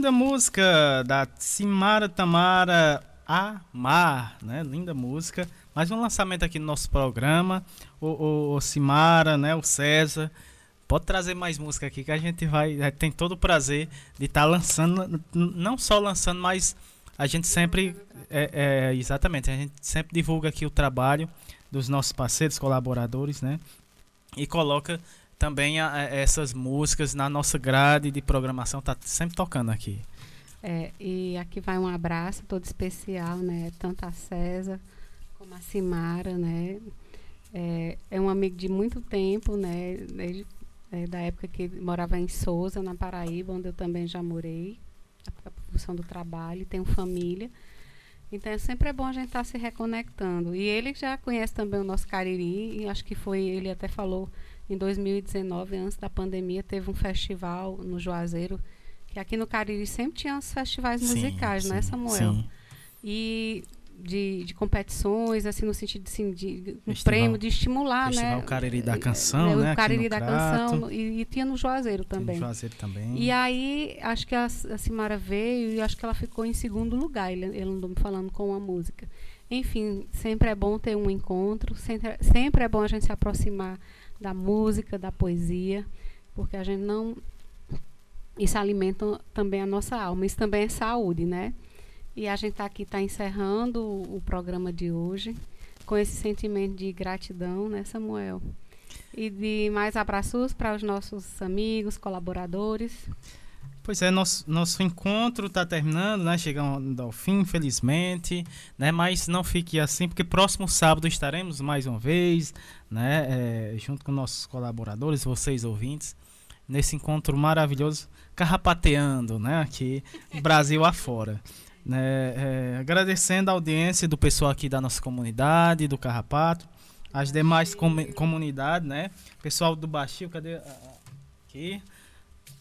Linda música da Simara Tamara Amar, né? Linda música. Mais um lançamento aqui no nosso programa. O, o, o Simara, né? O César. Pode trazer mais música aqui que a gente vai. eh, Tem todo o prazer de estar lançando. n- Não só lançando, mas a gente sempre. É, é, exatamente, a gente sempre divulga aqui o trabalho dos nossos parceiros, colaboradores, né? E coloca também a- essas músicas na nossa grade de programação, tá sempre tocando aqui. É, e aqui vai um abraço todo especial, né? Tanto a César como a Simara, né? É, é um amigo de muito tempo, né? Desde é, da época que morava em Souza, na Paraíba, onde eu também já morei, a, a função do trabalho, tenho família. Então é sempre é bom a gente estar se reconectando. E ele já conhece também o nosso Cariri, e acho que foi, ele até falou, em 2019, antes da pandemia, teve um festival no Juazeiro, que aqui no Cariri sempre tinha os festivais Sim, musicais, né, sim, Samuel? sim. E de, de competições, assim, no sentido de, assim, de um Festival- prêmio, de estimular, Festival né? Cariri da É, Canção, é, né, O Cariri no da Crato. Canção, e, e tinha no Juazeiro também. Juazeiro também. E aí, acho que a, a Simara veio e acho que ela ficou em segundo lugar. Ele, ele andou me falando com a música. Enfim, sempre é bom ter um encontro, sempre, sempre é bom a gente se aproximar da música, da poesia, porque a gente não. Isso alimenta também a nossa alma. Isso também é saúde, né? E a gente está aqui, está encerrando o, o programa de hoje com esse sentimento de gratidão, né, Samuel? E de mais abraços para os nossos amigos, colaboradores. Pois é, nosso, nosso encontro está terminando, né? Chegando ao fim, infelizmente, né? Mas não fique assim, porque próximo sábado estaremos mais uma vez, né? É, junto com nossos colaboradores, vocês ouvintes, nesse encontro maravilhoso, carrapateando, né? Aqui, Brasil afora. Né? É, agradecendo a audiência do pessoal aqui da nossa comunidade, do Carrapato, as demais comu- comunidades, né? Pessoal do Baixio, cadê? a- a- Aqui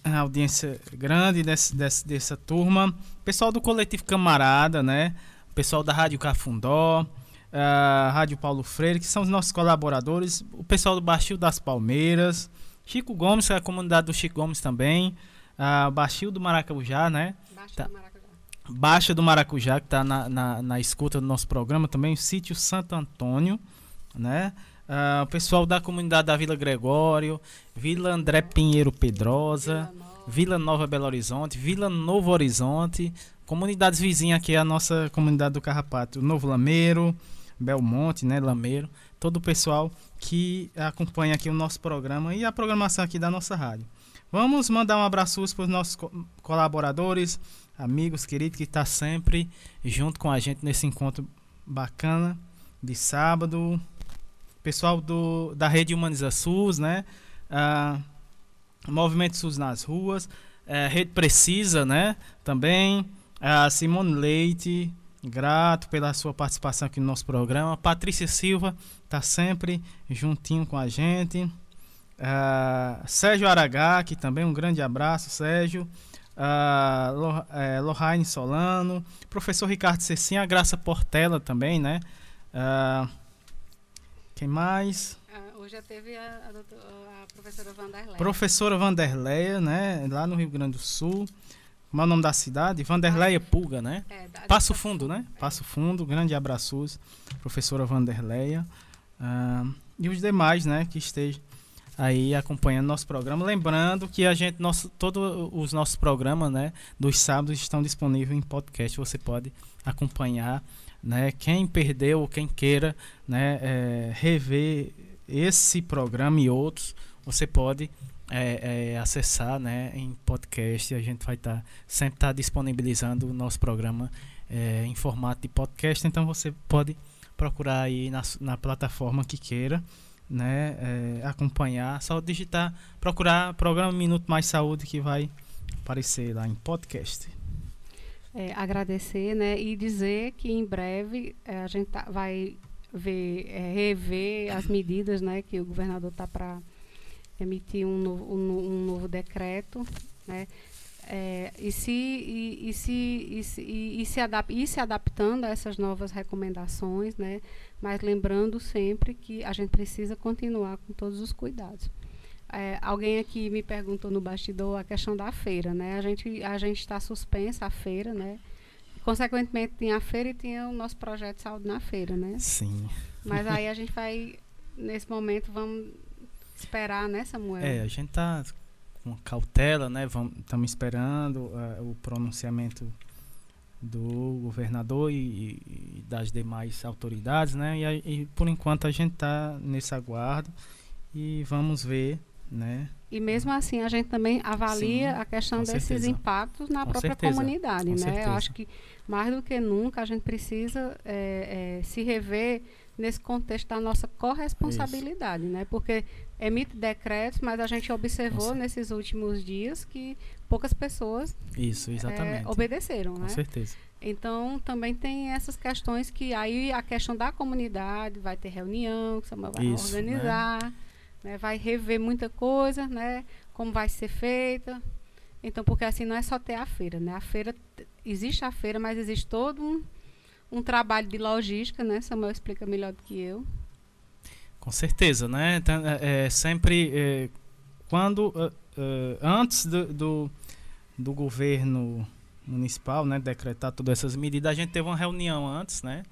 a audiência grande desse, desse- dessa turma. Pessoal do Coletivo Camarada, né? Pessoal da Rádio Cafundó, a Rádio Paulo Freire, que são os nossos colaboradores. O pessoal do Baixio das Palmeiras. Chico Gomes, que é a comunidade do Chico Gomes também. A Baixio do Maracujá, né? Tá- Baixa do Maracujá, que está na, na, na escuta do nosso programa também. O Sítio Santo Antônio, né? Ah, o pessoal da comunidade da Vila Gregório, Vila André Pinheiro Pedrosa, Vila Nova Belo Horizonte, Vila Novo Horizonte, comunidades vizinhas aqui, a nossa comunidade do Carrapato, Novo Lameiro, Belmonte, né, Lameiro, todo o pessoal que acompanha aqui o nosso programa e a programação aqui da nossa rádio. Vamos mandar um abraço para os nossos co- colaboradores, amigos queridos que estão sempre junto com a gente nesse encontro bacana de sábado. Pessoal do, da rede Humaniza SUS, né? Ah, Movimento SUS nas ruas, eh, Rede Precisa, né? Também Simone Leite, grato pela sua participação aqui no nosso programa. Patrícia Silva está sempre juntinho com a gente. Ah, Sérgio Aragá, que também um grande abraço, Sérgio. Ah, Lo, eh, Lohane Solano, professor Ricardo Cecinha, a Graça Portela também, né? Ah, quem mais? Ah, Hoje já teve a, a, doutor- a professora Vanderlei. Professora Vanderleia, né? Lá no Rio Grande do Sul. Como é o nome da cidade? Vanderleia Pulga, né? É, Passo Fundo, né? Passo Fundo, grande abraços, professora Vanderleia. Ah, e os demais, né, que estejam aí acompanhando nosso programa. Lembrando que a gente, nosso, todos os nossos programas, né, dos sábados estão disponíveis em podcast. Você pode acompanhar, né? Quem perdeu quem queira, né, é, rever esse programa e outros, você pode é, é, acessar, né, em podcast. A gente vai estar sempre estar disponibilizando o nosso programa é, em formato de podcast. Então você pode procurar aí na, na plataforma que queira, né, é, acompanhar. Só digitar, procurar programa Minuto Mais Saúde que vai aparecer lá em podcast. É, agradecer, né, e dizer que em breve é, a gente tá- vai ver, é, rever as medidas, né, que o governador está para emitir um novo, um, um novo decreto, né, é, e, se, e, e se, e, se, e, se e se adaptando a essas novas recomendações, né, mas lembrando sempre que a gente precisa continuar com todos os cuidados. É, alguém aqui me perguntou no bastidor a questão da feira, né? A gente a gente está suspensa a feira, né? Consequentemente tinha a feira e tinha o nosso projeto de saúde na feira, né? Sim. Mas aí a gente vai nesse momento vamos esperar, né, Samuel? É, a gente tá com cautela, né? Estamos esperando ah, o pronunciamento do governador e, e das demais autoridades, né? E, e por enquanto a gente está nesse aguardo e vamos ver, né? E mesmo assim a gente também avalia Sim, a questão desses certeza. impactos na Com própria certeza, comunidade, com né? certeza. Eu acho que mais do que nunca a gente precisa é, é, se rever nesse contexto da nossa corresponsabilidade, né? Porque emite decretos, mas a gente observou nesses últimos dias que poucas pessoas Isso, exatamente. é, obedeceram, Com né? certeza. Então, também tem essas questões que aí a questão da comunidade vai ter reunião, que o Samuel vai Isso, organizar, né, vai rever muita coisa, né? Como vai ser feita. Então, porque assim não é só ter a feira, né? A feira existe a feira, mas existe todo um, um trabalho de logística, né? Samuel explica melhor do que eu. Com certeza, né? Então, é, é sempre é, quando é, é, antes do, do, do governo municipal, né, decretar todas essas medidas, a gente teve uma reunião antes, né?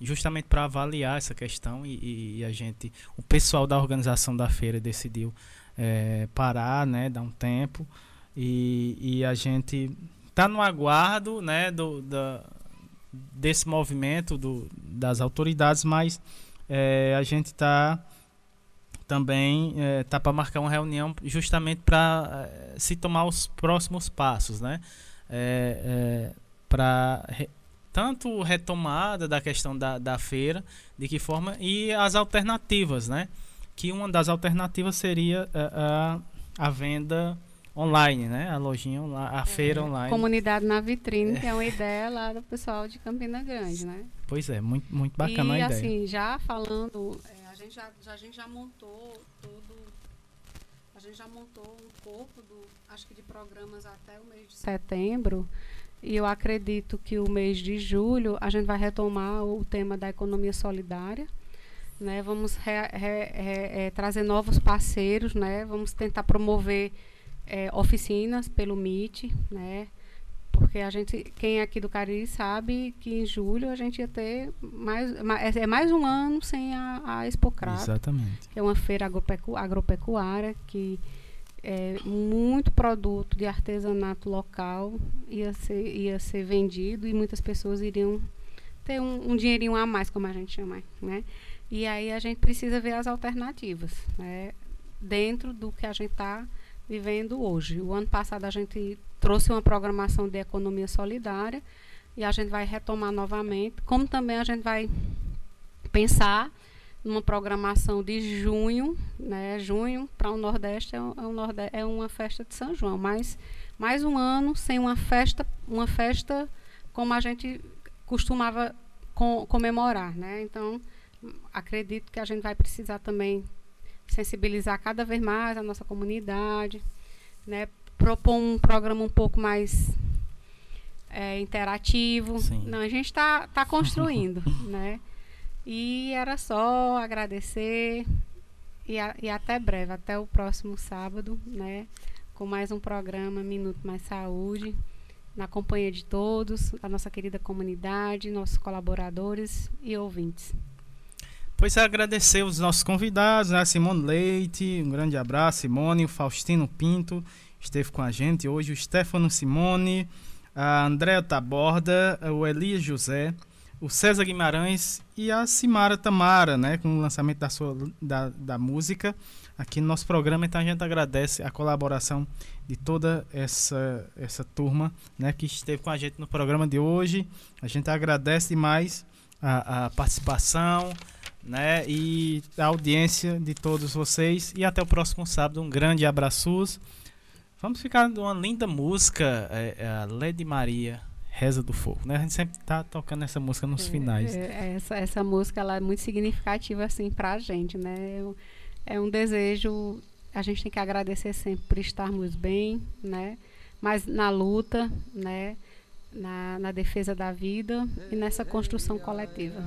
Justamente para avaliar essa questão e, e- a gente, o pessoal da organização da feira decidiu é, parar, né, dar um tempo e, e a gente tá no aguardo, né, do, da, desse movimento do, das autoridades, mas é, a gente está também é, tá para marcar uma reunião justamente para se tomar os próximos passos, né? É, para tanto retomada da questão da, da feira, de que forma e as alternativas, né? Que uma das alternativas seria a, a, a venda online, né? A lojinha online, a feira online. Comunidade na vitrine, que é uma ideia lá do pessoal de Campina Grande, né? Pois é, muito, muito bacana e a ideia. assim, já falando, é, a, gente já, já- a gente já montou todo. A gente já montou um corpo do, acho que de programas até o mês de setembro. E eu acredito que o mês de julho a gente vai retomar o tema da economia solidária. Né? Vamos re- re- re- eh, trazer novos parceiros, né? Vamos tentar promover eh, oficinas pelo MIT, né? Porque a gente, quem é aqui do Cariri sabe que em julho a gente ia ter mais, ma- é é mais um ano sem a, a Expocrato, Exatamente. que é uma feira agropecu, agropecuária que é, muito produto de artesanato local ia ser, ia ser vendido e muitas pessoas iriam ter um, um dinheirinho a mais, como a gente chama, né? E aí a gente precisa ver as alternativas, né? Dentro do que a gente está vivendo hoje. O ano passado a gente trouxe uma programação de economia solidária e a gente vai retomar novamente, como também a gente vai pensar numa programação de junho, né? Junho para o Nordeste é, um, é, um Norde- é uma festa de São João, mas mais um ano sem uma festa, uma festa como a gente costumava com- comemorar, né? Então acredito que a gente vai precisar também sensibilizar cada vez mais a nossa comunidade, né? Propor um programa um pouco mais é, interativo. Não, a gente está tá construindo, né? E era só agradecer e, a- e até breve, até o próximo sábado, né? Com mais um programa Minuto Mais Saúde, na companhia de todos, a nossa querida comunidade, nossos colaboradores e ouvintes. Pois é, agradecer os nossos convidados, né? Simone Leite, um grande abraço, Simone, o Faustino Pinto esteve com a gente hoje, o Stefano Simone, a Andréa Taborda, o Elias José, o César Guimarães e a Simara Tamara, né? Com o lançamento da, sua, da, da música aqui no nosso programa. Então a gente agradece a colaboração de toda essa, essa turma, né? Que esteve com a gente no programa de hoje. A gente agradece demais a, a participação, né? E a audiência de todos vocês. E até o próximo sábado. Um grande abraços. Vamos ficar com uma linda música, é, é a Lady Maria, Reza do Fogo. Né? A gente sempre tá tocando essa música nos finais. É, é, essa, essa música ela é muito significativa assim para a gente, né? É um- É um desejo, a gente tem que agradecer sempre por estarmos bem, né? Mas na luta, né? Na, na defesa da vida e nessa construção coletiva.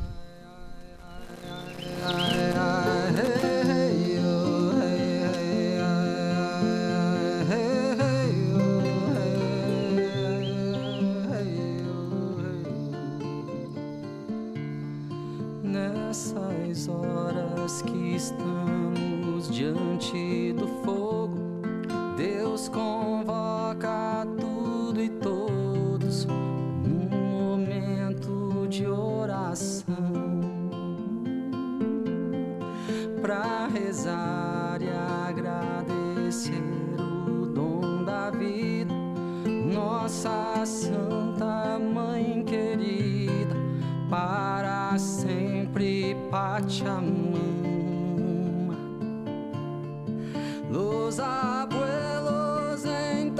Nessas horas que estamos diante do fogo, Deus convoca tudo e todos num momento de oração. Para rezar e agradecer o dom da vida, nossa Santa Mãe querida, para sempre Pachamama. Los abuelos entoaram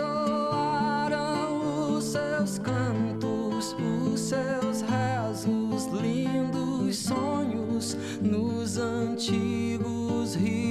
os seus cantos, os seus rezos, lindos sonhos nos antigos rituais.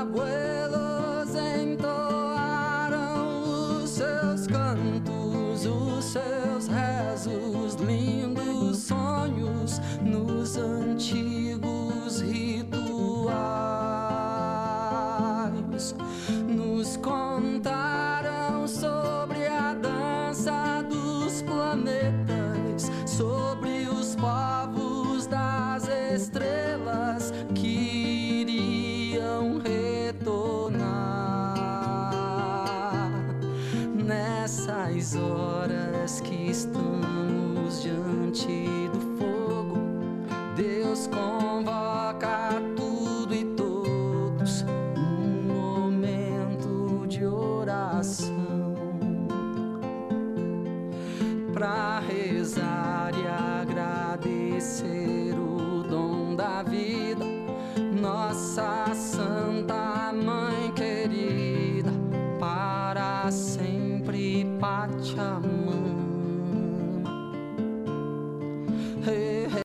Los abuelos nessas horas que estamos diante do fogo. Deus convoca